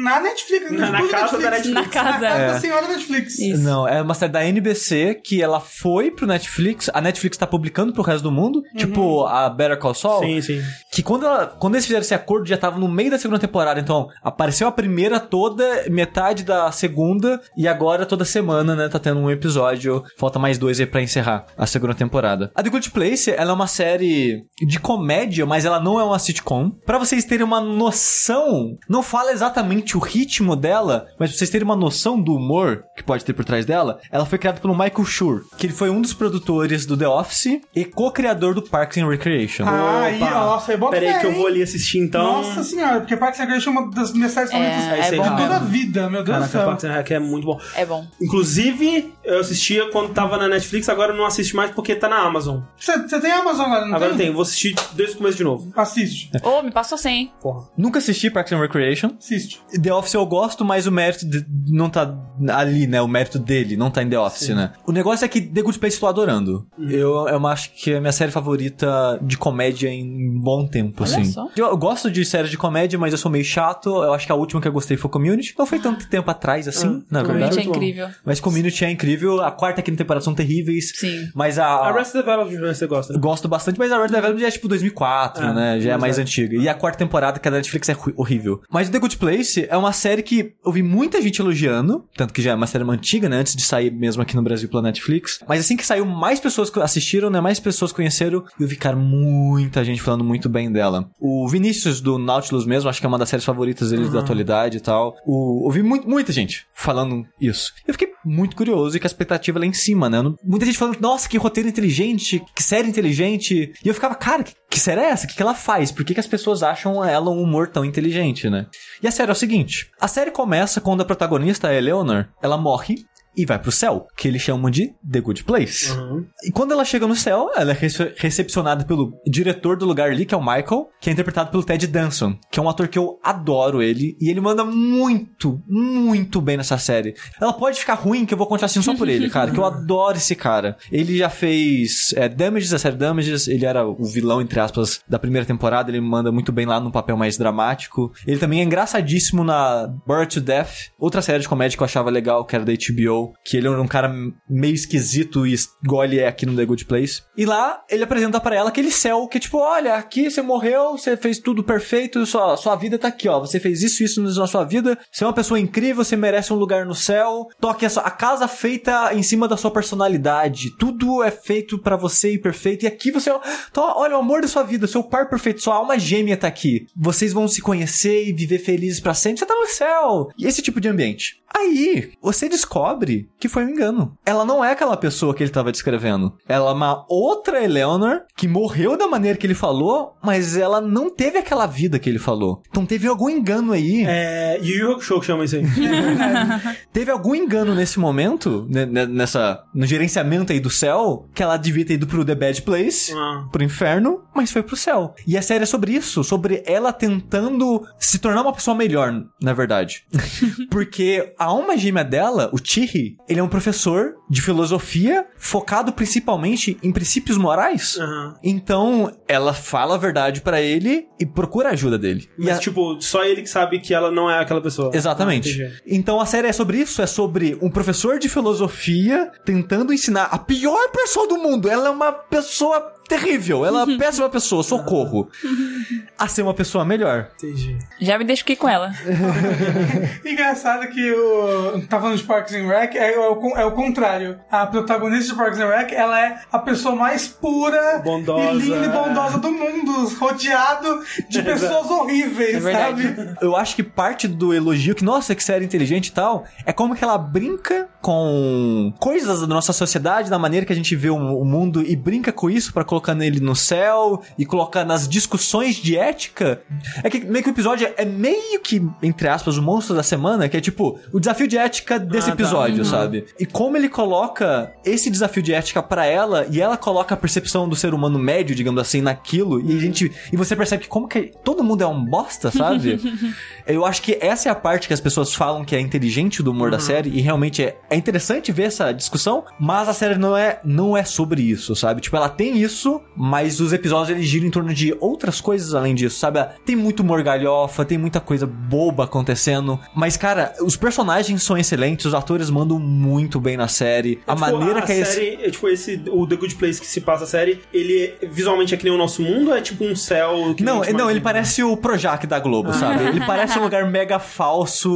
na Netflix. Na- na casa da Netflix. Na casa. Na casa É. da senhora Netflix. Isso. Não, é uma série da NBC que ela foi pro Netflix. A Netflix tá publicando pro resto do mundo. Tipo a Better Call Saul. Sim, sim. Que quando, ela, quando eles fizeram esse acordo, já tava no meio da segunda temporada. Então, apareceu a primeira toda, metade da segunda, e agora toda semana, né, tá tendo um episódio. Falta mais dois aí pra encerrar a segunda temporada. A The Good Place, ela é uma série de comédia, mas ela não é uma sitcom. Pra vocês terem uma noção, não fala exatamente o ritmo dela, mas pra vocês terem uma noção do humor que pode ter por trás dela, ela foi criada pelo Michael Schur, que ele foi um dos produtores do The Office e co-criador do Parks and Recreation. Ah, aí, nossa, aí bota Peraí que eu vou ali assistir então. Nossa senhora, porque Parks and Recreation é uma das minhas séries favoritas é é de bom toda a vida, meu Deus do céu. Parks and Rec é muito bom. É bom. Inclusive, eu assistia quando tava na Netflix, agora eu não assisto mais porque tá na Amazon. Você tem Amazon agora, não agora tem? tem, vou assistir desde o começo de novo. Assiste, Ô, me passou sem. Porra. Nunca assisti Parks and Recreation. assiste. The Office eu gosto, mas o mérito de- não tá ali, né? O mérito dele não tá em The Office, né? O negócio é que The Good Place eu tô adorando. Eu, eu acho que é a minha série favorita de comédia em bom tempo, Olha assim. só. Eu, gosto de séries de comédia, mas eu sou meio chato. Eu acho que a última que eu gostei foi Community. Não foi tanto tempo atrás, assim, na Ah, verdade. Gente, é incrível. Mas Community é incrível. A quarta e a quinta temporada são terríveis. Sim. Mas a... A Arrested Development você gosta, Eu né? gosto bastante, mas a Red Development já é tipo 2004, Ah, né? Já é mais é. antiga. E a quarta temporada, que é da Netflix, é horrível. Mas The Good Place é uma série que eu vi muita gente elogiando, tanto que já é uma série antiga, né? Antes de sair mesmo aqui no Brasil pela Netflix. Mas assim que saiu, mais pessoas assistiram, né? Mais pessoas conheceram. E eu vi, cara, muita gente falando muito bem dela. O Vinícius do Nautilus mesmo, acho que é uma das séries favoritas deles da atualidade e tal. O, eu vi muito, muita gente falando isso. Eu fiquei muito curioso e com a expectativa lá em cima, né? Muita gente falando, nossa, que roteiro inteligente, que série inteligente. E eu ficava, cara, que, que série é essa? O que, que ela faz? Por que, que as pessoas acham ela um humor tão inteligente, né? E a série é o seguinte: a série começa quando a protagonista, a Eleanor, ela morre. E vai pro céu, que eles chamam de The Good Place. Uhum. E quando ela chega no céu, ela é rece- recepcionada pelo diretor do lugar ali, que é o Michael, que é interpretado pelo Ted Danson, que é um ator que eu adoro ele, e ele manda muito, muito bem nessa série. Ela pode ficar ruim, que eu vou continuar assistindo só por ele, cara, que eu adoro esse cara. Ele já fez é, Damages, a série Damages, ele era o vilão, entre aspas, da primeira temporada, ele manda muito bem lá num papel mais dramático. Ele também é engraçadíssimo na Bored to Death, outra série de comédia que eu achava legal, que era da HBO, que ele era um cara meio esquisito e igual ele é aqui no The Good Place. E lá, ele apresenta pra ela aquele céu que, tipo, olha, aqui você morreu, você fez tudo perfeito, sua, sua vida tá aqui, ó. Você fez isso, isso na sua vida, você é uma pessoa incrível, você merece um lugar no céu. Toque a casa feita em cima da sua personalidade. Tudo é feito pra você e perfeito. E aqui você, então, olha, o amor da sua vida, seu par perfeito, sua alma gêmea tá aqui. Vocês vão se conhecer e viver felizes pra sempre. Você tá no céu. E esse tipo de ambiente. Aí, você descobre que foi um engano. Ela não é aquela pessoa que ele estava descrevendo. Ela é uma outra Eleanor que morreu da maneira que ele falou, mas ela não teve aquela vida que ele falou. Então teve algum engano aí. É. Yu Yu Hakusho que chama isso aí. Teve algum engano nesse momento, né, né, nessa no gerenciamento aí do céu, que ela devia ter ido pro The Bad Place. Ah. Pro inferno, mas foi pro céu. E a série é sobre isso, sobre ela tentando se tornar uma pessoa melhor, na verdade. Porque a alma gêmea dela, o Chihiro, Ele é um professor de filosofia focado principalmente em princípios morais. Aham. Então, ela fala a verdade pra ele e procura a ajuda dele. Mas, a- tipo, só ele que sabe que ela não é aquela pessoa. Exatamente. Ah, então a série é sobre isso, é sobre um professor de filosofia tentando ensinar a pior pessoa do mundo. Ela é uma pessoa terrível, ela é uma péssima pessoa, socorro. A ser uma pessoa melhor. Entendi. Já me identifiquei com ela. Engraçado que o. Tá falando de Parks and Rec, é, o- con- é o contrário. A protagonista de Parks and Rec, ela é a pessoa mais pura Bondosa, e linda e é. bondosa do mundo, rodeado de pessoas horríveis, É sabe? Eu acho que parte do elogio, que nossa, que série inteligente e tal, é como que ela brinca com coisas da nossa sociedade, da maneira que a gente vê o, mundo e brinca com isso pra colocar nele no céu e colocar nas discussões de ética. É que meio que o episódio é meio que, entre aspas, o monstro da semana, que é tipo o desafio de ética desse Ah, tá. episódio, Uhum. sabe? E como ele coloca esse desafio de ética pra ela e ela coloca a percepção do ser humano médio, digamos assim, naquilo e a gente e você percebe que como que todo mundo é um bosta, sabe? Eu acho que essa é a parte que as pessoas falam que é inteligente do humor da série e realmente é, é interessante ver essa discussão, mas a série não é não é sobre isso, sabe? Tipo, ela tem isso, mas os episódios eles giram em torno de outras coisas além disso, sabe? Tem muito humor galhofa, tem muita coisa boba acontecendo, mas cara, os personagens são excelentes, os atores mandam muito bem na série. a É, tipo, maneira a que é esse série, é, tipo, esse, o The Good Place que se passa a série, ele visualmente é que nem o nosso mundo, é tipo um céu que Não, a não, ele parece o Projac da Globo, sabe? Ele parece um lugar mega falso,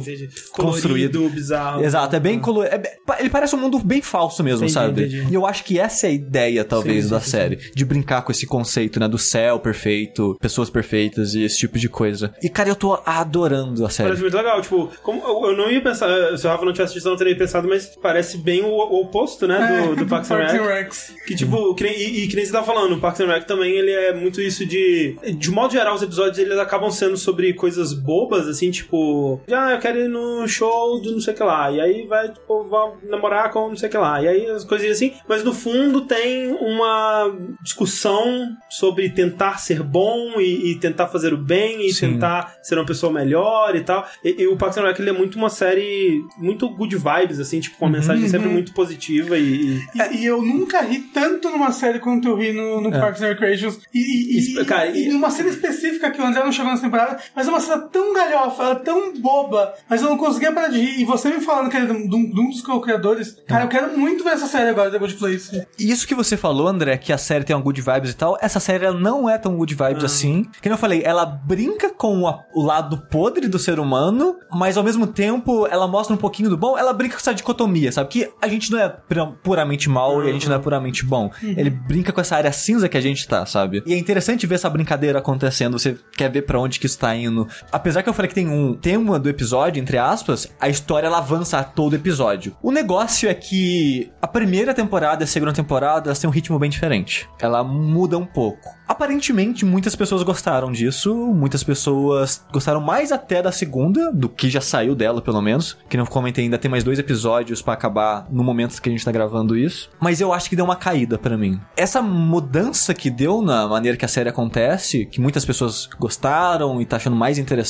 Entendi, entendi. construído. Colorido, bizarro. Exato, é bem colorido. ele parece um mundo bem falso mesmo, Entendi, sabe? E eu acho que essa é a ideia, talvez, Sim, da sim, sim, série. De brincar com esse conceito, né? Do céu perfeito, pessoas perfeitas e esse tipo de coisa. E, cara, eu tô adorando a série. Parece muito legal, tipo, como eu eu não ia pensar, se o Rafa não tivesse assistido, eu não teria pensado, mas parece bem o, o oposto, né, do, do Parks and Rec. Que tipo, que nem- e, e que nem você tá falando, o Parks and Rec também, ele é muito isso de... De modo geral, os episódios, eles acabam sendo sobre coisas bobas, assim, tipo... Ah, eu quero ir no show do não sei o que lá, e aí vai, tipo, vai namorar com não sei o que lá, e aí as coisinhas assim. Mas no fundo tem uma discussão sobre tentar ser bom e, e tentar fazer o bem e Sim. tentar ser uma pessoa melhor e tal. E, e o Parks and Rec, ele é muito uma série muito good vibes, assim, tipo, com uma mensagem sempre muito positiva e... e- E, e eu nunca ri tanto numa série quanto eu ri no, no Parks and Recreations. E, e, e, Isso, cara, e, e- numa cena específica que o André não chegou nessa temporada, mas é uma cena tão galhofa, ela é tão boba, mas eu não conseguia parar de rir. E você me falando que é de um, de um dos co-criadores, cara, eu quero muito ver essa série agora, The Good Place. E Isso que você falou, André, que a série tem um good vibes e tal, essa série ela não é tão good vibes assim. Que eu falei, ela brinca com a- o lado podre do ser humano, mas ao mesmo tempo ela mostra um pouquinho do bom, ela brinca com essa dicotomia, sabe? Que a gente não é pura- puramente mal e a gente não é puramente bom. Ele brinca com essa área cinza que a gente tá, sabe? E é interessante ver essa brincadeira acontecendo, você quer ver pra onde que isso tá indo. Apesar que eu falei que tem um tema do episódio, entre aspas, a história ela avança a todo episódio. O negócio é que a primeira temporada e a segunda temporada elas têm um ritmo bem diferente. Ela muda um pouco. Aparentemente, muitas pessoas gostaram disso, muitas pessoas gostaram mais até da segunda, do que já saiu dela, pelo menos. Que não comentei, ainda tem mais dois episódios pra acabar no momento que a gente tá gravando isso. Mas eu acho que deu uma caída pra mim. Essa mudança que deu na maneira que a série acontece, que muitas pessoas gostaram e tá achando mais interessante,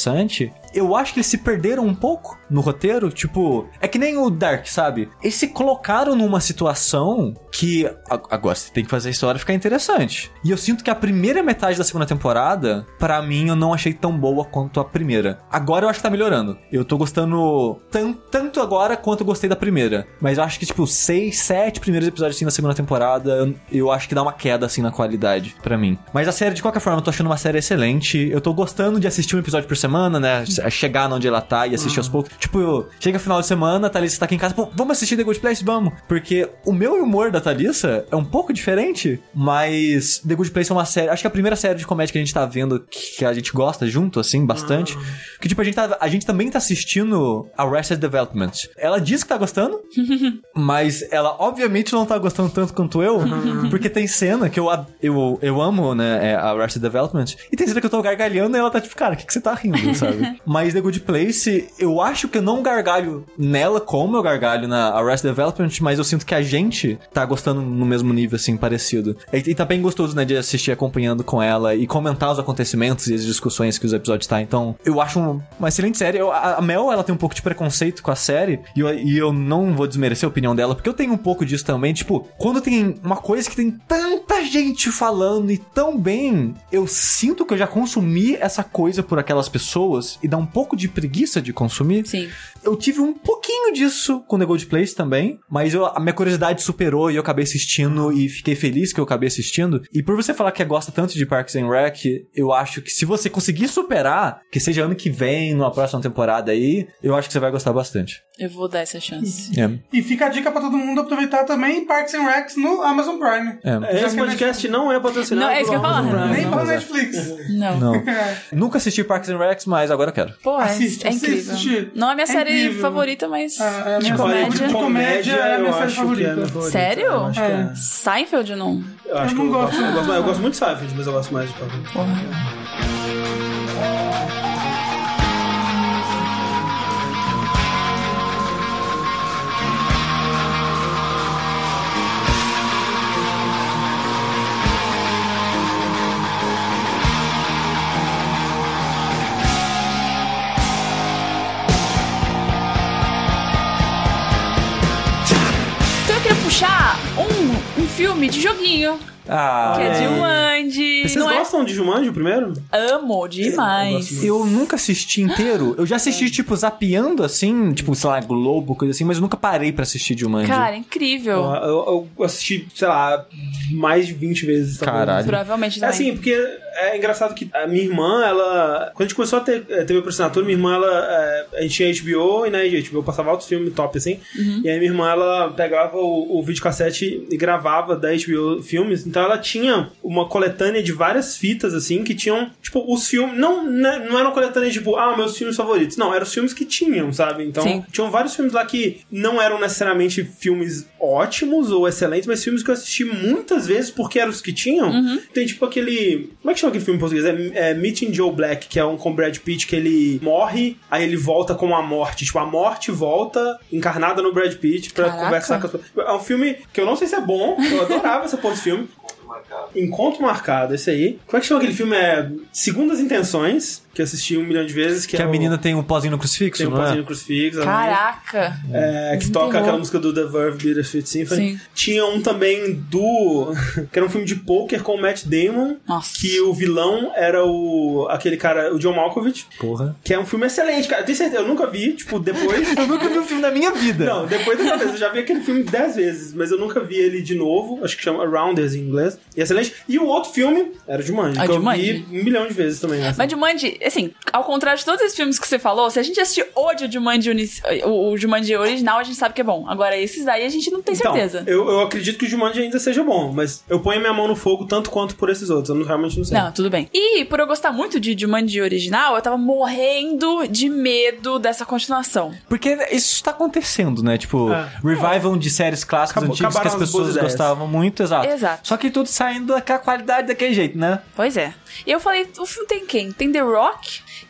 eu acho que eles se perderam um pouco no roteiro. Tipo, é que nem o Dark, sabe? Eles se colocaram numa situação que agora você tem que fazer a história ficar interessante. E eu sinto que a primeira metade da segunda temporada, pra mim, eu não achei tão boa quanto a primeira. Agora eu acho que tá melhorando. Eu tô gostando tan- tanto agora quanto eu gostei da primeira. Mas eu acho que, tipo, seis, sete primeiros episódios assim na segunda temporada, eu, eu acho que dá uma queda assim na qualidade pra mim. Mas a série, de qualquer forma, eu tô achando uma série excelente. Eu tô gostando de assistir um episódio por semana, né? Chegar onde ela tá e assistir aos poucos. Tipo, chega final de semana, a Thalissa tá aqui em casa, pô, vamos assistir The Good Place? Vamos. Porque o meu humor da Thalissa é um pouco diferente, mas The Good Place é uma série. Acho que é a primeira série de comédia que a gente tá vendo que a gente gosta junto, assim, bastante. Que, tipo, a gente, tá, a gente também tá assistindo Arrested Development. Ela diz que tá gostando, mas ela obviamente não tá gostando tanto quanto eu, porque tem cena que eu, eu, eu amo, né, é, a Arrested Development, e tem cena que eu tô gargalhando e ela tá tipo, cara, o que, que você tá rindo? Sabe? Mas The Good Place, eu acho que eu não gargalho nela como eu gargalho na Arrested Development, mas eu sinto que a gente tá gostando no mesmo nível, assim, parecido. E, e tá bem gostoso, né, de assistir acompanhando com ela e comentar os acontecimentos e as discussões que os episódios tá. Então, eu acho um- uma excelente série. Eu- a, a Mel, ela tem um pouco de preconceito com a série e eu, e eu não vou desmerecer a opinião dela, porque eu tenho um pouco disso também. Tipo, quando tem uma coisa que tem tanta gente falando e tão bem, eu sinto que eu já consumi essa coisa por aquelas pessoas e dá um pouco de preguiça de consumir. Sim. Eu tive um pouquinho disso com The Gold Place também, mas eu- a minha curiosidade superou e eu acabei assistindo e fiquei feliz que eu acabei assistindo. E por você falar que gosta tanto de Parks and Rec, eu acho que se você conseguir superar, que seja ano que vem, numa próxima temporada aí, eu acho que você vai gostar bastante. Eu vou dar essa chance. É, E fica a dica pra todo mundo aproveitar também Parks and Recs no Amazon Prime. é. Esse a podcast não é patrocinado Não, é isso que eu falar? Prime. Nem é. Netflix. Não. Não. É. Nunca assisti Parks and Rec, mas agora eu quero. Pô, é, Assiste, é assiste, incrível. assiste. Não é minha É série favorita, mas é a de comédia. De comédia é a minha eu série acho que é favorita. minha favorita. Sério? Eu acho que é. Seinfeld não. Eu acho Eu que não eu gosto. gosto, eu gosto, muito de Seinfeld, mas eu gosto mais de Parks filme de joguinho. Ah, Que é aí. Jumanji. Vocês Não é? gostam de Jumanji, o primeiro? Amo demais. muito. Eu nunca assisti inteiro. Eu já assisti, tipo, zapeando assim, tipo, sei lá, Globo, coisa assim, mas eu nunca parei pra assistir Jumanji. Cara, incrível. Eu, eu- eu assisti, sei lá, mais de 20 vezes. talvez. Caralho. Provavelmente É também. assim, porque é engraçado que a minha irmã, ela. Quando a gente começou a ter TV por assinatura, minha irmã, ela. A gente tinha HBO e na HBO passava altos filmes top, assim. Uhum. E aí minha irmã, ela pegava o, o videocassete e gravava da HBO filmes. Então ela tinha uma coletânea de várias fitas, assim, que tinham, tipo, os filmes. Não, né, não era uma coletânea tipo, ah, meus filmes favoritos. Não, eram os filmes que tinham, sabe? Então, Sim. tinham vários filmes lá que não eram necessariamente filmes ótimos ou excelentes, mas filmes que eu assisti muitas vezes porque eram os que tinham. Uhum. Tem tipo aquele. Como é que chama aquele filme em português? É, é Meeting Joe Black, que é um com Brad Pitt que ele morre, aí ele volta com a morte. Tipo, a morte volta encarnada no Brad Pitt pra Caraca. conversar com as pessoas. É um filme que eu não sei se é bom, eu adorava essa porra desse filme. Encontro Marcado, esse aí. Como é que chama aquele filme? É Segundas Intenções, que eu assisti um milhão de vezes. Que, Que é a o- menina tem um pozinho no crucifixo, tem um não pauzinho é? no crucifixo. exatamente. Caraca. É, que toca aquela música do The Verve Bittersweet Symphony. Sim. Tinha um também do. que era um filme de poker com o Matt Damon. Nossa. Que o vilão era o. aquele cara, o John Malkovich. Porra. Que é um filme excelente, cara. Eu tenho certeza, eu nunca vi, tipo, depois. Eu nunca vi um filme da minha vida. Não, depois dessa vez, eu já vi aquele filme dez vezes, mas eu nunca vi ele de novo. Acho que chama Rounders em inglês. E é excelente. E o outro filme era Jumanji, Ah, que Jumanji. eu vi um milhão de vezes também. Né? Mas Jumanji, assim, ao contrário de todos esses filmes que você falou, se a gente assistir o de Jumanji, o, o Jumanji original, a gente sabe que é bom. Agora, esses daí a gente não tem certeza. Então, eu, eu acredito que o Jumanji ainda seja bom, mas eu ponho minha mão no fogo tanto quanto por esses outros. Eu não- realmente não sei. Não, tudo bem. E por eu gostar muito de Jumanji original, eu tava morrendo de medo dessa continuação. Porque isso tá acontecendo, né? Tipo, É. revival de séries clássicas Acabou- antigas que as pessoas gostavam muito, exato. Exato. Só que tudo saindo com a qualidade daquele jeito, né? Pois é. E eu falei, o filme tem quem? Tem The Rock?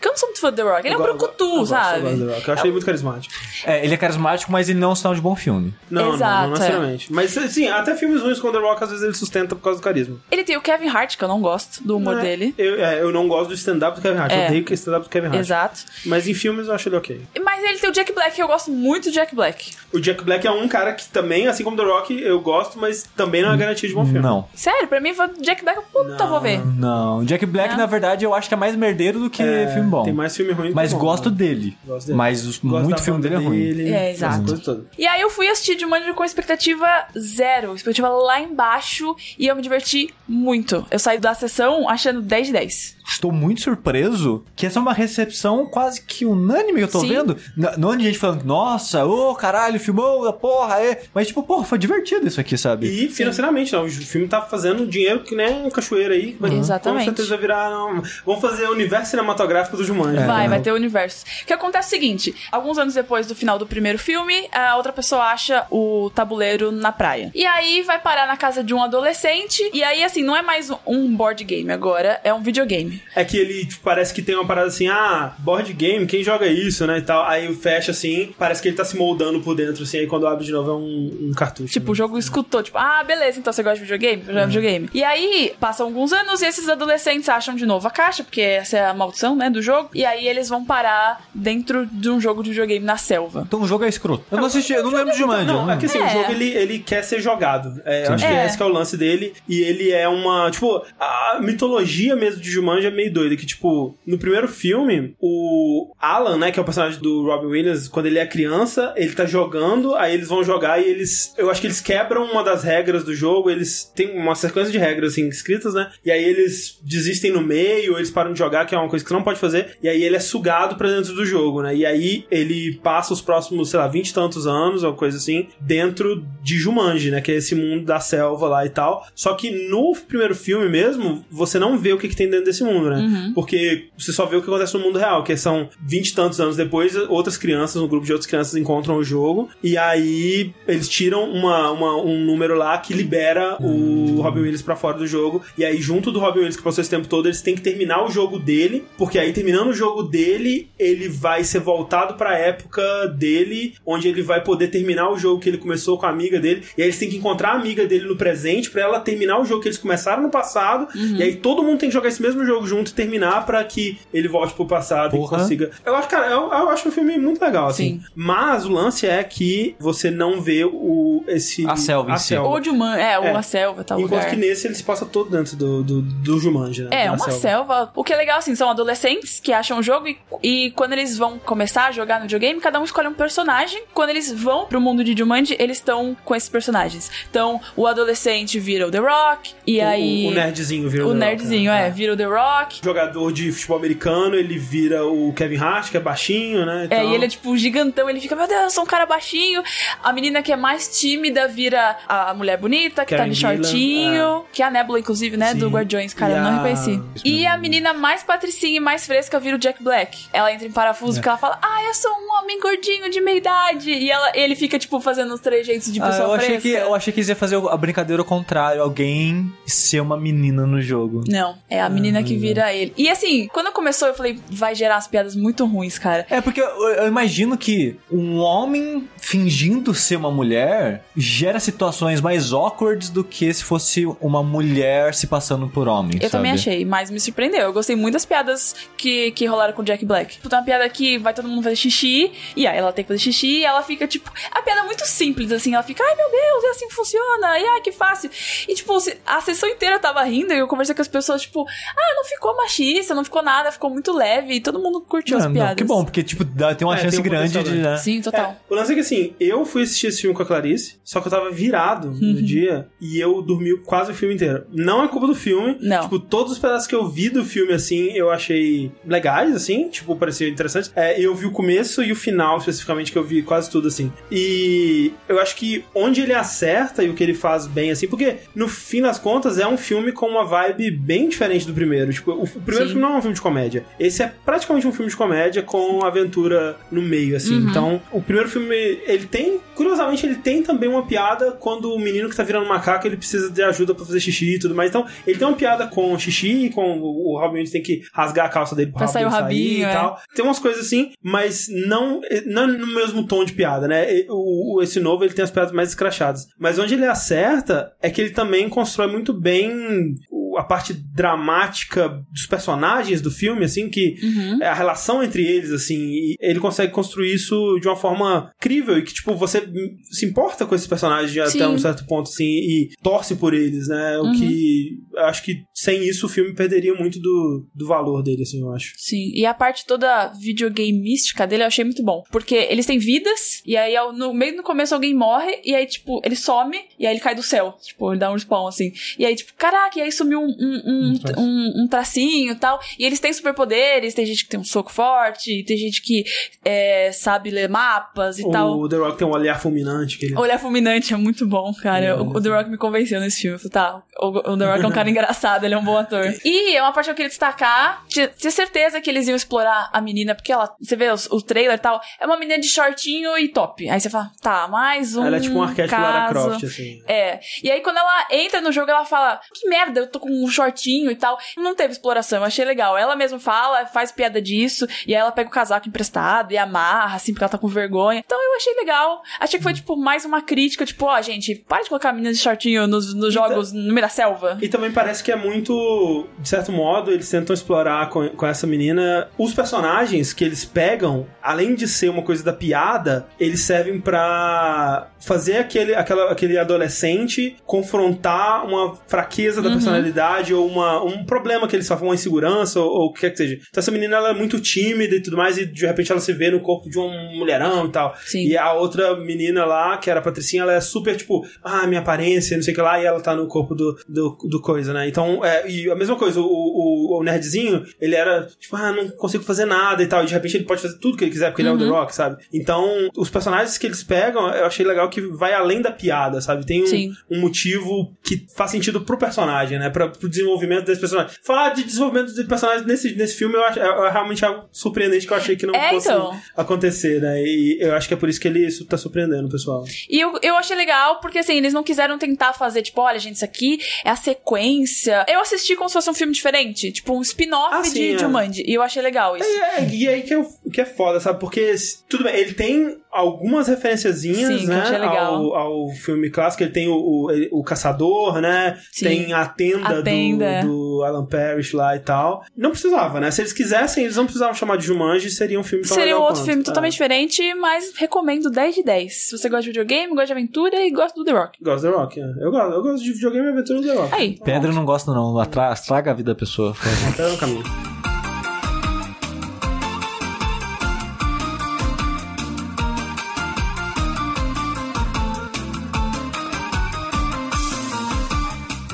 Que eu não sou muito fã do The Rock. Ele é um Eu go- eu brucutu, gosto, sabe? Eu, gosto do Rock. Eu achei ele muito carismático. É, ele é carismático, mas ele não é um sinal de bom filme. Não, não, Exato, não necessariamente. Mas, assim, até filmes ruins com The Rock, às vezes ele sustenta por causa do carisma. Ele tem o Kevin Hart, que eu não gosto do humor É, dele. Eu, é, eu não gosto do stand-up do Kevin Hart. É. Eu odeio o stand-up do Kevin Hart. Exato. Mas em filmes eu acho ele ok. Mas ele tem o Jack Black, que eu gosto muito do Jack Black. O Jack Black é um cara que também, assim como The Rock, eu gosto, mas também não é garantia de bom filme. Não. Sério, pra mim, Jack Black, puta, Não. vou ver. Não. Jack Black, Não? na verdade, eu acho que é mais merdeiro do que É, filme bom. Tem mais filme ruim do que Mas bom, gosto né? dele. Gosto dele. Mas os- Gosto muito filme dele é ruim. dele, É, exato. E aí eu fui assistir Jumanji com expectativa zero, expectativa lá embaixo, e eu me diverti muito. Eu saí da sessão achando 10 de 10. Estou muito surpreso que essa é uma recepção quase que unânime que eu tô Sim. vendo. Não de gente falando, nossa, ô caralho, filmou, porra, é. Mas tipo, porra, foi divertido isso aqui, sabe? E financeiramente, não. O filme tá fazendo dinheiro que nem cachoeira aí. Mas Exatamente. Com certeza vai virar. Não, vamos fazer o universo cinematográfico do Jumanji. Vai, É. vai ter o universo. O que acontece é o seguinte: alguns anos depois do final do primeiro filme, a outra pessoa acha o tabuleiro na praia. E aí vai parar na casa de um adolescente. E aí, assim, não é mais um board game agora, é um videogame. É que ele tipo, parece que tem uma parada assim, ah, board game, quem joga isso, né, e tal. Aí fecha assim, parece que ele tá se moldando por dentro, assim, aí quando abre de novo é um, um cartucho. Tipo, o jogo escutou, tipo, ah, beleza, então você gosta de videogame? Vou jogar videogame. E aí, passam alguns anos e esses adolescentes acham de novo a caixa, porque essa é a maldição, né, do jogo. E aí eles vão parar dentro de um jogo de videogame na selva. Então o jogo é escroto. Eu não assisti, eu não lembro de Jumanji. Não, é que assim, É. o jogo ele, ele quer ser jogado. É, eu acho que É. esse que é o lance dele. E ele é uma. Tipo, a mitologia mesmo de Jumanji é meio doida. Que, tipo, no primeiro filme, o Alan, né, que é o personagem do Robin Williams, quando ele é criança, ele tá jogando, aí eles vão jogar e eles. Eu acho que eles quebram uma das regras do jogo. Eles têm uma sequência de regras, assim, escritas, né? E aí eles desistem no meio, eles param de jogar, que é uma coisa que você não pode fazer. E aí ele é sugado pra dentro do jogo, né? E aí ele passa os próximos, sei lá, 20 e tantos anos, ou coisa assim, dentro de Jumanji, né? Que é esse mundo da selva lá e tal. Só que no primeiro filme mesmo, você não vê o que, que tem dentro desse mundo, né? Porque você só vê o que acontece no mundo real, que são 20 e tantos anos depois, outras crianças, um grupo de outras crianças encontram o jogo, e aí eles tiram uma, uma- um número lá que libera o Robin Williams pra fora do jogo, e aí junto do Robin Williams que passou esse tempo todo, eles têm que terminar o jogo dele, porque aí terminando o jogo dele, ele vai ser voltado pra época dele, onde ele vai poder terminar o jogo que ele começou com a amiga dele, e aí eles têm que encontrar a amiga dele no presente pra ela terminar o jogo que eles começaram no passado, e aí todo mundo tem que jogar esse mesmo jogo junto e terminar pra que ele volte pro passado Porra. e consiga. Eu acho, cara, eu, eu acho um filme muito legal, assim. Sim. Mas o lance é que você não vê o esse A selva em si. Ou de uma, é, ou É. uma selva, tal Enquanto lugar. que nesse ele se passa todo dentro do, do, do Jumanji, né? É, uma selva. O que é legal, assim, são adolescentes que acham o jogo e, e quando eles vão começar a jogar no videogame, cada um escolhe um personagem. Quando eles vão pro mundo de Jumanji, eles estão com esses personagens. Então, o adolescente vira o The Rock, e O- aí... O, nerdzinho vira O The Rock, nerdzinho, né? é, vira o The Rock. Jogador de futebol americano, ele vira o Kevin Hart, que é baixinho, né? É, Então- e ele é tipo gigantão, ele fica, meu Deus, eu sou um cara baixinho. A menina que é mais tímida vira a mulher bonita, que Karen tá de shortinho. Que é a Nebula, inclusive, né? Sim. Do Guardiões, cara, E eu não a- reconheci. E a menina mais patricinha e mais fresca vira o Jack Black. Ela entra em parafuso porque ela fala, ah, eu sou um homem gordinho de meia idade. E ela, ele fica, tipo, fazendo os trejeitos de Ah, pessoa eu, achei fresca. que, eu achei que eles iam fazer a brincadeira ao contrário, alguém ser uma menina no jogo. Não, é a menina Ah. que vira ele. E assim, quando começou, eu falei, vai gerar as piadas muito ruins, cara. É, porque eu, eu imagino que um homem fingindo ser uma mulher gera situações mais awkward do que se fosse uma mulher se passando por homem. Eu também sabe? achei, mas me surpreendeu. Eu gostei muito das piadas que, que rolaram com Jack Black. Tipo, tem uma piada que vai todo mundo fazer xixi, e aí ela tem que fazer xixi, e ela fica, tipo. A piada é muito simples, assim. Ela fica, ai meu Deus, é assim que funciona, e ai que fácil. E, tipo, a sessão inteira eu tava rindo, e eu conversei com as pessoas, tipo, ah, não ficou machista, não ficou nada, ficou muito leve, e todo mundo curtiu as Ah, não, piadas. que bom, porque tipo, dá- tem uma É, chance tem um grande de. Né? Sim, total. É, o lance é que assim, eu fui assistir esse filme com a Clarice, só que eu tava virado Uhum. no dia e eu dormi quase o filme inteiro. Não é culpa do filme. Não. Tipo, todos os pedaços que eu vi do filme, assim, eu achei legais, assim, tipo, parecia interessante. É, eu vi o começo e o final, especificamente, que eu vi quase tudo, assim. E eu acho que onde ele acerta e o que ele faz bem, assim, porque no fim das contas é um filme com uma vibe bem diferente do primeiro. Tipo, o, o primeiro Sim. filme não é um filme de comédia. Esse é praticamente um filme de comédia com aventura no meio, assim. Uhum. Então, o primeiro filme, ele tem, curiosamente, ele tem também uma piada quando o menino que tá virando macaco, ele precisa de ajuda pra fazer xixi e tudo mais. Então, ele tem uma piada com xixi, com o o Robin tem que rasgar a calça dele Pra sair o rabinho, e é. tal. Tem umas coisas assim, mas não, não no mesmo tom de piada, né? O, o- esse novo, ele tem as piadas mais escrachadas. Mas onde ele acerta é que ele também constrói muito bem o- a parte dramática dos personagens do filme, assim, que Uhum. é a relação entre eles, assim, e ele consegue construir isso de uma forma crível e que, tipo, você se importa com esses personagens Sim. até um certo ponto, assim, e torce por eles, né? O Uhum. que eu acho que sem isso o filme perderia muito do, do valor dele, assim, eu acho. Sim, e a parte toda videogame mística dele eu achei muito bom. Porque eles têm vidas, e aí no meio do começo alguém morre, e aí, tipo, ele some, e aí ele cai do céu. Tipo, ele dá um spawn, assim. E aí, tipo, caraca, e aí sumiu um, um, um, Um tracinho e tal. E eles têm superpoderes, tem gente que tem um soco forte, tem gente que é, sabe ler mapas e tal. O The Rock tem um olhar fulminante que ele... Olhar fulminante é muito bom, cara. É, o, o The Rock me convenceu nesse filme. Tá, o, o The Rock é um cara engraçado, ele é um bom ator. E é uma parte que eu queria destacar. Tinha, tinha certeza que eles iam explorar a menina, porque ela, você vê os- o, trailer e tal, é uma menina de shortinho e top. Aí você fala, tá, mais um. Ela é tipo um arquétipo Lara caso. Croft, assim. É. E aí, quando ela entra no jogo, ela fala: Que merda, eu tô com um shortinho e tal. Não teve exploração, eu achei legal. Ela mesma fala, faz piada disso, e aí ela pega o casaco emprestado e amarra, assim, porque ela tá com vergonha. Então eu achei legal. Achei que foi, tipo, mais uma crítica, tipo, ó, gente, para de colocar meninas de shortinho nos, nos jogos no meio da selva. E também parece que é muito, de certo modo, eles tentam explorar com, com essa menina os personagens que eles pegam, além de ser uma coisa da piada, eles servem pra fazer aquele, aquela, aquele adolescente confrontar uma fraqueza da personalidade ou uma, um problema que eles sofrem, uma insegurança ou, ou o que quer que seja. Então essa menina ela é muito tímida e tudo mais, e de repente ela se vê no corpo de um mulherão e tal. Sim. E a outra menina lá, que era a Patricinha, ela é super tipo, ah, minha aparência, não sei o que lá, e ela tá no corpo do, do, do coisa, né? Então, é, e a mesma coisa, o, o, o nerdzinho, ele era tipo, ah, não consigo fazer nada e tal, e de repente ele pode fazer tudo que ele quiser, porque ele é o The Rock, sabe? Então, os personagens que eles pegam, eu achei legal que vai além da piada, sabe? Tem um, um motivo que faz sentido pro personagem, né? Pra, pro desenvolvimento desse personagem. Falar de desenvolvimento de personagens nesse, nesse filme eu acho, é, é realmente algo surpreendente que eu achei que não É, fosse então. acontecer, né? E eu acho que é por isso que ele isso tá surpreendendo o pessoal. E eu, eu achei legal, porque assim, eles não quiseram tentar fazer, tipo, olha, gente, isso aqui é a sequência. Eu assisti como se fosse um filme diferente, tipo, um spin-off Ah, de sim, é. Jumanji. E eu achei legal isso. É, é, e aí que é, o- que é foda, sabe? Porque, tudo bem, ele tem algumas referenciazinhas, Sim, eu né? Ao, ao filme clássico. Ele tem o, o, o Caçador, né? Sim. Tem a tenda, A tenda. Do, Alan Parrish lá e tal. Não precisava, né? Se eles quisessem, eles não precisavam chamar de Jumanji, seria um filme tão Seria um outro quanto. filme É. totalmente diferente, mas recomendo 10 de 10. Se você gosta de videogame, gosta de aventura e gosta do The Rock. Gosto do The Rock, é. Eu gosto, eu gosto de videogame e aventura do The Rock. Aí. Pedra eu não gosto, não. Atra- Estraga a vida da pessoa. Até no caminho.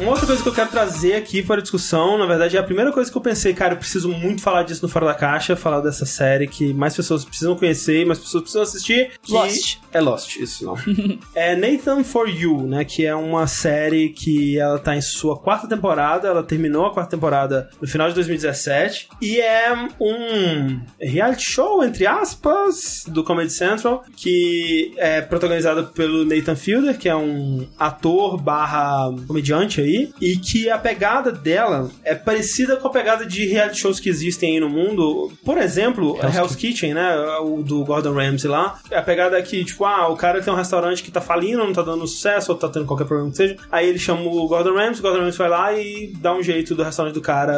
Uma outra coisa que eu quero trazer aqui para a discussão, na verdade, é a primeira coisa que eu pensei, cara, eu preciso muito falar disso no Fora da Caixa, falar dessa série que mais pessoas precisam conhecer, mais pessoas precisam assistir. Lost. É Lost, isso não. é Nathan For You, né, que é uma série que ela tá em sua quarta temporada, ela terminou a quarta temporada no final de 2017, e é um reality show, entre aspas, do Comedy Central, que é protagonizado pelo Nathan Fielder, que é um ator barra comediante aí, e que a pegada dela é parecida com a pegada de reality shows que existem aí no mundo. Por exemplo, Hell's Hell's Kitchen, né, o do Gordon Ramsay lá, a pegada é que, tipo, ah, o cara tem um restaurante que tá falindo, não tá dando sucesso, ou tá tendo qualquer problema que seja, aí ele chama o Gordon Ramsay, o Gordon Ramsay vai lá e dá um jeito do restaurante do cara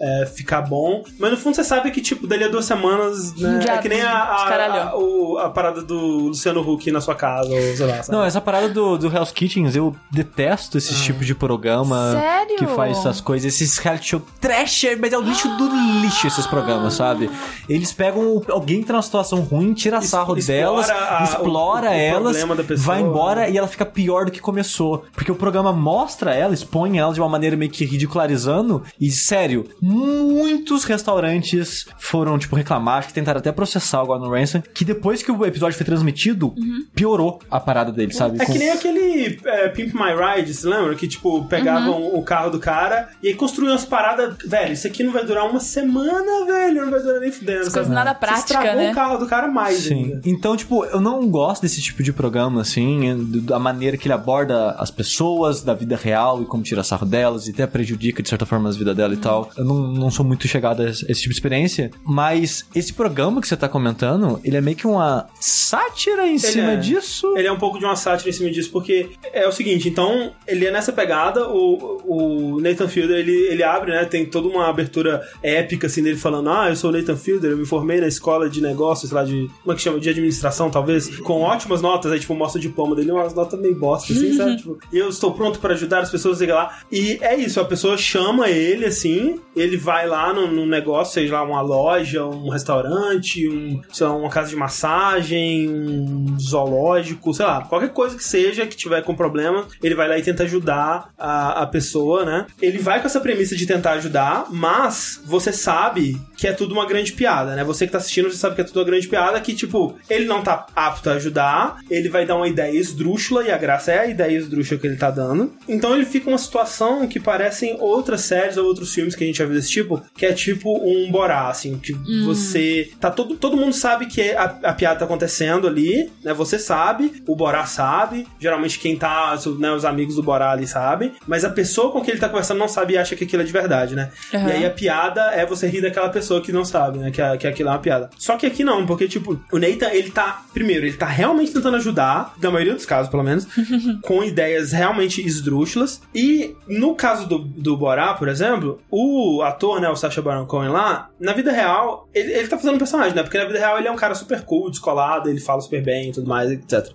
é, ficar bom. Mas no fundo você sabe que, tipo, dali a duas semanas, né, Já é que nem a, a, a, o- a parada do Luciano Huck na sua casa, ou sei lá, sabe? Não, essa parada do, do Hell's Kitchens, eu detesto esse tipo de programa. Sério? Que faz essas coisas, esses reality show trash, mas é o lixo do lixo esses programas, sabe? Eles pegam alguém que tá numa situação ruim, tira sarro Explora delas, a- explora o- o elas, problema da pessoa, vai embora né? e ela fica pior do que começou. Porque o programa mostra ela, expõe ela de uma maneira meio que ridicularizando. E, sério, muitos restaurantes foram, tipo, reclamar, acho que tentaram até processar o Gordon Ramsay, que depois que o episódio foi transmitido, piorou a parada dele, sabe? É Com- que nem aquele é, Pimp My Ride, você lembra? Que, tipo, pegavam Uhum. o carro do cara e aí construíam umas paradas. Velho, isso aqui não vai durar uma semana, velho. Não vai durar nem fudendo. As coisas nada Você prática, estragou né? o carro do cara mais Sim. ainda. Então, tipo, eu não gosto desse tipo de programa, assim, da maneira que ele aborda as pessoas da vida real e como tira sarro delas e até prejudica, de certa forma, as vidas dela e tal. Eu não, não sou muito chegado a esse esse tipo de experiência, mas esse programa que você tá comentando, ele é meio que uma sátira em cima é. disso. Ele é um pouco de uma sátira em cima disso, porque é o seguinte, então, ele é nessa pegada, o, o Nathan Fielder, ele, ele abre, né, tem toda uma abertura épica, assim, dele falando, ah, eu sou o Nathan Fielder, eu me formei na escola de negócios, lá de, como é que chama, de administração, talvez, com ótimas notas, aí, tipo, mostra o diploma dele, umas notas meio bosta, assim, sabe, tipo, eu estou pronto para ajudar as pessoas, sei lá, e é isso, a pessoa chama ele, assim, ele vai lá num, num negócio, seja lá uma loja, um restaurante, um, sei lá, uma casa de massagem, um zoológico, sei lá, qualquer coisa que seja que tiver com problema, ele vai lá e tenta ajudar a, a pessoa, né? Ele vai com essa premissa de tentar ajudar, mas você sabe que é tudo uma grande piada, né? Você que tá assistindo, você sabe que é tudo uma grande piada, que, tipo, ele não tá apto a ajudar, ele vai dar uma ideia esdrúxula, e a graça é a ideia esdrúxula que ele tá dando. Então ele fica uma situação que parecem outras séries ou outros filmes que a gente já viu desse tipo, que é tipo um Borá, assim, que você. Tá todo, todo mundo sabe que a, a piada tá acontecendo ali, né? Você sabe, o Borá sabe, geralmente quem tá, né, os amigos do Borá ali sabem, mas a pessoa com quem ele tá conversando não sabe e acha que aquilo é de verdade, né? Aham. E aí a piada é você rir daquela pessoa que não sabe, né? Que, a- que aquilo é uma piada. Só que aqui não, porque, tipo, o Nathan, ele tá, primeiro, ele tá realmente tentando ajudar, na maioria dos casos, pelo menos, com ideias realmente esdrúxulas. E no caso do, do Borá, por exemplo, o ator, né, o Sacha Baron Cohen lá, na vida real, ele, ele tá fazendo um personagem, né? Porque na vida real ele é um cara super cool, descolado, ele fala super bem e tudo mais, etc.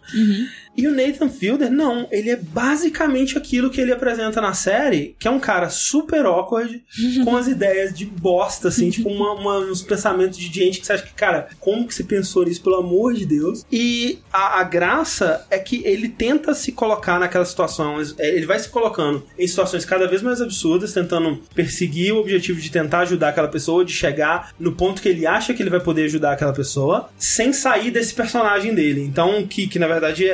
E o Nathan Fielder, não, ele é basicamente aquilo que ele apresenta na série, que é um cara super awkward, com as ideias de bosta, assim, tipo uma, uma- uns pensamentos de gente que você acha que, cara, como que você pensou nisso, pelo amor de Deus? E a, a graça é que ele tenta se colocar naquelas situações, é, ele vai se colocando em situações cada vez mais absurdas, tentando perseguir o objetivo de tentar ajudar aquela pessoa, de chegar no ponto que ele acha que ele vai poder ajudar aquela pessoa, sem sair desse personagem dele. Então, que, que na verdade é,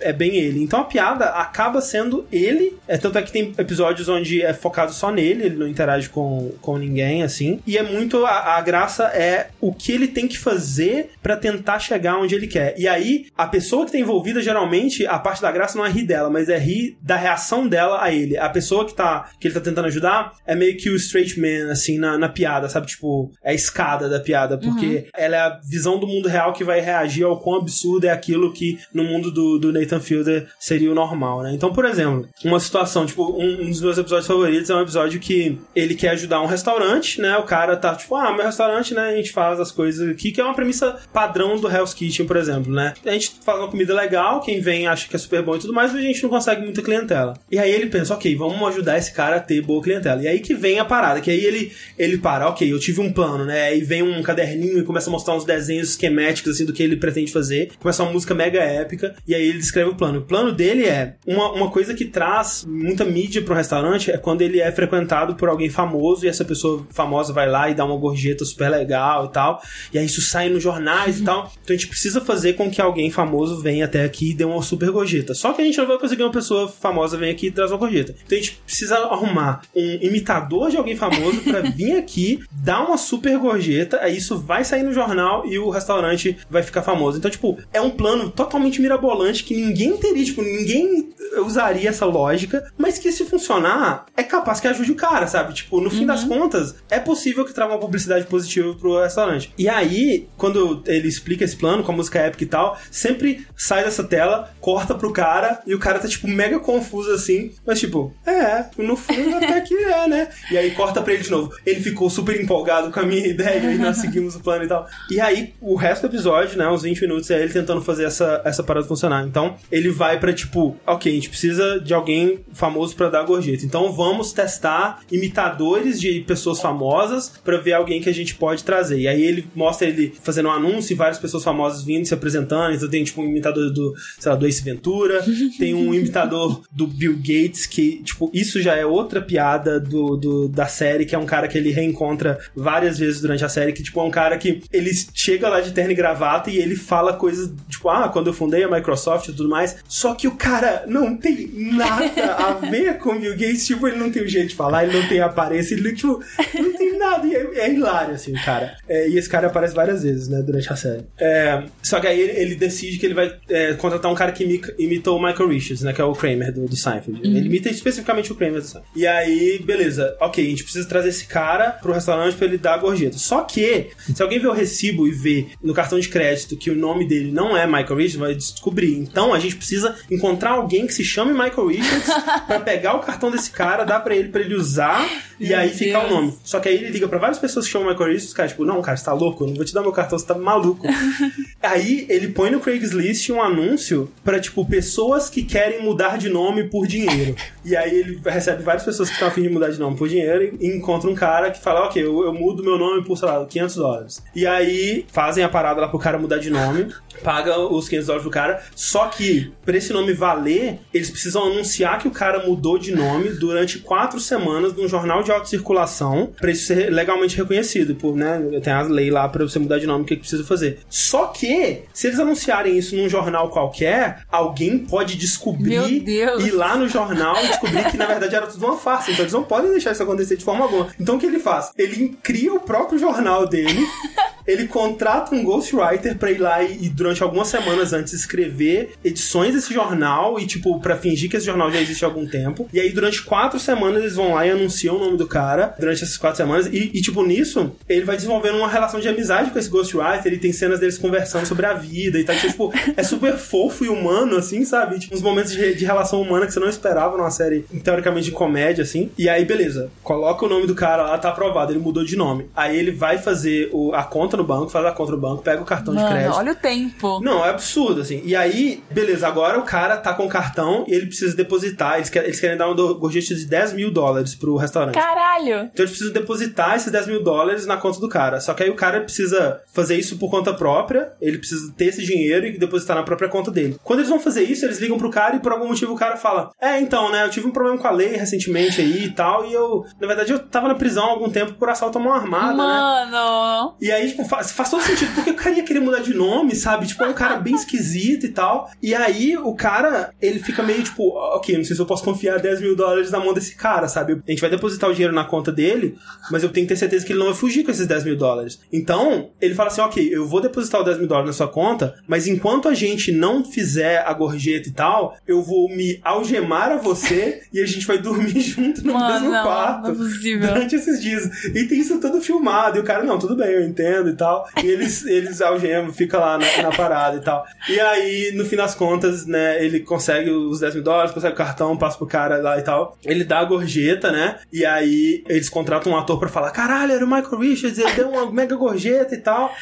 é, é bem ele. Então a piada acaba sendo ele. É, tanto é que tem episódios onde é focado só nele, ele não interage com, com ninguém, assim. E é muito. A, a graça é o que ele tem que fazer pra tentar chegar onde ele quer. E aí, a pessoa que tá envolvida, geralmente, a parte da graça não é rir dela, mas é rir da reação dela a ele. A pessoa que, tá, que ele tá tentando ajudar é meio que o straight man, assim, na, na piada, sabe? Tipo, é a escada da piada, porque ela é a visão do mundo real que vai reagir ao quão absurdo é aquilo que no mundo do, do Nathan Fielder seria o normal, né? Então, por exemplo, uma situação, tipo, um, um dos meus episódios favoritos é um episódio que ele quer ajudar um restaurante, né? O cara tá tipo, ah, meu restaurante, né? A gente faz as coisas aqui, que é uma premissa padrão do Hell's Kitchen, por exemplo, né? A gente faz uma comida legal, quem vem acha que é super bom e tudo mais, mas a gente não consegue muita clientela. E aí ele pensa, ok, vamos ajudar esse cara a ter boa clientela. E aí que vem a parada, que aí ele, ele para, ok, eu tive um plano, né? Aí vem um caderninho e começa a mostrar uns desenhos esquemáticos, assim, do que ele pretende fazer. Começa uma música mega épica, e aí ele descreve o plano. O plano dele é uma, uma coisa que traz muita mídia pro restaurante, é quando ele é frequentado por alguém famoso, e essa pessoa famosa vai lá e dá uma gorjeta super legal e tal. E aí isso sai nos jornais e tal. Então a gente precisa fazer com que alguém famoso venha até aqui e dê uma super gorjeta. Só que a gente não vai conseguir uma pessoa famosa venha aqui e traz uma gorjeta. Então a gente precisa arrumar um imitador de alguém famoso pra vir aqui, dar uma super gorjeta, aí isso vai sair no jornal e o restaurante vai ficar famoso. Então, tipo, é um plano totalmente mirabolante que ninguém teria, tipo, ninguém usaria essa lógica, mas que se funcionar, é capaz que ajude o cara, sabe? Tipo, no fim das contas, é possível que traga uma publicidade positiva pro restaurante. E aí, quando ele explica esse plano com a música épica e tal, sempre sai dessa tela, corta pro cara e o cara tá, tipo, mega confuso assim, mas tipo, é, no fundo até que é, né? E aí corta pra ele de novo. Ele ficou super empolgado com a minha ideia e nós seguimos o plano e tal. E aí, o resto do episódio, né, uns 20 minutos, é ele tentando fazer essa, essa parada funcionar. Então, ele vai pra, tipo, ok, a gente precisa de alguém famoso pra dar gorjeta. Então, vamos testar imitadores de pessoas famosas pra ver alguém que a gente pode trazer. E aí, ele mostra ele fazendo um anúncio e várias pessoas famosas vindo se apresentando. Então, tem, tipo, um imitador do, sei lá, do Ace Ventura, tem um imitador do Bill Gates, que, tipo, isso já é outra piada do, do- da série, que é um cara que ele reencontra várias vezes durante a série, que, tipo, é um cara que ele chega lá de terno e gravata e ele fala coisas, tipo, ah, quando eu fundei a Microsoft e tudo mais, só que o cara não tem nada a ver com Bill Gates, tipo, ele não tem o jeito de falar, ele não tem a aparência, ele, tipo, não tem nada, e é, é hilário, assim, o cara. É, e esse cara aparece várias vezes, né, durante a série. É, só que aí ele, ele decide que ele vai é, contratar um cara que imi- imitou o Michael Richards, né, que é o Kramer do, do Seinfeld. Ele imita especificamente o Kramer do Seinfeld. E aí, beleza, ok, a gente precisa trazer esse cara pro restaurante pra ele dar a gorjeta. Só que, se alguém vê o recibo e vê no cartão de crédito que o nome dele não é Michael Richards, vai descobrir. Então, a gente precisa encontrar alguém que se chame Michael Richards pra pegar o cartão desse cara, dar pra ele pra ele usar e Meu aí ficar o Deus. nome. Só que aí ele liga pra várias pessoas que chamam Michael Richards, cara, tipo, não, cara, você tá louco? Eu não vou te dar meu cartão, você tá maluco. aí ele põe no Craigslist um anúncio pra, tipo, pessoas que querem mudar de nome por dinheiro. E aí ele recebe várias pessoas que estão a fim de mudar de nome por dinheiro e encontra um cara que fala, ok, eu, eu mudo meu nome por, sei lá, 500 dólares. E aí fazem a parada lá pro cara mudar de nome, paga os 500 dólares pro cara, só que pra esse nome valer, eles precisam anunciar que o cara mudou de nome durante quatro semanas num jornal de alta circulação pra isso ser legalmente reconhecido, por, né, tem a lei lá pra você mudar de nome, o que que precisa fazer. Só que, se eles anunciarem isso num jornal qualquer, alguém pode descobrir e lá no jornal descobrir que na verdade era tudo uma farsa. Então eles não podem deixar isso acontecer de forma alguma. Então o que ele faz? Ele cria o próprio jornal dele ele contrata um ghostwriter pra ir lá e, e durante algumas semanas antes escrever edições desse jornal e, tipo, pra fingir que esse jornal já existe há algum tempo. E aí, durante quatro semanas, eles vão lá e anunciam o nome do cara durante essas quatro semanas. E, e, tipo, nisso, ele vai desenvolvendo uma relação de amizade com esse ghostwriter. Ele tem cenas deles conversando sobre a vida e tal. Então, tipo, é super fofo e humano, assim, sabe? Tipo, uns momentos de, de relação humana que você não esperava numa série, teoricamente, de comédia, assim. E aí, beleza. Coloca o nome do cara lá, tá aprovado. Ele mudou de nome. Aí ele vai fazer o- a conta no banco, faz a conta no banco, pega o cartão de Mano, crédito. olha o tempo. Não, é absurdo, assim. E aí, beleza, agora o cara tá com o cartão e ele precisa depositar. Eles querem, eles querem dar um gorjete de 10 mil dólares pro restaurante. Caralho. Então eles precisam depositar esses 10 mil dólares na conta do cara. Só que aí o cara precisa fazer isso por conta própria, ele precisa ter esse dinheiro e depositar na própria conta dele. Quando eles vão fazer isso, eles ligam pro cara e por algum motivo o cara fala: É, então, né, eu tive um problema com a lei recentemente aí e tal, e eu, na verdade, eu tava na prisão há algum tempo por assalto à mão armada, né? Mano. E aí, tipo, faz, faz todo sentido, porque o cara ia querer mudar de nome, sabe? Tipo, é um cara bem esquisito e tal. E aí, o cara, ele fica meio tipo, ok, não sei se eu posso confiar 10 mil dólares na mão desse cara, sabe? A gente vai depositar o dinheiro na conta dele, mas eu tenho que ter certeza que ele não vai fugir com esses 10 mil dólares. Então, ele fala assim, ok, eu vou depositar o 10 mil dólares na sua conta, mas enquanto a gente não fizer a gorjeta e tal, eu vou me algemar a você e a gente vai dormir junto no Mano, mesmo não, quarto não é possível. durante esses dias. E tem isso tudo filmado. E o cara, não, tudo bem, eu entendo e tal. E eles, eles algemam, fica lá na, na parada e tal. E aí, no fim das contas, né, ele consegue os 10 mil dólares, consegue o cartão, passa pro cara lá e tal. Ele dá a gorjeta, né? E aí eles contratam um ator pra falar: caralho, era o Michael Richards, ele deu uma mega gorjeta e tal.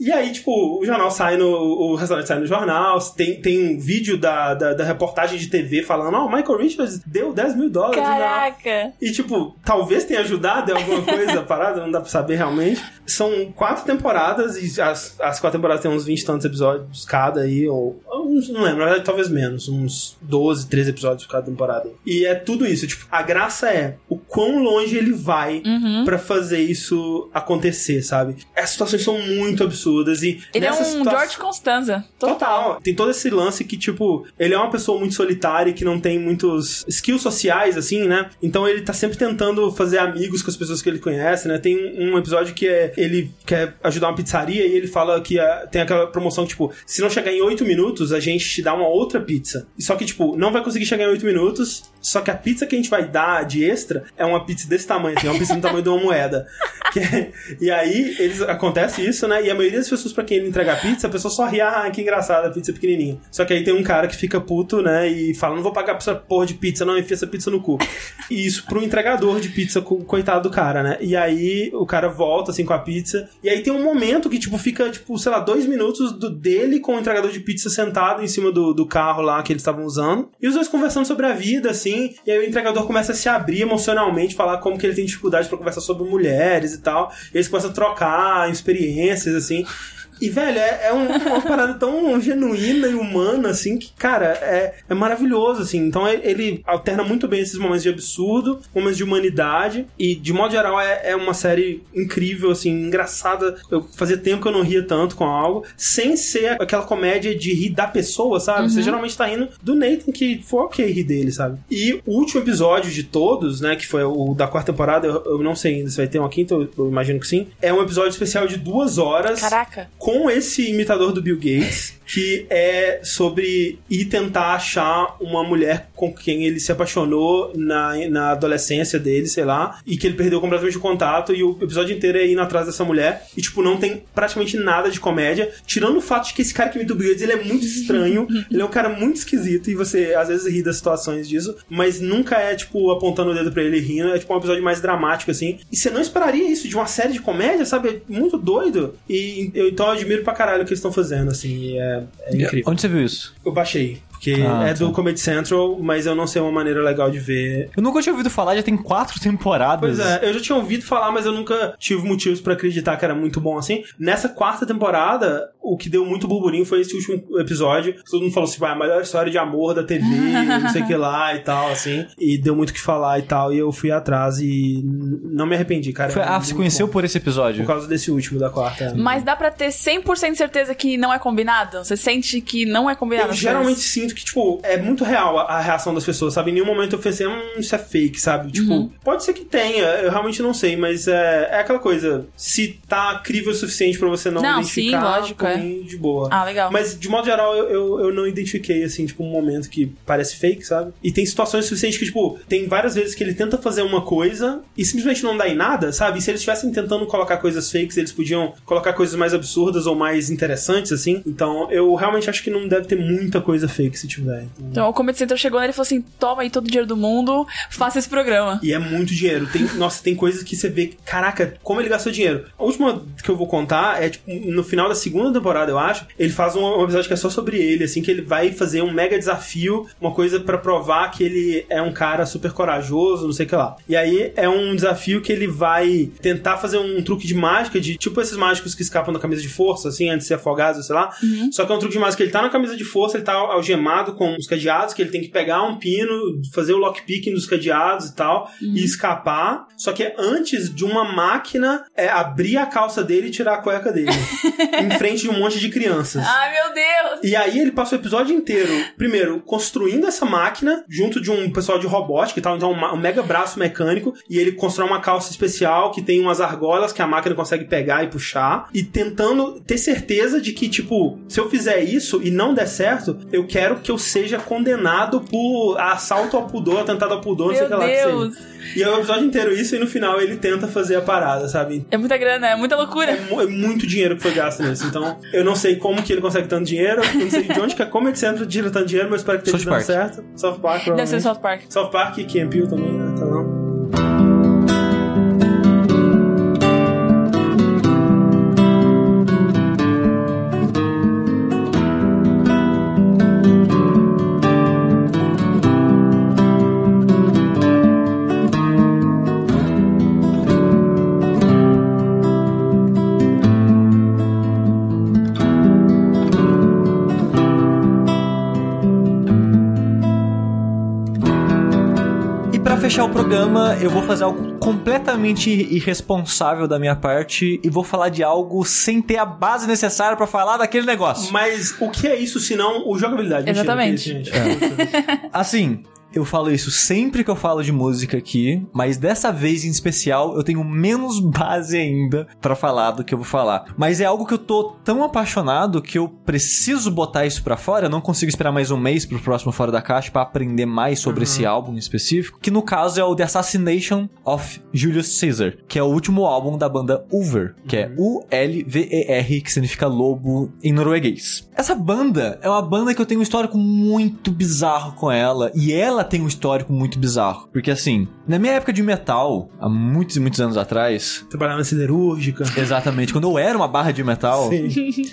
E aí, tipo, o jornal sai no. O restaurante sai no jornal, tem, tem um vídeo da, da, da reportagem de TV falando: Ó, o Michael Richards deu 10 mil dólares. Caraca. E, tipo, talvez tenha ajudado em alguma coisa a parada, não dá pra saber realmente. São quatro temporadas e as, as quatro temporadas têm uns 20 e tantos episódios cada aí, ou. uns- não lembro, talvez menos, uns 12, 13 episódios cada temporada. E é tudo isso, tipo, a graça é o quão longe ele vai Uhum. pra fazer isso acontecer, sabe? As situações são muito absurdas e. Ele é um George Constanza. Total. Tem todo esse lance que, tipo, ele é uma pessoa muito solitária e que não tem muitos skills sociais, assim, né? Então ele tá sempre tentando fazer amigos com as pessoas que ele conhece, né? Tem um episódio que é ele quer ajudar uma pizzaria e ele fala que ah, tem aquela promoção que, tipo, se não chegar em 8 minutos, a gente te dá uma outra pizza. Só que, tipo, não vai conseguir chegar em 8 minutos, só que a pizza que a gente vai dar de extra é uma pizza desse tamanho, assim, é uma pizza do tamanho de uma moeda. É- e aí, eles, acontece isso, né? E a maioria das pessoas pra quem ele entrega a pizza, a pessoa só ri, ah, que engraçado, a pizza é pequenininha. Só que aí tem um cara que fica puto, né? E fala, não vou pagar essa porra de pizza, não, enfia essa pizza no cu. E isso pro entregador de pizza, co- coitado do cara, né? E aí o cara volta, assim, com a pizza. E aí tem um momento que, tipo, fica, tipo, sei lá, dois minutos do, dele com o entregador de pizza sentado em cima do, do carro lá que eles estavam usando. E os dois conversando sobre a vida, assim. E aí o entregador começa a se abrir emocionalmente, falar como que ele tem dificuldade pra conversar sobre mulheres e tal. E eles começam a trocar experiências, assim. E, velho, é, é um- uma parada tão genuína e humana, assim, que, cara, é, é maravilhoso, assim. Então ele, ele alterna muito bem esses momentos de absurdo, momentos de humanidade. E, de modo geral, é, é uma série incrível, assim, engraçada. Eu fazia tempo que eu não ria tanto com algo, sem ser aquela comédia de rir da pessoa, sabe? Você geralmente tá rindo do Nathan, que foi ok rir dele, sabe? E o último episódio de todos, né, que foi o da quarta temporada, eu, eu não sei ainda se vai ter uma quinta, eu, eu imagino que sim. É um episódio especial de duas horas Caraca. com esse imitador do Bill Gates, que é sobre ir tentar achar uma mulher com quem ele se apaixonou na, na adolescência dele, sei lá, e que ele perdeu completamente o contato, e o episódio inteiro é indo atrás dessa mulher, e tipo, não tem praticamente nada de comédia, tirando o fato de que esse cara que Bill Gates, ele é muito estranho, ele é um cara muito esquisito, e você às vezes ri das situações disso, mas nunca é, tipo, apontando o dedo pra ele rindo, é tipo um episódio mais dramático, assim, e você não esperaria isso de uma série de comédia, sabe? É muito doido, e eu, então eu admiro pra caralho o que eles estão fazendo, assim, e é, é incrível. Onde você viu isso? Eu baixei. Porque Ah, é do tá. Comedy Central, mas eu não sei uma maneira legal de ver. Eu nunca tinha ouvido falar, já tem quatro temporadas. Pois é, eu já tinha ouvido falar, mas eu nunca tive motivos pra acreditar que era muito bom assim. Nessa quarta temporada, o que deu muito burburinho foi esse último episódio. Todo mundo falou assim, vai, a melhor história de amor da TV, não sei o que lá e tal, assim. E deu muito o que falar e tal. E eu fui atrás e não me arrependi, cara. Foi- ah, você conheceu bom. por esse episódio? Por causa desse último da quarta. Mas dá pra ter 100% de certeza que não é combinado? Você sente que não é combinado? Eu geralmente sinto sinto que, tipo, é muito real a, a reação das pessoas, sabe? Em nenhum momento eu pensei, hum, isso é fake, sabe? Tipo, pode ser que tenha, eu realmente não sei, mas é, é aquela coisa, se tá crível o suficiente pra você não, Não, identificar, sim, lógico, é. de boa. Ah, legal. Mas, de modo geral, eu, eu, eu não identifiquei, assim, tipo, um momento que parece fake, sabe? E tem situações suficientes que, tipo, tem várias vezes que ele tenta fazer uma coisa e simplesmente não dá em nada, sabe? E se eles estivessem tentando colocar coisas fakes, eles podiam colocar coisas mais absurdas ou mais interessantes, assim. Então, eu realmente acho que não deve ter muita coisa fake se tiver. Então... Então o Comedy Center chegou nele e falou assim: toma aí todo o dinheiro do mundo, faça esse programa. E é muito dinheiro. Tem, nossa, tem coisas que você vê, caraca, como ele gastou dinheiro. A última que eu vou contar é, tipo, no final da segunda temporada, eu acho, ele faz um, um episódio que é só sobre ele, assim, que ele vai fazer um mega desafio, uma coisa pra provar que ele é um cara super corajoso, não sei o que lá. E aí é um desafio que ele vai tentar fazer um truque de mágica, de tipo esses mágicos que escapam da camisa de força, assim, antes de ser afogados, sei lá. Só que é um truque de mágica que ele tá na camisa de força, ele tá algemado com os cadeados, que ele tem que pegar um pino, fazer o lockpicking dos cadeados e tal, e escapar. Só que é antes de uma máquina é, abrir a calça dele e tirar a cueca dele. em frente de um monte de crianças. Ai, meu Deus! E aí ele passa o episódio inteiro, primeiro, construindo essa máquina, junto de um pessoal de robótica e tal, então um, um mega braço mecânico, e ele constrói uma calça especial que tem umas argolas que a máquina consegue pegar e puxar, e tentando ter certeza de que, tipo, se eu fizer isso e não der certo, eu quero que eu seja condenado por assalto ao pudor, atentado ao pudor, não sei o que lá que seja. Deus! E é o episódio inteiro isso, e no final ele tenta fazer a parada, sabe? É muita grana, é muita loucura. É é muito dinheiro que foi gasto nisso. Então, eu não sei como que ele consegue tanto dinheiro. Eu não sei de onde que a Comedy Central tira tanto dinheiro, mas espero que esteja South dando certo. South Park, Deve ser. South Park. South Park e and Peele também, né? Tá bom. Fechar o programa, eu vou fazer algo completamente irresponsável da minha parte e vou falar de algo sem ter a base necessária pra falar daquele negócio. Mas o que é isso se não o jogabilidade? Mentira, Exatamente. que é? Assim, eu falo isso sempre que eu falo de música aqui, mas dessa vez em especial eu tenho menos base ainda pra falar do que eu vou falar. Mas é algo que eu tô tão apaixonado que eu preciso botar isso pra fora. Eu não consigo esperar mais um mês pro próximo Fora da Caixa pra aprender mais sobre esse álbum em específico, que no caso é o The Assassination of Julius Caesar, que é o último álbum da banda Ulver, que é U-L-V-E-R, que significa lobo em norueguês. Essa banda é uma banda que eu tenho um histórico muito bizarro com ela, e ela tem um histórico muito bizarro. Porque assim, na minha época de metal, há muitos e muitos anos atrás, Trabalhar na siderúrgica. exatamente, quando eu era uma barra de metal, Sim.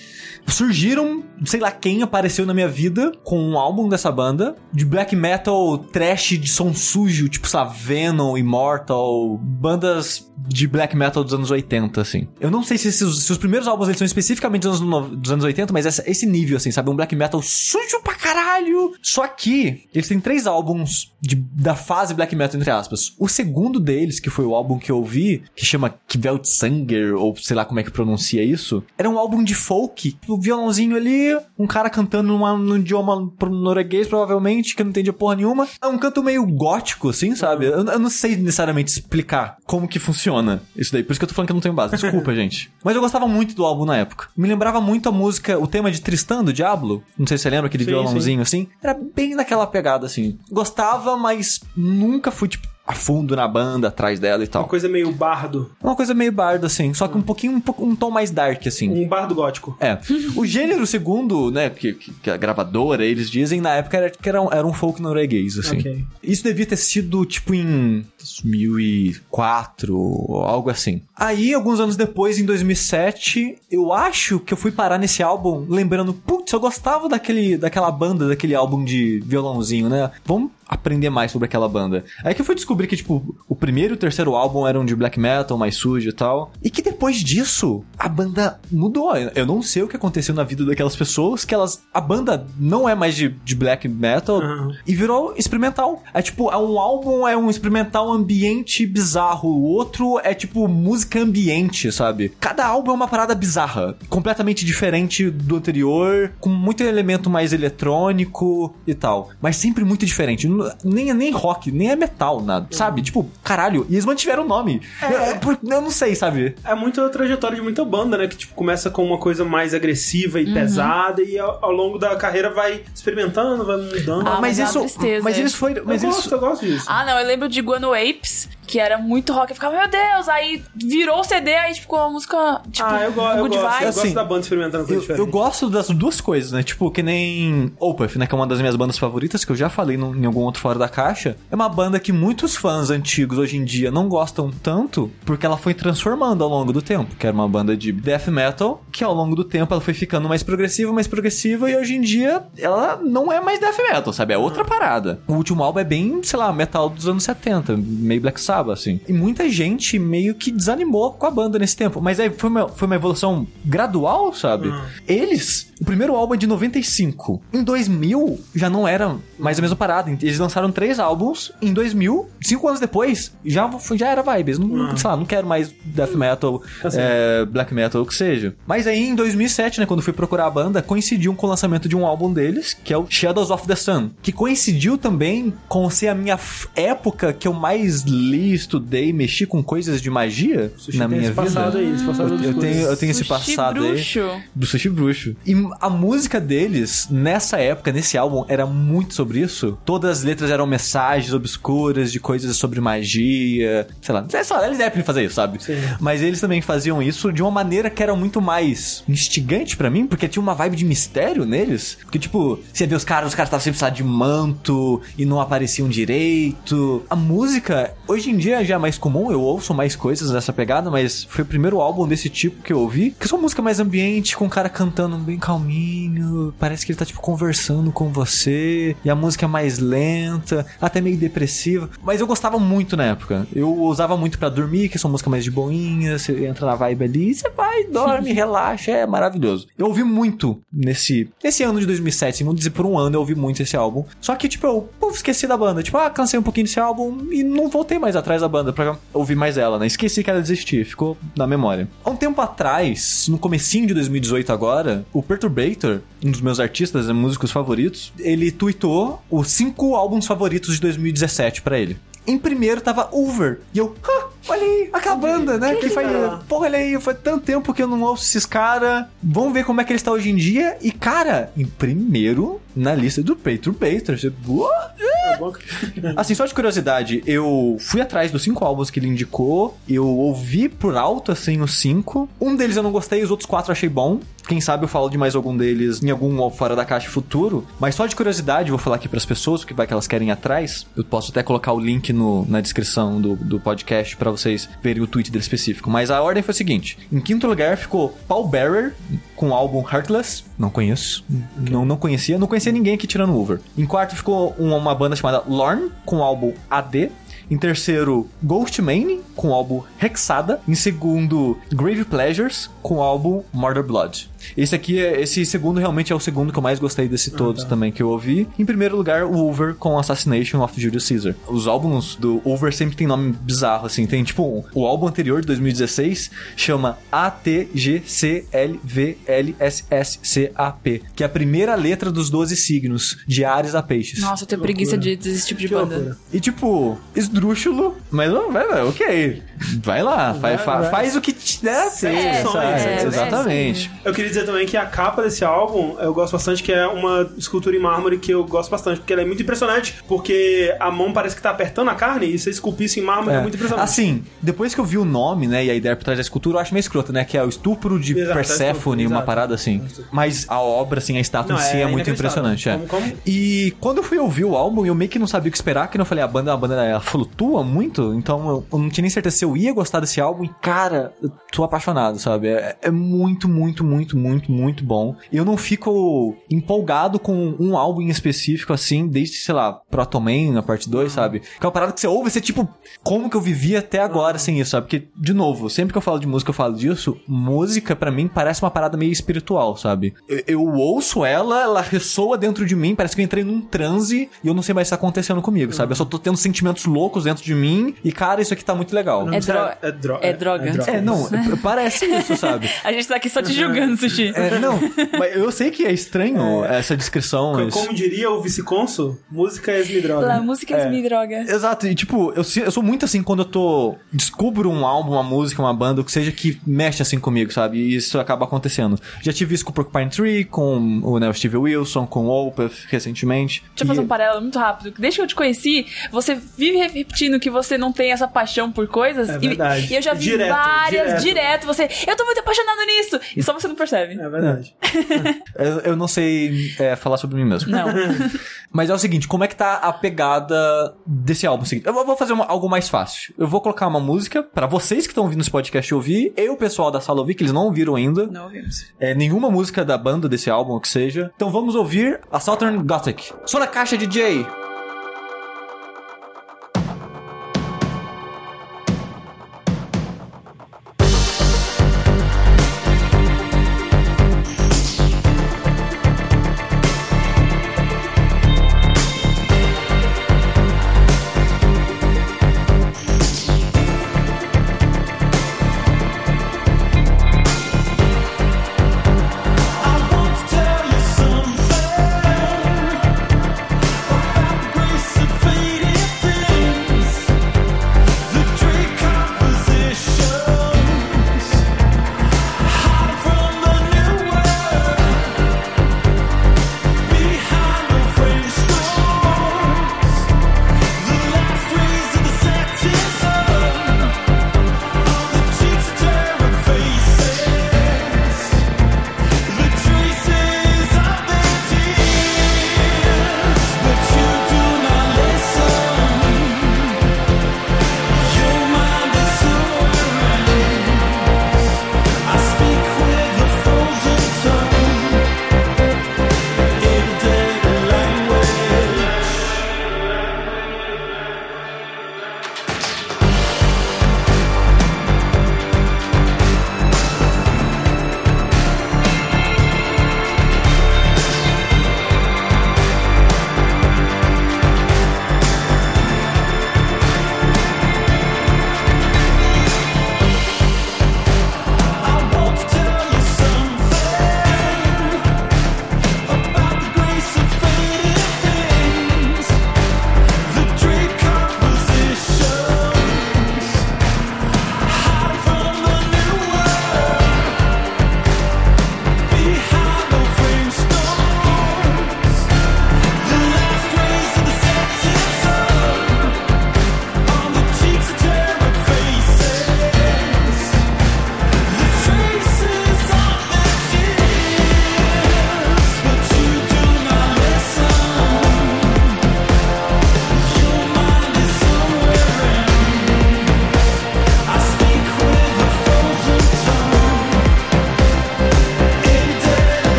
surgiram, sei lá quem apareceu na minha vida com um álbum dessa banda de black metal trash de som sujo, tipo lá, Venom, Immortal, bandas de black metal dos anos 80, assim. Eu não sei se, esses- se os primeiros álbuns eles são especificamente dos anos, no- dos anos 80, mas essa- esse nível, assim, sabe? Um black metal sujo pra caralho. Só que eles têm três álbuns de- da fase black metal, entre aspas. O segundo deles, que foi o álbum que eu ouvi, que chama Kveldsanger, ou sei lá como é que pronuncia isso, era um álbum de folk. Violãozinho ali, um cara cantando numa, num idioma pro- norueguês, provavelmente, que eu não entendia porra nenhuma. É um canto meio gótico, assim, sabe? Eu, eu não sei necessariamente explicar como que funciona isso daí. Por isso que eu tô falando que eu não tenho base. Desculpa, gente. Mas eu gostava muito do álbum na época. Me lembrava muito a música, o tema de Tristan, do Diablo. Não sei se você lembra aquele Sim, violãozinho assim. Era bem naquela pegada, assim. Gostava, mas nunca fui, tipo, a fundo na banda, atrás dela e tal. Uma coisa meio bardo. Uma coisa meio bardo, assim. Só que um pouquinho, um, pouco- um tom mais dark, assim. Um bardo gótico. É. O gênero segundo, né, que, que- a gravadora, eles dizem, na época era, que era um, era um folk norueguês, assim. Ok. Isso devia ter sido, tipo, em 2004, ou algo assim. Aí, alguns anos depois, em 2007, eu acho que eu fui parar nesse álbum lembrando, putz, eu gostava daquele, daquela banda, daquele álbum de violãozinho, né? Vamos aprender mais sobre aquela banda. Aí que eu fui descobrir descobri que, tipo, o primeiro e o terceiro álbum eram de black metal, mais sujo e tal. E que depois disso, a banda mudou. Eu não sei o que aconteceu na vida daquelas pessoas, que elas. A banda não é mais de, de black metal Aham. e virou experimental. É tipo, é um álbum, é um experimental ambiente bizarro. O outro é tipo música ambiente, sabe? Cada álbum é uma parada bizarra, completamente diferente do anterior, com muito elemento mais eletrônico e tal. Mas sempre muito diferente. Nem é nem rock, nem é metal, nada. Sabe? Tipo, caralho. E eles mantiveram o nome. Eu, por- eu não sei, sabe? É muito a trajetória de muita banda, né? Que tipo, começa com uma coisa mais agressiva e pesada e ao, ao longo da carreira vai experimentando, vai mudando. Ah, mas é uma isso. tristeza, mas é. eles foi. Mas eu eles, gosto, eu gosto disso. Ah, não, eu lembro de Guano Apes, que era muito rock. Eu ficava, meu Deus, aí virou o CD, aí ficou a música, tipo, ah, eu, go eu gosto. Eu vibes. gosto Assim, da banda experimentando coisa Eu, diferente. eu gosto das duas coisas, né? Tipo, que nem Opeth, né? Que é uma das minhas bandas favoritas, que eu já falei num- em algum outro fora da caixa. É uma banda que muitos fãs antigos hoje em dia não gostam tanto, porque ela foi transformando ao longo do tempo. Que era uma banda de death metal, que ao longo do tempo ela foi ficando mais progressiva, mais progressiva, e hoje em dia ela não é mais death metal, sabe? É outra parada. O último álbum é bem, sei lá, metal dos anos 70, meio Black Sabbath, assim. E muita gente meio que desanimou com a banda nesse tempo. Mas aí foi uma, foi uma evolução gradual, sabe? Eles, o primeiro álbum é de 95. Em 2000, já não era mais a mesma parada. Eles lançaram três álbuns. Em 2000, cinco anos depois, já, já era vibe. Eles não, sei lá, não quero mais death metal, Assim. é, black metal, o que seja. Mas aí, em 2007, né, quando fui procurar a banda, coincidiu com o lançamento de um álbum deles, que é o Shadows of the Sun. Que coincidiu também com ser a minha época que eu mais li, estudei, mexi com coisas de magia Sushi na tem minha esse passado vida. aí, esse passado Eu, eu obscuro. tenho, eu tenho esse Sushi passado aí bruxo. do Sushi Bruxo. E a música deles, nessa época, nesse álbum, era muito sobre isso. Todas as letras eram mensagens obscuras de coisas sobre magia. Sei lá, sei lá eles devem fazer isso, sabe? Sim. Mas eles também faziam isso de uma maneira que era muito mais instigante pra mim, porque tinha uma vibe de mistério neles. Porque, tipo, você vê os caras, os caras estavam sempre de manto e não apareciam direito. A música, hoje em dia já é mais comum, eu ouço mais coisas dessa pegada, mas foi o primeiro álbum desse tipo que eu ouvi. Que é só música mais ambiente, com o cara cantando bem calminho. Parece que ele tá, tipo, conversando com você. E a música é mais lenta, até meio depressiva. Mas eu gostava muito na época. Eu usava muito pra dormir, que são música mais de boinha. Você entra na vibe ali, você vai, dorme, relaxa, é maravilhoso. Eu ouvi muito nesse, nesse ano de 2007, vamos dizer por um ano eu ouvi muito esse álbum. Só que, tipo, eu puf, esqueci da banda. Tipo, ah, cansei um pouquinho desse álbum e não voltei mais atrás da banda pra ouvir mais ela, né? Esqueci que ela existia, ficou na memória. Há um tempo atrás, no comecinho de 2018 agora, o Perturbator, um dos meus artistas, né, músicos favoritos, ele tweetou os cinco álbuns favoritos de 2017 pra ele. Em primeiro tava Over. E eu, ah, olha aí, aquela banda, né? Que faz. legal. Porra, olha aí, faz tanto tempo que eu não ouço esses caras. Vamos ver como é que ele está hoje em dia. E, cara, em primeiro na lista do Perturbator. Você, "What?" É bom que- Assim, só de curiosidade, eu fui atrás dos cinco álbuns que ele indicou. Eu ouvi por alto, assim, os cinco. Um deles eu não gostei, os outros quatro eu achei bom. Quem sabe eu falo de mais algum deles em algum fora da caixa futuro. Mas só de curiosidade, vou falar aqui pras pessoas, o que vai que elas querem ir atrás. Eu posso até colocar o link no, na descrição do, do podcast pra vocês verem o tweet dele específico. Mas a ordem foi a seguinte: em quinto lugar ficou Paul Bearer com o álbum Heartless. Não conheço. Não, não conhecia. Não conhecia ninguém aqui tirando o Over. Em quarto ficou uma, uma banda chamada Lorne com o álbum AD. Em terceiro, Ghostmane, com o álbum Hexada. Em segundo, Grave Pleasures, com o álbum Murder Blood. Esse aqui, é- esse segundo realmente é o segundo que eu mais gostei desse todos também que eu ouvi. Em primeiro lugar, o Over com Assassination of Julius Caesar. Os álbuns do Over sempre tem nome bizarro, assim. Tem tipo, um- o álbum anterior de 2016 chama ATGCLVLSSCAP, que é a primeira letra dos 12 signos, de Ares a Peixes. Nossa, eu tenho preguiça de, desse tipo de Que banda. loucura. E tipo, esdrúxulo, mas não, vai, vai, ok. Vai lá, faz, fa- vai. faz o que te der Sim, é, é, Exatamente. Eu queria dizer também que a capa desse álbum eu gosto bastante, que é uma escultura em mármore que eu gosto bastante, porque ela é muito impressionante, porque a mão parece que tá apertando a carne e você esculpir isso em mármore é, É. muito impressionante. Assim, depois que eu vi o nome, né, e a ideia por trás da escultura, eu acho meio escroto, né, que é o estupro de Exato, é estupro, uma parada assim. Mas a obra, assim, a estátua Não, em si é é, muito impressionante, é. Como- como- E quando eu fui ouvir o álbum, eu meio que não sabia o que esperar, que não falei, a banda, a banda ela flutua muito, então eu, eu não tinha nem certeza se eu ia gostar desse álbum, e cara, eu tô apaixonado, sabe? É, é muito, muito, muito, muito, muito, muito bom. Eu não fico empolgado com um álbum em específico, assim, desde, sei lá, Proto Man, na parte 2, sabe? Que é uma parada que você ouve e você, tipo, como que eu vivi até agora sem isso, sabe? Porque, de novo, sempre que eu falo de música, eu falo disso, música, pra mim, parece uma parada meio espiritual, sabe? Eu, eu ouço ela, ela ressoa dentro de mim, parece que eu entrei num transe e eu não sei mais o que tá acontecendo comigo, sabe? Eu só tô tendo sentimentos loucos dentro de mim e, cara, isso aqui tá muito legal. É, dro- é, dro- é droga. É, não, é- parece isso, sabe? A gente tá aqui só te julgando, É, não, mas eu sei que é estranho essa descrição. Co- mas- Como diria o vice-consul, música é me droga. Música é me droga. Exato, e tipo, eu, eu sou muito assim quando eu tô. Descubro um álbum, uma música, uma banda, o que seja que mexe assim comigo, sabe? E isso acaba acontecendo. Já tive isso com o Porcupine Tree, com o né, Steve Wilson, com o Opeth recentemente. Deixa eu fazer E- um paralelo muito rápido. Desde que eu te conheci, você vive repetindo que você não tem essa paixão por coisas. É e- verdade. E, eu já vi Direto, várias, direto. direto. Você, eu tô muito apaixonado nisso. E só você não percebe. É verdade. Eu, eu não sei é, falar sobre mim mesmo. Não. Mas é o seguinte, como é que tá a pegada desse álbum? seguinte? Eu vou- fazer uma- algo mais fácil. Eu vou colocar uma música pra vocês que estão ouvindo esse podcast ouvir, e o pessoal da sala ouvir, que eles não ouviram ainda. Não ouvimos. É, nenhuma música da banda desse álbum, o que seja. Então vamos ouvir a Southern Gothic. Só na caixa, DJ!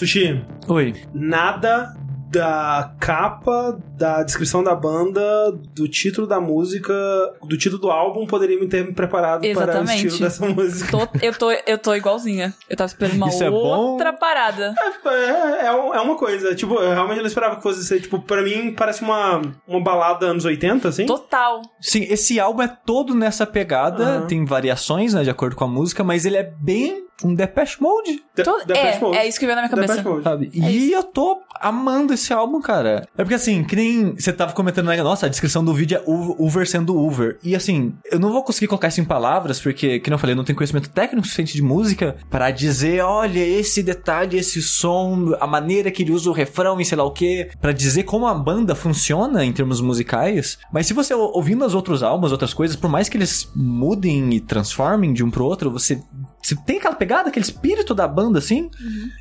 Sushi, Oi. nada da capa, da descrição da banda, do título da música, do título do álbum poderia me ter me preparado para o Exatamente. estilo dessa música. Tô- eu, tô, eu tô igualzinha. Eu tava esperando uma Isso é bom? outra parada. É, é, um- é uma coisa, tipo, eu realmente não esperava que fosse ser, tipo, pra mim parece uma, uma balada anos 80, assim. Total. Sim, esse álbum é todo nessa pegada, Aham. tem variações, né, de acordo com a música, mas ele é bem um Depeche Mode. De- Todo- Depeche é, Mode. é isso que veio na minha cabeça. Depeche Mode. Sabe? É e eu tô amando esse álbum, cara. É porque assim, que nem você tava comentando, né? Nossa, a descrição do vídeo é Uver sendo Uver. E assim, eu não vou conseguir colocar isso em palavras, porque, que eu falei, eu não tenho conhecimento técnico suficiente de música pra dizer, olha, esse detalhe, esse som, a maneira que ele usa o refrão e sei lá o quê, pra dizer como a banda funciona em termos musicais. Mas se você ou- ouvindo os outros álbuns, outras coisas, por mais que eles mudem e transformem de um pro outro, você, você tem aquela pegada, aquele espírito da banda, assim.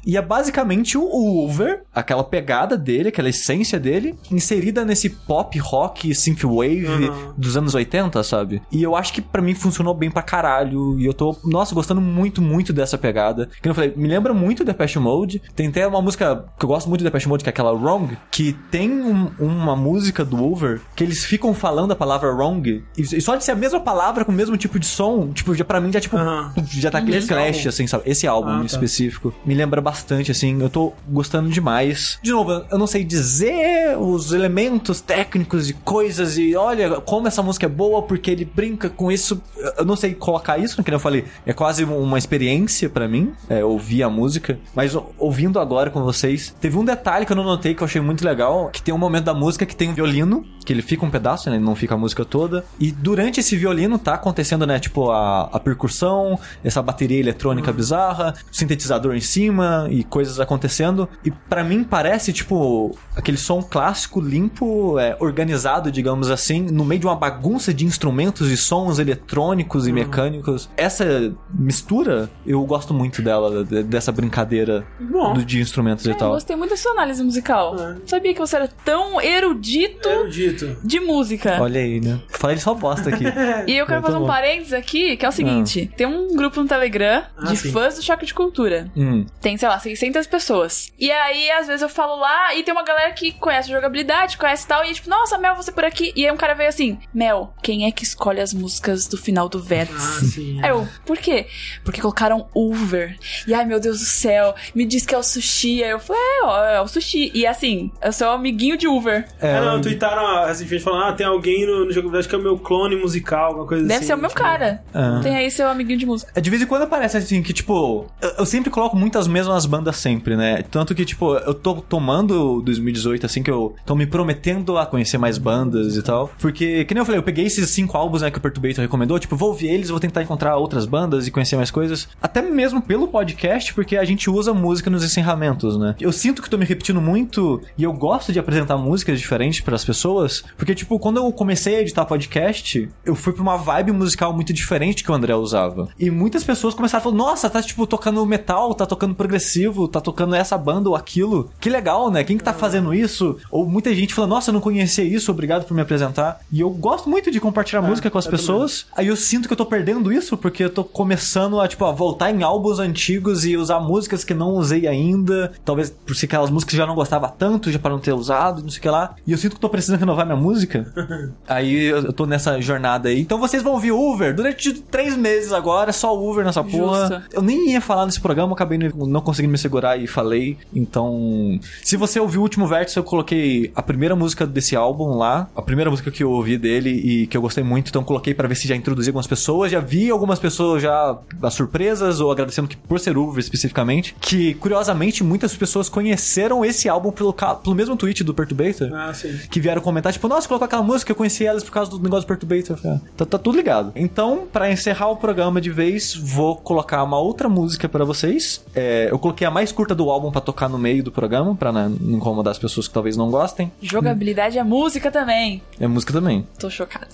E é basicamente o Uber, aquela pegada dele, aquela essência dele, inserida nesse pop rock synthwave Uhum. dos anos 80, sabe? E eu acho que pra mim funcionou bem pra caralho. E eu tô, nossa, gostando muito, muito dessa pegada. Que eu falei, me lembra muito Depeche Mode. Tem até uma música que eu gosto muito do Depeche Mode, que é aquela Wrong, que tem um- uma música do Over que eles ficam falando a palavra wrong. E, só de ser a mesma palavra com o mesmo tipo de som, tipo, já pra mim já tipo, Aham. já tá aquele Clash, álbum? assim, sabe? Esse álbum Ah, em tá. específico me lembra bastante, assim. Eu tô gostando demais. De novo, eu não sei dizer os elementos técnicos de coisas e olha como essa música é boa porque ele brinca com isso. Eu não sei colocar isso, que nem eu falei. É quase uma experiência pra mim, é, ouvir a música. Mas ouvindo agora com vocês, teve um detalhe que eu não notei que eu achei muito legal, que tem um momento da música que tem um violino, que ele fica um pedaço, né? Ele não fica a música toda. E durante esse violino tá acontecendo, né? Tipo, a, a percussão, essa bateria eletrônica bizarra, sintetizador em cima e coisas acontecendo. E pra mim parece, tipo, aquele som clássico, limpo, é, organizado, digamos assim, no meio de uma bagunça de instrumentos e sons eletrônicos e mecânicos. Essa mistura, eu gosto muito dela, de- dessa brincadeira Bom. de instrumentos e É, eu tal. gostei muito da sua análise musical. É. Sabia que você era tão erudito Erudito. de música. Olha aí, né? Falei só bosta aqui. E eu quero Muito fazer um bom. parênteses aqui, que é o seguinte: tem um grupo no Telegram Ah, de sim. fãs do Choque de Cultura. Hum. Tem, sei lá, 600 pessoas. E aí, às vezes eu falo lá e tem uma galera que conhece jogabilidade, conhece tal, e é tipo, nossa, Mel, você por aqui. E aí um cara veio assim: Mel, quem é que escolhe as músicas do final do Ah, Vértice? sim. Aí eu, por quê? Porque colocaram Uber. E ai, meu Deus do céu, me diz que é o sushi. Aí eu falei, é, ó, é o sushi. E assim, eu sou amiguinho de Uber. É, É, não, ah, recentemente falando, ah, tem alguém no, no jogo que é o meu clone musical, alguma coisa Deve assim. ser o meu tipo, cara. Ah. Tem aí seu amiguinho de música. É, de vez em quando aparece assim que, tipo, eu, eu sempre coloco muitas mesmas bandas sempre, né? Tanto que, tipo, eu tô tomando 2018, assim, que eu tô me prometendo a conhecer mais bandas e tal. Porque, que nem eu falei, eu peguei esses cinco álbuns, né, que o Perturbator recomendou, tipo, vou ouvir eles, vou tentar encontrar outras bandas e conhecer mais coisas. Até mesmo pelo podcast, porque a gente usa música nos encerramentos, né? Eu sinto que tô me repetindo muito e eu gosto de apresentar músicas diferentes pras pessoas, porque, tipo, quando eu comecei a editar podcast, eu fui pra uma vibe musical muito diferente que o André usava. E muitas pessoas começaram a falar, nossa, tá, tipo, tocando metal, tá tocando progressivo, tá tocando essa banda ou aquilo. Que legal, né? Quem que tá fazendo isso? Ou muita gente falando, nossa, eu não conhecia isso, obrigado por me apresentar. E eu gosto muito de compartilhar música com as pessoas. Aí eu sinto que eu tô perdendo isso, porque eu tô começando a, tipo, a voltar em álbuns antigos e usar músicas que não usei ainda. Talvez por ser aquelas músicas que já não gostava tanto, já para não ter usado, não sei o que lá. E eu sinto que tô precisando renovar minha música. aí eu eu tô nessa jornada aí. Então vocês vão ouvir Uber durante três meses agora, só Uber nessa porra. Justo. Eu nem ia falar nesse programa, acabei não conseguindo me segurar e falei. Então, se você ouviu o último vértice, eu coloquei a primeira música desse álbum lá, a primeira música que eu ouvi dele e que eu gostei muito, então coloquei pra ver se já introduzi algumas pessoas. Já vi algumas pessoas já as surpresas ou agradecendo que por ser Uber especificamente, que curiosamente muitas pessoas conheceram esse álbum pelo, pelo mesmo tweet do Perturbator Ah, sim. que vieram comentar, tipo, nossa, colocou aquela música, eu conheci elas por causa do negócio do Perturbator. Ah, Tá, tá tudo ligado. Então, pra encerrar o programa de vez, vou colocar uma outra música pra vocês. É, eu coloquei a mais curta do álbum pra tocar no meio do programa, pra né, não incomodar as pessoas que talvez não gostem. Jogabilidade é música também. É música também. Tô chocada.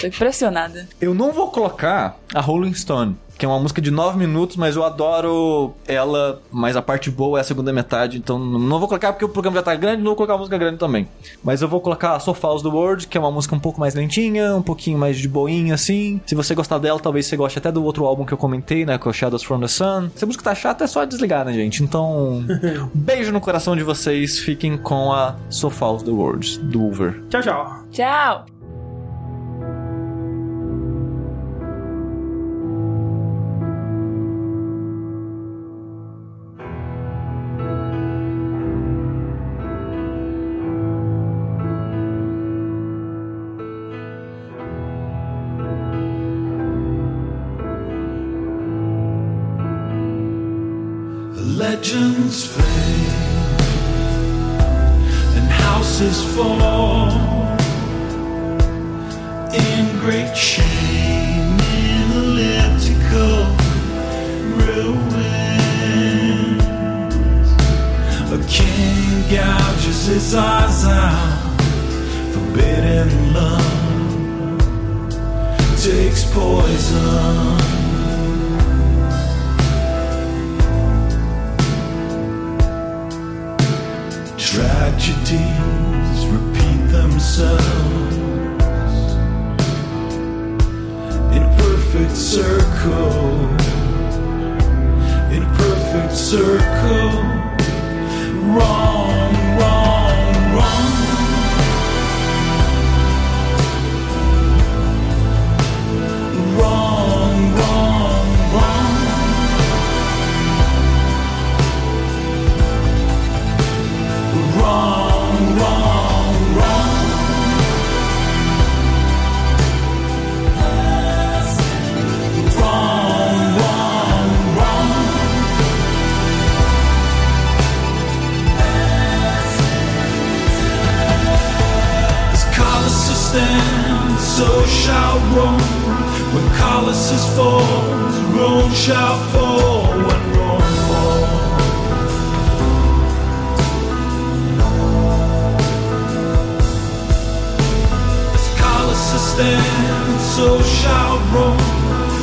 Tô impressionada. Eu não vou colocar a Rolling Stone, que é uma música de 9 minutos, mas eu adoro ela, mas a parte boa é a segunda metade, então não vou colocar porque o programa já tá grande, não vou colocar a música grande também. Mas eu vou colocar a So Falls the World, que é uma música um pouco mais lentinha, um pouquinho mais de boinha assim. Se você gostar dela, talvez você goste até do outro álbum que eu comentei, né, que é o Shadows from the Sun. Se a música tá chata, é só desligar, né, gente? Então, beijo no coração de vocês, fiquem com a So Falls the World, do Uber. Tchau, tchau. Tchau!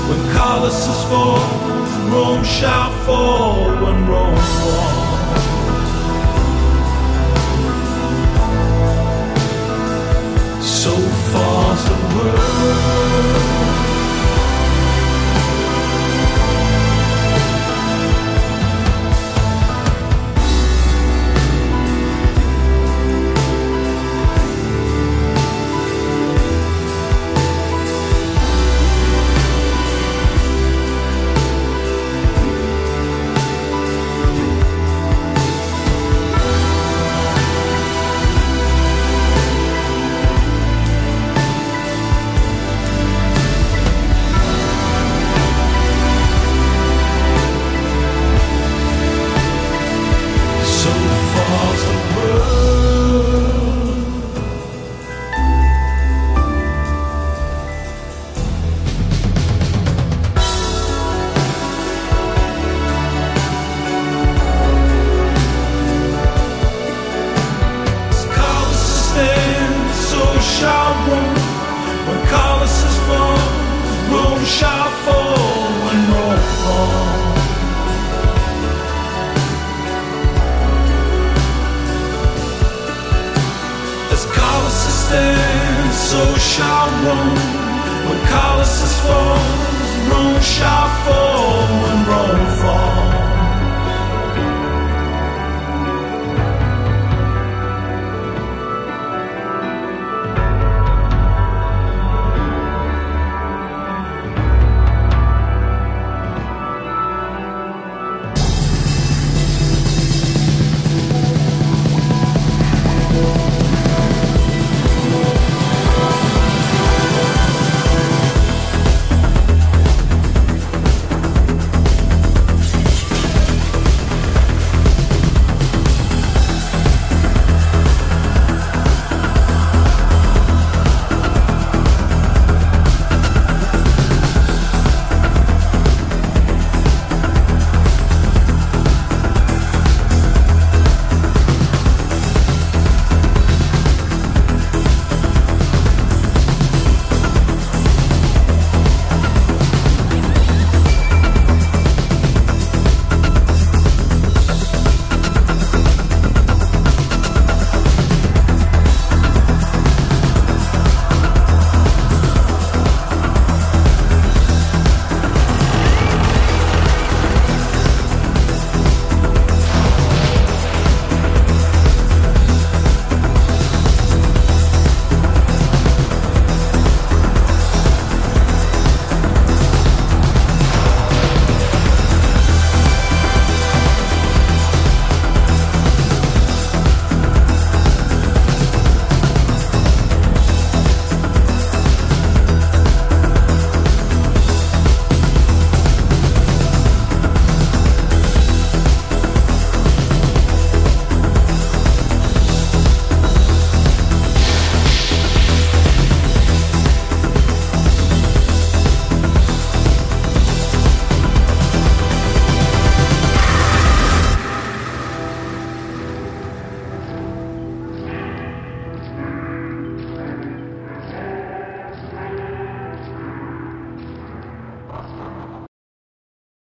When Colossus falls, Rome shall fall when Rome falls. So falls the world.